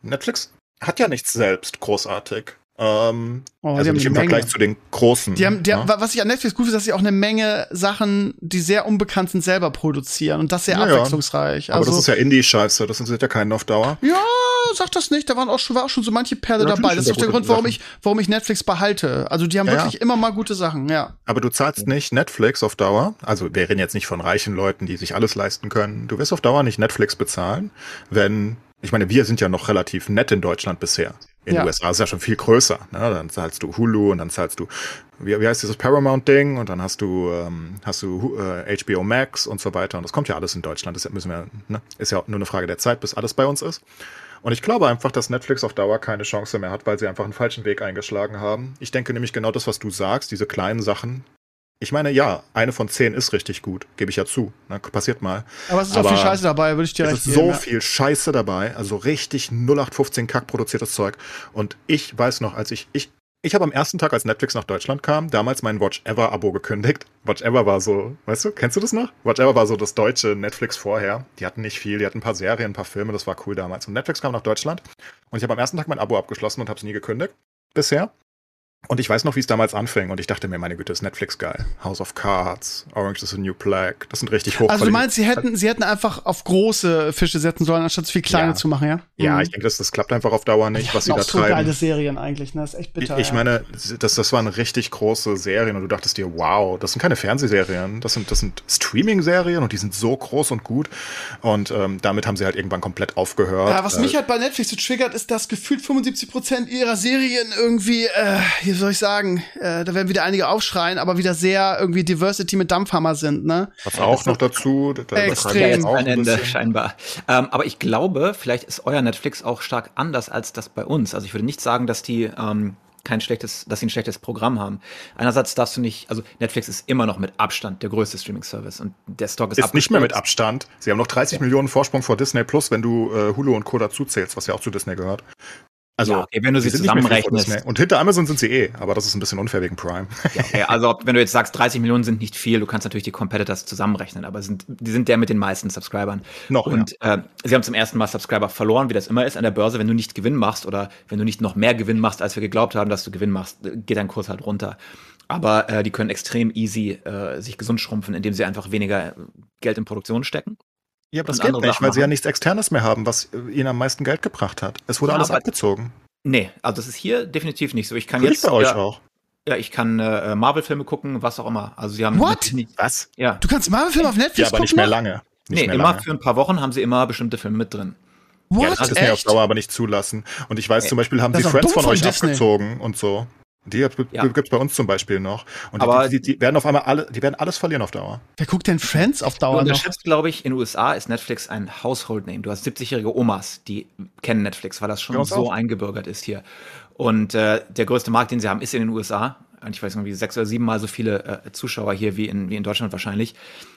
Netflix hat ja nichts selbst großartig. Ähm, oh, also nicht im Menge. Vergleich zu den großen. Die haben, die ja? was ich an Netflix gut finde, dass sie auch eine Menge Sachen, die sehr unbekannt sind, selber produzieren und das sehr ja, abwechslungsreich. Aber also, das ist ja Indie-Scheiße, das interessiert ja keinen auf Dauer. Ja, sag das nicht, da waren auch schon, war auch schon so manche Perle ja, dabei. Das ist auch der Grund, warum ich, warum ich Netflix behalte. Also die haben ja, wirklich immer mal gute Sachen, ja. Aber du zahlst nicht Netflix auf Dauer. Also wir reden jetzt nicht von reichen Leuten, die sich alles leisten können. Du wirst auf Dauer nicht Netflix bezahlen, wenn ich meine, wir sind ja noch relativ nett in Deutschland bisher. In ja. den USA ist ja schon viel größer. Ne? Dann zahlst du Hulu und dann zahlst du, wie, wie heißt dieses Paramount-Ding? Und dann hast du, ähm, hast du äh, HBO Max und so weiter. Und das kommt ja alles in Deutschland. Das müssen wir, ne? ist ja nur eine Frage der Zeit, bis alles bei uns ist. Und ich glaube einfach, dass Netflix auf Dauer keine Chance mehr hat, weil sie einfach einen falschen Weg eingeschlagen haben. Ich denke nämlich genau das, was du sagst, diese kleinen Sachen, ich meine, ja, eine von zehn ist richtig gut, gebe ich ja zu. Ne, passiert mal. Aber es ist auch viel Scheiße dabei, würde ich dir recht geben. Es ist so ja. viel Scheiße dabei, also richtig 0815 Kack produziertes Zeug. Und ich weiß noch, als ich, ich, ich habe am ersten Tag, als Netflix nach Deutschland kam, damals mein Watch Ever Abo gekündigt. Watch Ever war so, weißt du, kennst du das noch? Watch Ever war so das deutsche Netflix vorher. Die hatten nicht viel, die hatten ein paar Serien, ein paar Filme, das war cool damals. Und Netflix kam nach Deutschland und ich habe am ersten Tag mein Abo abgeschlossen und habe es nie gekündigt. Bisher. Und ich weiß noch, wie es damals anfing und ich dachte mir, meine Güte, ist Netflix geil. House of Cards, Orange is the New Black, das sind richtig hoch. Also du meinst, sie hätten, sie hätten einfach auf große Fische setzen sollen, anstatt so viel kleine ja. zu machen, ja? Ja, mhm. ich denke, das, das klappt einfach auf Dauer nicht, was sie da so treiben. geile Serien eigentlich, ne? Das ist echt bitter. Ich, ich meine, das, das waren richtig große Serien und du dachtest dir, wow, das sind keine Fernsehserien, das sind, das sind Streaming-Serien und die sind so groß und gut. Und ähm, damit haben sie halt irgendwann komplett aufgehört. Ja, was äh, mich halt bei Netflix so triggert, ist, dass gefühlt 75 Prozent ihrer Serien irgendwie, äh, wie soll ich sagen, äh, da werden wieder einige aufschreien, aber wieder sehr irgendwie Diversity mit Dampfhammer sind, ne? Was auch noch dazu. Da extrem. Auch ein Ende, scheinbar. Ähm, aber ich glaube, vielleicht ist euer Netflix auch stark anders als das bei uns. Also ich würde nicht sagen, dass die ähm, kein schlechtes, dass sie ein schlechtes Programm haben. Einerseits darfst du nicht, also Netflix ist immer noch mit Abstand der größte Streaming-Service und der Stock ist, ist nicht mehr mit Abstand. Sie haben noch 30 ja. Millionen Vorsprung vor Disney Plus, wenn du äh, Hulu und Co. dazu zählst, was ja auch zu Disney gehört. Also, ja, okay, wenn du sie zusammenrechnest. Und hinter Amazon sind sie eh, aber das ist ein bisschen unfair wegen Prime. Ja, okay, also wenn du jetzt sagst, 30 Millionen sind nicht viel, du kannst natürlich die Competitors zusammenrechnen, aber sind, die sind der mit den meisten Subscribern. Noch. Und ja. äh, sie haben zum ersten Mal Subscriber verloren, wie das immer ist an der Börse. Wenn du nicht Gewinn machst oder wenn du nicht noch mehr Gewinn machst, als wir geglaubt haben, dass du Gewinn machst, geht dein Kurs halt runter. Aber äh, die können extrem easy äh, sich gesund schrumpfen, indem sie einfach weniger Geld in Produktion stecken. Ja, aber das geht nicht, weil sie ja nichts Externes mehr haben, was ihnen am meisten Geld gebracht hat. Es wurde ja, alles abgezogen. Nee, also das ist hier definitiv nicht so. Ich kann Krieg jetzt. bei euch ja, auch. Ja, ich kann äh, Marvel-Filme gucken, was auch immer. Also sie haben. What? Was? Ja. Du kannst Marvel-Filme auf Netflix gucken? Ja, aber nicht mehr lange. Nicht nee, mehr immer lange. für ein paar Wochen haben sie immer bestimmte Filme mit drin. What? Ja, das ist mir auf Dauer aber nicht zulassen. Und ich weiß Ey. zum Beispiel, haben das sie Friends von euch Disney. abgezogen und so. Die ja. gibt's bei uns zum Beispiel noch. Und aber die, die, die, werden auf einmal alle, die werden alles verlieren auf Dauer. Wer guckt denn Friends auf Dauer du unterschätzt, glaube ich, in den USA ist Netflix ein Household Name. Du hast 70-jährige Omas, die kennen Netflix, weil das schon so auch. eingebürgert ist hier. Und äh, der größte Markt, den sie haben, ist in den USA. Und ich weiß nicht, wie sechs oder sieben Mal so viele äh, Zuschauer hier wie in, wie in Deutschland wahrscheinlich.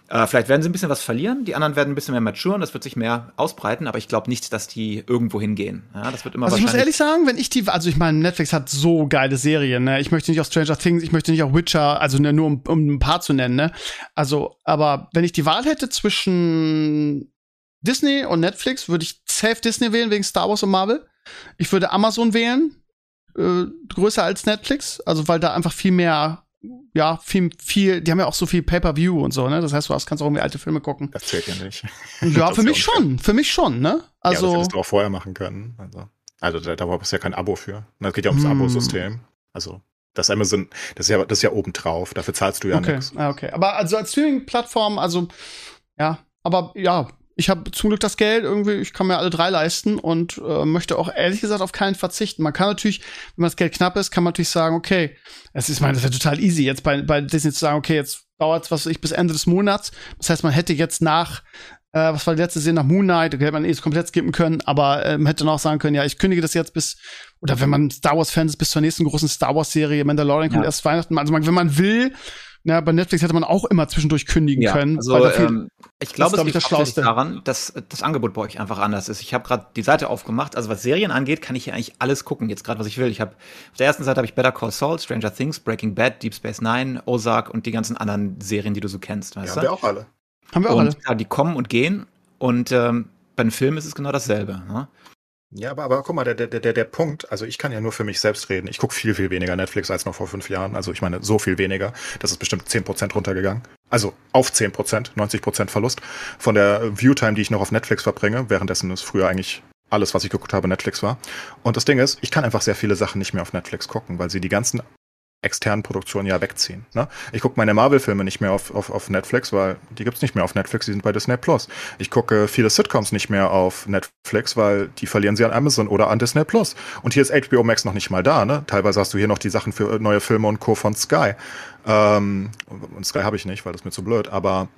Äh, vielleicht werden sie ein bisschen was verlieren, die anderen werden ein bisschen mehr maturen, das wird sich mehr ausbreiten, aber ich glaube nicht, dass die irgendwo hingehen. Ja, das wird immer also ich muss ehrlich sagen, wenn ich die, also ich meine, Netflix hat so geile Serien, ne? Ich möchte nicht auch Stranger Things, ich möchte nicht auch Witcher, also ne, nur um, um ein paar zu nennen, ne? Also, aber wenn ich die Wahl hätte zwischen Disney und Netflix, würde ich safe Disney wählen wegen Star Wars und Marvel. Ich würde Amazon wählen, äh, größer als Netflix, also weil da einfach viel mehr ja, viel, viel, die haben ja auch so viel Pay-Per-View und so, ne? Das heißt, du kannst auch irgendwie alte Filme gucken. Das zählt ja nicht. Ja, für mich schon, für mich schon, ne? Also. Ja, das hättest du auch vorher machen können. Also, also da, da war es ja kein Abo für. Das geht ja ums hm. Abo-System. Also, das Amazon, das ist ja, das ist ja obendrauf. Dafür zahlst du ja okay. nichts. Ah, okay. Aber also als Streaming-Plattform, also, ja, aber ja, ich habe zum Glück das Geld irgendwie, ich kann mir alle drei leisten und äh, möchte auch ehrlich gesagt auf keinen verzichten. Man kann natürlich, wenn das Geld knapp ist, kann man natürlich sagen, okay, es ist, ich meine, das wäre total easy, jetzt bei, bei Disney zu sagen, okay, jetzt dauert es, was weiß ich, bis Ende des Monats. Das heißt, man hätte jetzt nach, äh, was war die letzte Serie, nach Moon Knight, da hätte man eh komplett skippen können, aber äh, man hätte dann auch sagen können, ja, ich kündige das jetzt bis, oder wenn man Star Wars-Fan ist, bis zur nächsten großen Star Wars-Serie, Mandalorian kommt ja. erst Weihnachten. Also man, wenn man will, na, bei Netflix hätte man auch immer zwischendurch kündigen ja, können. Also, ähm, ich glaube, es liegt das daran, dass das Angebot bei euch einfach anders ist. Ich habe gerade die Seite aufgemacht. Also was Serien angeht, kann ich hier eigentlich alles gucken. Jetzt gerade, was ich will. Ich habe auf der ersten Seite habe ich Better Call Saul, Stranger Things, Breaking Bad, Deep Space Nine, Ozark und die ganzen anderen Serien, die du so kennst. Weißt ja, haben wir auch alle. Haben wir auch und, alle. Ja, die kommen und gehen. Und ähm, bei einem Film ist es genau dasselbe. Ne? Ja, aber, aber guck mal, der, der, der, der Punkt, also ich kann ja nur für mich selbst reden. Ich gucke viel, viel weniger Netflix als noch vor fünf Jahren. Also ich meine, so viel weniger. Das ist bestimmt zehn Prozent runtergegangen. Also auf zehn Prozent, 90 Prozent Verlust von der Viewtime, die ich noch auf Netflix verbringe. Währenddessen ist früher eigentlich alles, was ich geguckt habe, Netflix war. Und das Ding ist, ich kann einfach sehr viele Sachen nicht mehr auf Netflix gucken, weil sie die ganzen externen Produktionen ja wegziehen. Ne? Ich gucke meine Marvel-Filme nicht mehr auf, auf, auf Netflix, weil die gibt's nicht mehr auf Netflix, die sind bei Disney Plus. Ich gucke viele Sitcoms nicht mehr auf Netflix, weil die verlieren sie an Amazon oder an Disney Plus. Und hier ist HBO Max noch nicht mal da. Ne? Teilweise hast du hier noch die Sachen für neue Filme und Co. von Sky. Ähm, und Sky habe ich nicht, weil das ist mir zu blöd. Aber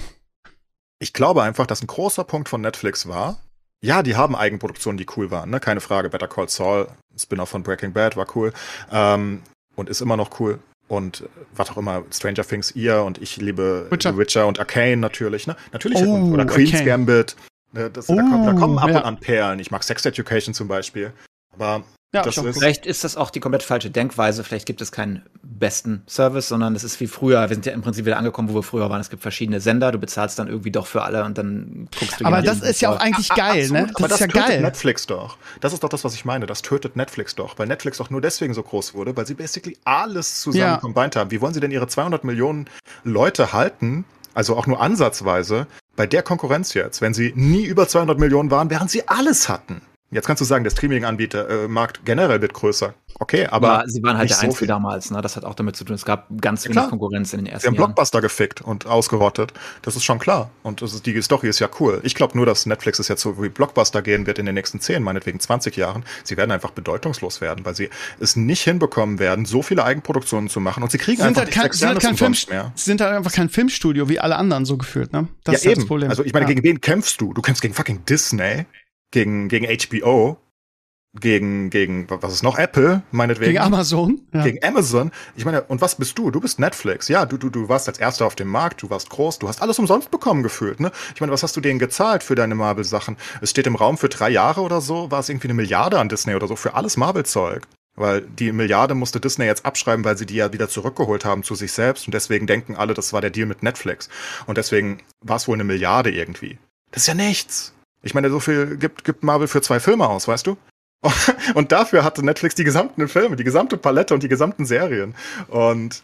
ich glaube einfach, dass ein großer Punkt von Netflix war, ja, die haben Eigenproduktionen, die cool waren, ne? Keine Frage. Better Call Saul, Spin-off von Breaking Bad war cool. Ähm, und ist immer noch cool. Und was auch immer, Stranger Things, ihr und ich liebe Witcher, Witcher und Arcane natürlich, ne? Natürlich, oh, oder Queen's Arcane. Gambit. Ne? Das, oh, da, kommen, da, kommen, ab ja. und an Perlen. Ich mag Sex Education zum Beispiel. Aber Ja, ist vielleicht ist das auch die komplett falsche Denkweise. Vielleicht gibt es keinen besten Service, sondern es ist wie früher. Wir sind ja im Prinzip wieder angekommen, wo wir früher waren. Es gibt verschiedene Sender. Du bezahlst dann irgendwie doch für alle und dann guckst du. Aber das ist ja auch eigentlich geil, Absolut, ne? Das aber das ja tötet geil. Netflix doch. Das ist doch das, was ich meine. Das tötet Netflix doch, weil Netflix doch nur deswegen so groß wurde, weil sie basically alles zusammen ja. combined haben. Wie wollen sie denn ihre 200 Millionen Leute halten? Also auch nur ansatzweise bei der Konkurrenz jetzt, wenn sie nie über 200 Millionen waren, während sie alles hatten. Jetzt kannst du sagen, der Streaming-Anbieter-Markt äh, generell wird größer. Okay, aber. Ja, sie waren halt der Einzige so damals, ne? Das hat auch damit zu tun. Es gab ganz ja, wenig Konkurrenz in den ersten Jahren. Sie haben Blockbuster gefickt und ausgerottet. Das ist schon klar. Und das ist, die Story ist ja cool. Ich glaube nur, dass Netflix es jetzt so wie Blockbuster gehen wird in den nächsten 10, meinetwegen 20 Jahren. Sie werden einfach bedeutungslos werden, weil sie es nicht hinbekommen werden, so viele Eigenproduktionen zu machen. Und sie kriegen sie einfach halt kein, sind, kein Film, mehr. Sie sind halt einfach kein Filmstudio wie alle anderen so gefühlt, ne? Das ja, ist halt eben. das Problem. Also ich meine, ja. gegen wen kämpfst du? Du kämpfst gegen fucking Disney, gegen, gegen HBO gegen, gegen, was ist noch? Apple, meinetwegen. Gegen Amazon. Ja. Gegen Amazon. Ich meine, und was bist du? Du bist Netflix. Ja, du, du, du warst als Erster auf dem Markt, du warst groß, du hast alles umsonst bekommen gefühlt, ne? Ich meine, was hast du denen gezahlt für deine Marvel-Sachen? Es steht im Raum für drei Jahre oder so, war es irgendwie eine Milliarde an Disney oder so, für alles Marvel-Zeug. Weil die Milliarde musste Disney jetzt abschreiben, weil sie die ja wieder zurückgeholt haben zu sich selbst. Und deswegen denken alle, das war der Deal mit Netflix. Und deswegen war es wohl eine Milliarde irgendwie. Das ist ja nichts. Ich meine, so viel gibt, gibt Marvel für zwei Filme aus, weißt du? Und dafür hatte Netflix die gesamten Filme, die gesamte Palette und die gesamten Serien. Und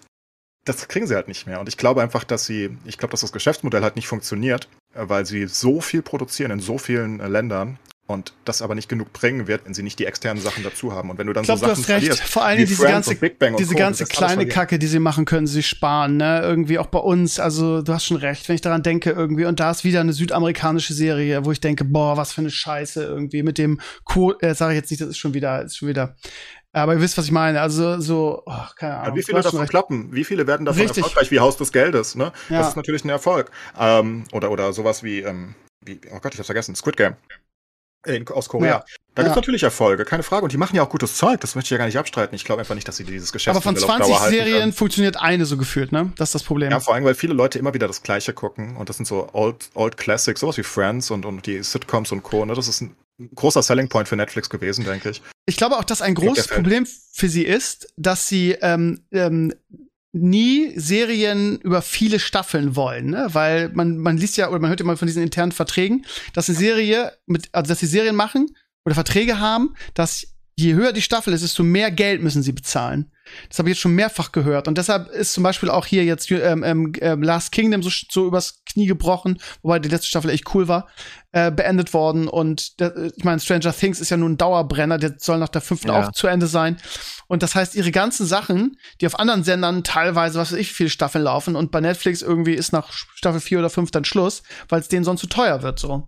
das kriegen sie halt nicht mehr. Und ich glaube einfach, dass sie, ich glaube, dass das Geschäftsmodell halt nicht funktioniert, weil sie so viel produzieren in so vielen äh, Ländern und das aber nicht genug bringen wird, wenn sie nicht die externen Sachen dazu haben. Und wenn du dann ich glaub, so Sachen du hast recht. Vor allem diese ganze, diese Co, ganze kleine Kacke, die sie machen, können sie sparen. Ne? Irgendwie auch bei uns. Also du hast schon recht, wenn ich daran denke irgendwie. Und da ist wieder eine südamerikanische Serie, wo ich denke, boah, was für eine Scheiße irgendwie mit dem Co. Äh, sage ich jetzt nicht, das ist schon wieder, ist schon wieder. Aber ihr wisst, was ich meine. Also so, oh, keine Ahnung. Ja, wie viele davon recht. klappen? Wie viele werden davon Richtig. erfolgreich wie Haus des Geldes? Ne? Ja. Das ist natürlich ein Erfolg. Ähm, oder oder sowas wie, ähm, wie, oh Gott, ich hab's vergessen, Squid Game in, aus Korea. Ja. Da ja. gibt es natürlich Erfolge, keine Frage. Und die machen ja auch gutes Zeug, das möchte ich ja gar nicht abstreiten. Ich glaube einfach nicht, dass sie dieses Geschäft Aber von 20 Serien funktioniert eine so gefühlt, ne? Das ist das Problem. Ja, vor allem, weil viele Leute immer wieder das Gleiche gucken. Und das sind so Old, Old Classics, sowas wie Friends und, und die Sitcoms und Co. Ne? Das ist ein großer Selling Point für Netflix gewesen, denke ich. Ich glaube auch, dass ein großes Problem für sie ist, dass sie ähm, ähm, nie Serien über viele Staffeln wollen, ne? weil man man liest ja oder man hört ja mal von diesen internen Verträgen, dass eine Serie mit also dass sie Serien machen oder Verträge haben, dass je höher die Staffel ist, desto mehr Geld müssen sie bezahlen. Das habe ich jetzt schon mehrfach gehört. Und deshalb ist zum Beispiel auch hier jetzt ähm, ähm, ähm, Last Kingdom so, so übers Knie gebrochen, wobei die letzte Staffel echt cool war, äh, beendet worden. Und der, ich meine, Stranger Things ist ja nun ein Dauerbrenner, der soll nach der fünften ja. auch zu Ende sein. Und das heißt, ihre ganzen Sachen, die auf anderen Sendern teilweise, was weiß ich, viele Staffeln laufen und bei Netflix irgendwie ist nach Staffel vier oder fünf dann Schluss, weil es denen sonst zu teuer wird, so.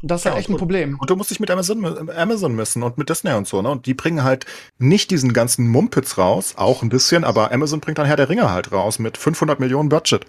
Und das ist ja, halt echt ein Problem. Und du musst dich mit Amazon, Amazon messen und mit Disney und so, ne? Und die bringen halt nicht diesen ganzen Mumpitz raus, auch ein bisschen, aber Amazon bringt dann Herr der Ringe halt raus mit 500 Millionen Budget.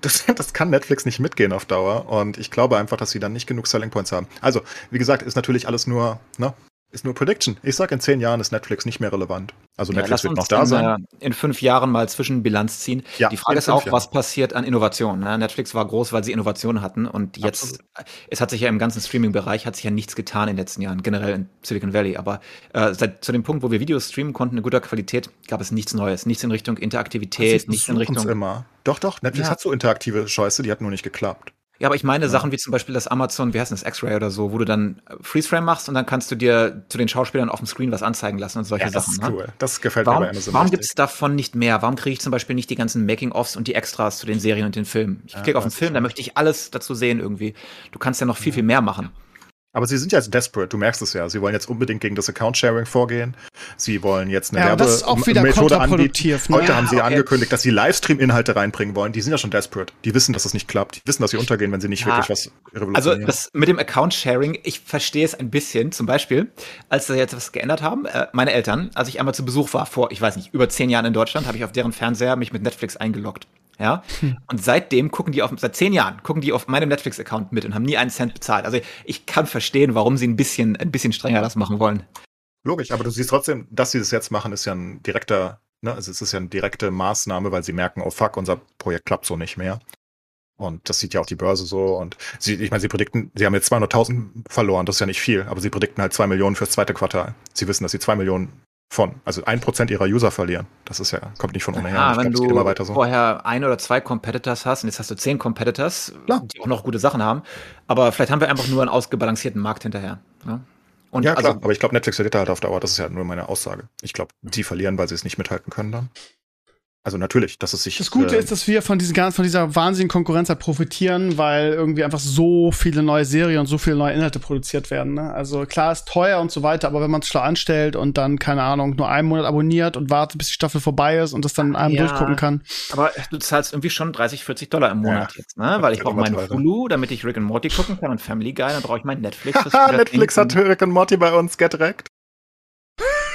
Das, das kann Netflix nicht mitgehen auf Dauer und ich glaube einfach, dass sie dann nicht genug Selling Points haben. Also, wie gesagt, ist natürlich alles nur, ne, ist nur Prediction. Ich sag, in zehn Jahren ist Netflix nicht mehr relevant. Also Netflix ja, wird noch da sein. In fünf Jahren mal Zwischenbilanz ziehen. Ja, die Frage ist auch, Jahren. was passiert an Innovation. Ne? Netflix war groß, weil sie Innovationen hatten und jetzt, Absolut. es hat sich ja im ganzen Streaming-Bereich hat sich ja nichts getan in den letzten Jahren, generell in Silicon Valley. Aber äh, seit zu dem Punkt, wo wir Videos streamen konnten in guter Qualität, gab es nichts Neues. Nichts in Richtung Interaktivität, nichts in Richtung. Immer. Doch, doch, Netflix ja. hat so interaktive Scheiße, die hat nur nicht geklappt. Ja, aber ich meine ja. Sachen wie zum Beispiel das Amazon, wie heißt das, X-Ray oder so, wo du dann äh, Freeze-Frame machst und dann kannst du dir zu den Schauspielern auf dem Screen was anzeigen lassen und solche ja, das Sachen. Das ist ne? cool. Das gefällt warum, mir bei Amazon. Warum gibt es davon nicht mehr? Warum kriege ich zum Beispiel nicht die ganzen Making-ofs und die Extras zu den Serien und den Filmen? Ich klicke auf den Film, da möchte ich alles dazu sehen irgendwie. Du kannst ja noch viel, viel mehr machen. Aber sie sind ja jetzt desperate, du merkst es ja. Sie wollen jetzt unbedingt gegen das Account-Sharing vorgehen. Sie wollen jetzt eine ja, Werbemethode anbieten. Ne? Heute haben sie okay. angekündigt, dass sie Livestream-Inhalte reinbringen wollen. Die sind ja schon desperate. Die wissen, dass es das nicht klappt. Die wissen, dass sie untergehen, wenn sie nicht ja. wirklich was revolutionieren. Also das mit dem Account-Sharing, ich verstehe es ein bisschen. Zum Beispiel, als sie jetzt was geändert haben, äh, meine Eltern, als ich einmal zu Besuch war, vor, ich weiß nicht, über zehn Jahren in Deutschland, habe ich auf deren Fernseher mich mit Netflix eingeloggt. Ja. Hm. Und seitdem gucken die auf, seit zehn Jahren gucken die auf meinem Netflix-Account mit und haben nie einen Cent bezahlt. Also ich kann verstehen, warum sie ein bisschen, ein bisschen strenger das machen wollen. Logisch, aber du siehst trotzdem, dass sie das jetzt machen, ist ja ein direkter, ne, also es ist ja eine direkte Maßnahme, weil sie merken, oh fuck, unser Projekt klappt so nicht mehr. Und das sieht ja auch die Börse so. Und sie, ich meine, sie predikten, sie haben jetzt 200.000 verloren, das ist ja nicht viel, aber sie predikten halt zwei Millionen fürs zweite Quartal. Sie wissen, dass sie zwei Millionen von, also ein Prozent ihrer User verlieren. Das ist ja, kommt nicht von ungefähr. Ja, wenn glaub, du immer weiter so. vorher ein oder zwei Competitors hast und jetzt hast du zehn Competitors, klar. die auch noch gute Sachen haben, aber vielleicht haben wir einfach nur einen ausgebalancierten Markt hinterher. Ja? Und ja, klar, also, aber ich glaube, Netflix verliert halt auf Dauer, das ist ja nur meine Aussage. Ich glaube, die verlieren, weil sie es nicht mithalten können dann. Also natürlich, dass es sich. Das Gute äh, ist, dass wir von, diesen, von dieser wahnsinnigen Konkurrenz halt profitieren, weil irgendwie einfach so viele neue Serien und so viele neue Inhalte produziert werden. Ne? Also klar ist teuer und so weiter, aber wenn man es schlau anstellt und dann, keine Ahnung, nur einen Monat abonniert und wartet, bis die Staffel vorbei ist und das dann in einem ja, durchgucken kann. Aber du zahlst irgendwie schon 30, 40 Dollar im Monat ja. jetzt, ne? Weil ich brauche meinen Hulu, damit ich Rick and Morty gucken kann und Family Guy, dann brauche ich mein Netflix. Netflix hat Rick and Morty bei uns getrackt.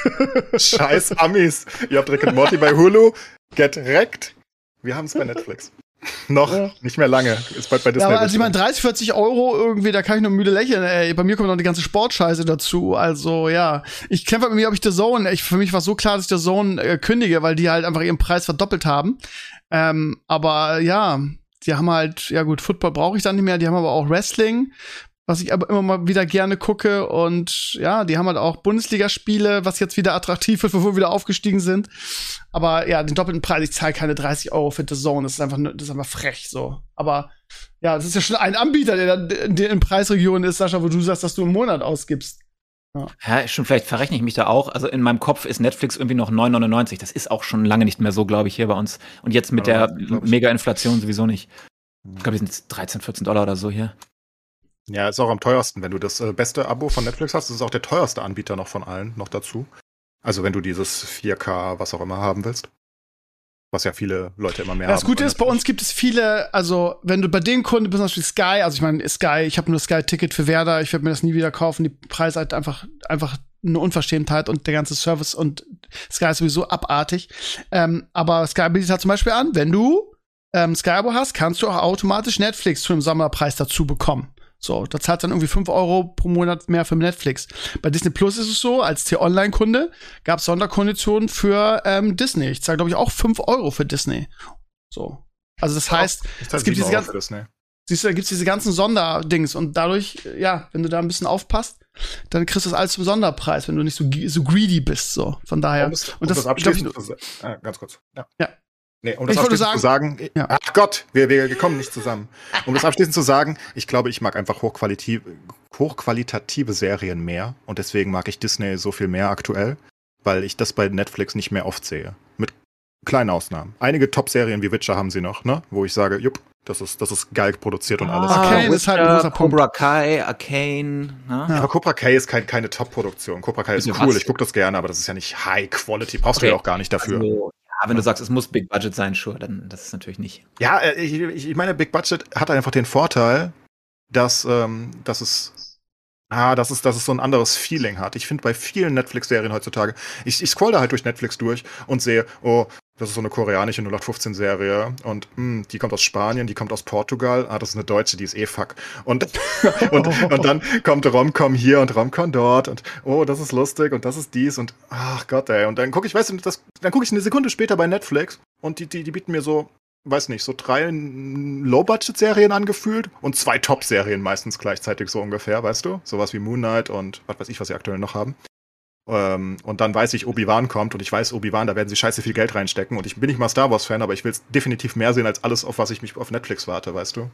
Scheiß Amis. Ihr habt Rick and Morty bei Hulu. Get wrecked. Wir haben es bei Netflix. Noch ja. nicht mehr lange. Ist bald bei Disney. Ja, aber also ich meine, 30, 40 Euro irgendwie, da kann ich nur müde lächeln. Ey. Bei mir kommt noch die ganze Sportscheiße dazu. Also ja, ich kämpfe halt mit mir, ob ich The Zone. Ich, für mich war so klar, dass ich The Zone äh, kündige, weil die halt einfach ihren Preis verdoppelt haben. Ähm, aber ja, die haben halt, ja gut, Football brauche ich dann nicht mehr. Die haben aber auch Wrestling, was ich aber immer mal wieder gerne gucke. Und ja, die haben halt auch Bundesligaspiele, was jetzt wieder attraktiv ist, wo wir wieder aufgestiegen sind. Aber ja, den doppelten Preis, ich zahle keine 30 Euro für The Zone. Das ist einfach, das ist einfach frech so. Aber ja, das ist ja schon ein Anbieter, der, der in Preisregionen ist, Sascha, wo du sagst, dass du im Monat ausgibst. Ja. ja, schon vielleicht verrechne ich mich da auch. Also in meinem Kopf ist Netflix irgendwie noch 9,99. Das ist auch schon lange nicht mehr so, glaube ich, hier bei uns. Und jetzt mit ja, der Mega-Inflation sowieso nicht. Ich glaube, die sind jetzt 13, 14 Dollar oder so hier. Ja, ist auch am teuersten. Wenn du das äh, beste Abo von Netflix hast, ist es auch der teuerste Anbieter noch von allen noch dazu. Also wenn du dieses 4K, was auch immer haben willst. Was ja viele Leute immer mehr das haben. Das Gute ist, bei uns gibt es viele, also wenn du bei den Kunden bist, zum Beispiel Sky, also ich meine, Sky, ich habe nur Sky-Ticket für Werder, ich werde mir das nie wieder kaufen, die Preise halt einfach, einfach eine Unverschämtheit und der ganze Service und Sky ist sowieso abartig. Ähm, aber Sky bietet halt zum Beispiel an, wenn du ähm, Sky-Abo hast, kannst du auch automatisch Netflix zu einem Sommerpreis dazu bekommen. So, da zahlt dann irgendwie 5 Euro pro Monat mehr für Netflix. Bei Disney Plus ist es so, als T-Online-Kunde gab es Sonderkonditionen für ähm, Disney. Ich zahle, glaube ich, auch 5 Euro für Disney. So. Also das heißt, es gibt diese ganzen, siehst du, da gibt's diese ganzen Sonderdings und dadurch, ja, wenn du da ein bisschen aufpasst, dann kriegst du das alles zum Sonderpreis, wenn du nicht so, so greedy bist, so. Von daher. Und das, und das, das abschließend, ich, äh, ganz kurz. Ja. ja. Nee, um das ich abschließend sagen, zu sagen, ja. ach Gott, wir, wir kommen nicht zusammen. Um das abschließend zu sagen, ich glaube, ich mag einfach hochqualitative, hochqualitative Serien mehr und deswegen mag ich Disney so viel mehr aktuell, weil ich das bei Netflix nicht mehr oft sehe. Mit kleinen Ausnahmen. Einige Top-Serien wie Witcher haben sie noch, ne? Wo ich sage, jupp, das ist, das ist geil produziert und alles. Ah, Arcane ist halt ein großer Cobra Kai, Arcane. Ne? Ja, aber Cobra Kai ist kein, keine Top-Produktion. Cobra Kai ist cool, ich gucke das gerne, aber das ist ja nicht High Quality. Brauchst okay. du ja auch gar nicht dafür. Also, ja, wenn du sagst, es muss Big Budget sein, sure, dann das ist natürlich nicht. Ja, äh, ich, ich meine, Big Budget hat einfach den Vorteil, dass, ähm, dass es Ah, dass es, dass es so ein anderes Feeling hat. Ich finde bei vielen Netflix-Serien heutzutage, ich, ich scroll da halt durch Netflix durch und sehe, oh, das ist so eine koreanische 0815-Serie und mh, hm, die kommt aus Spanien, die kommt aus Portugal. Ah, das ist eine deutsche, die ist eh fuck. Und, und, und dann kommt Romcom hier und Romcom dort und oh, das ist lustig und das ist dies und ach Gott, ey. Und dann gucke ich, weißt du, das, dann gucke ich eine Sekunde später bei Netflix und die, die, die bieten mir so, weiß nicht, so drei Low-Budget-Serien angefühlt und zwei Top-Serien meistens gleichzeitig so ungefähr, weißt du? Sowas wie Moon Knight und was weiß ich, was sie aktuell noch haben. Ähm, und dann weiß ich, Obi-Wan kommt und ich weiß, Obi-Wan, da werden sie scheiße viel Geld reinstecken. Und ich bin nicht mal Star Wars-Fan, aber ich will es definitiv mehr sehen als alles, auf was ich mich auf Netflix warte, weißt du?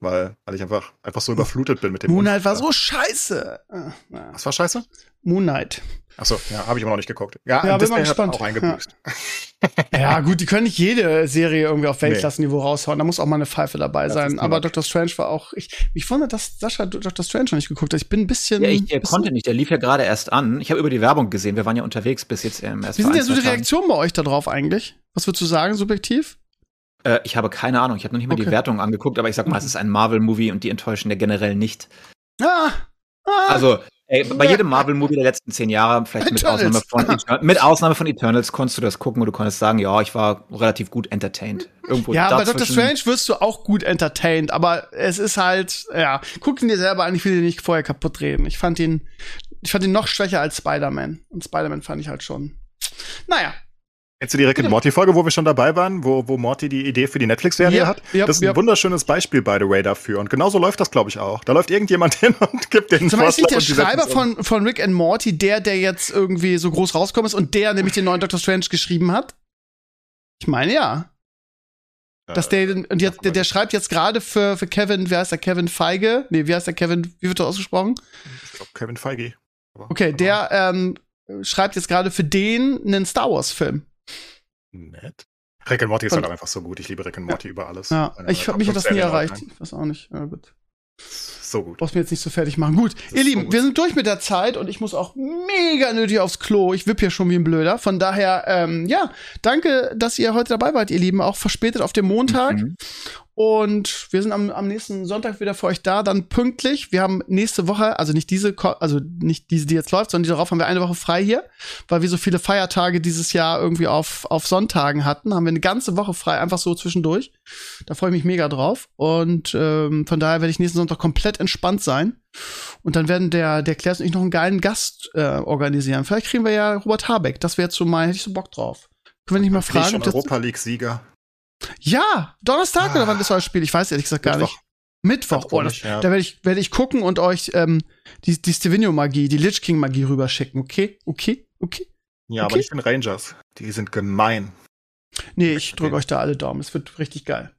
Weil, weil ich einfach, einfach so überflutet bin mit dem. Moonlight war so scheiße. Ah, was war scheiße? Moonlight. Achso, ja, habe ich aber noch nicht geguckt. Ja, ja bin mal gespannt. Auch eingebüßt. Ja. ja. gut, die können nicht jede Serie irgendwie auf Weltklassenniveau nee. raushauen. Da muss auch mal eine Pfeife dabei das sein. Aber Dr. Strange war auch. Ich, mich wundert, dass Sascha Dr. Strange noch nicht geguckt hat. Ich bin ein bisschen. Ja, ich der konnte nicht. Der lief ja gerade erst an. Ich habe über die Werbung gesehen. Wir waren ja unterwegs bis jetzt im ersten Wie sind denn so die Reaktionen bei euch darauf eigentlich? Was würdest du sagen, subjektiv? Äh, ich habe keine Ahnung. Ich habe noch nicht mal okay. die Wertung angeguckt, aber ich sag mal, es ist ein Marvel-Movie und die enttäuschen ja generell nicht. Ah, ah. Also, Ey, bei jedem Marvel-Movie der letzten zehn Jahre, vielleicht mit Ausnahme, von, mit Ausnahme von Eternals, konntest du das gucken und du konntest sagen, ja, ich war relativ gut entertained. Irgendwo ja, bei Doctor Strange wirst du auch gut entertained, aber es ist halt, ja, guck ihn dir selber an, ich will ihn nicht vorher kaputt reden. Ich fand ihn, ich fand ihn noch schwächer als Spider-Man. Und Spider-Man fand ich halt schon. Naja. Kennst du die Rick and Morty Folge, wo wir schon dabei waren, wo, wo Morty die Idee für die Netflix-Serie ja, hat? Ja, das ist ein ja. wunderschönes Beispiel, by the way, dafür. Und genauso läuft das, glaube ich, auch. Da läuft irgendjemand hin und gibt den Vorschlag. Ist nicht der Schreiber von, von Rick and Morty der, der jetzt irgendwie so groß rauskommt ist und der nämlich den neuen Doctor Strange geschrieben hat? Ich meine, ja. Dass der, und jetzt, der, der schreibt jetzt gerade für, für Kevin, wer heißt der? Kevin Feige? Nee, wie heißt der Kevin? Wie wird das ausgesprochen? Ich glaube, Kevin Feige. okay, der ähm, schreibt jetzt gerade für den einen Star Wars-Film. Nett. Rick and Morty ist halt einfach so gut. Ich liebe Rick and Morty ja. über alles. Ja, ich habe mich hat das nie erreicht. Ich weiß auch nicht. Ja, gut. So gut. Brauchst mir jetzt nicht so fertig machen. Gut, ihr Lieben, so wir sind durch mit der Zeit und ich muss auch mega nötig aufs Klo. Ich wipp hier schon wie ein Blöder. Von daher, ähm, ja, danke, dass ihr heute dabei wart, ihr Lieben. Auch verspätet auf dem Montag. Mhm. Und wir sind am, am nächsten Sonntag wieder für euch da, dann pünktlich. Wir haben nächste Woche, also nicht diese, also nicht diese, die jetzt läuft, sondern die darauf haben wir eine Woche frei hier, weil wir so viele Feiertage dieses Jahr irgendwie auf, auf Sonntagen hatten. Haben wir eine ganze Woche frei, einfach so zwischendurch. Da freue ich mich mega drauf. Und ähm, von daher werde ich nächsten Sonntag komplett entspannt sein. Und dann werden der, der Klaas und ich noch einen geilen Gast äh, organisieren. Vielleicht kriegen wir ja Robert Habeck. Das wäre jetzt so mein, hätte ich so Bock drauf. Können wir nicht mal fragen? Schon Europa League-Sieger. Ja, Donnerstag ah. oder wann ist euer Spiel? Ich weiß ehrlich gesagt gar Mittwoch. nicht. Mittwoch. Oh, das, ja. Da werde ich, werd ich gucken und euch ähm, die, die Stevenio-Magie, die Lich King-Magie rüberschicken. Okay? Okay? Okay? Ja, okay? aber nicht den Rangers. Die sind gemein. Nee, ich drücke euch da alle Daumen. Es wird richtig geil.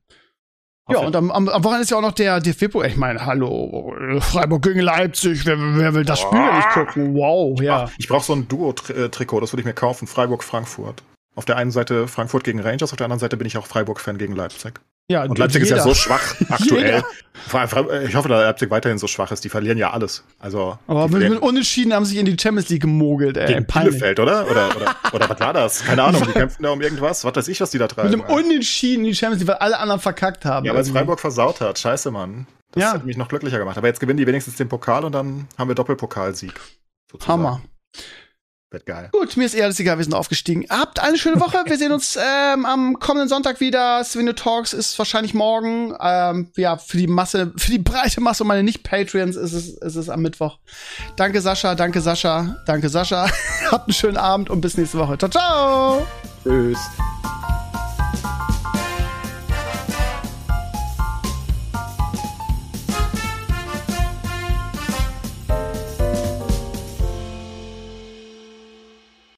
Ja, und am, am, am Wochenende ist ja auch noch der DFB. Ich meine, hallo, Freiburg gegen Leipzig. Wer, wer will das Spiel nicht gucken? Wow, ja. Ich brauche so ein Duo-Trikot, das würde ich mir kaufen. Freiburg-Frankfurt. Auf der einen Seite Frankfurt gegen Rangers, auf der anderen Seite bin ich auch Freiburg-Fan gegen Leipzig. Ja, und Leipzig jeder. ist ja so schwach aktuell. ich hoffe, dass Leipzig weiterhin so schwach ist. Die verlieren ja alles. Also, Aber mit, mit Unentschieden haben sie sich in die Champions League gemogelt, ey. Gegen Bielefeld, oder? Oder, oder? oder was war das? Keine Ahnung. Die kämpfen da um irgendwas. Was weiß ich, was die da treiben. Mit einem Unentschieden in die Champions League, weil alle anderen verkackt haben. Ja, weil es Freiburg versaut hat. Scheiße, Mann. Das ja. hat mich noch glücklicher gemacht. Aber jetzt gewinnen die wenigstens den Pokal und dann haben wir Doppelpokalsieg. Sozusagen. Hammer. Wird geil. Gut, mir ist eher alles egal, wir sind aufgestiegen. Habt eine schöne Woche. Wir sehen uns ähm, am kommenden Sonntag wieder. Svenio Talks ist wahrscheinlich morgen. Ähm, ja, für die Masse, für die breite Masse und meine Nicht-Patreons ist es, ist es am Mittwoch. Danke, Sascha. Danke, Sascha. Danke, Sascha. Habt einen schönen Abend und bis nächste Woche. Ciao, ciao. Tschüss.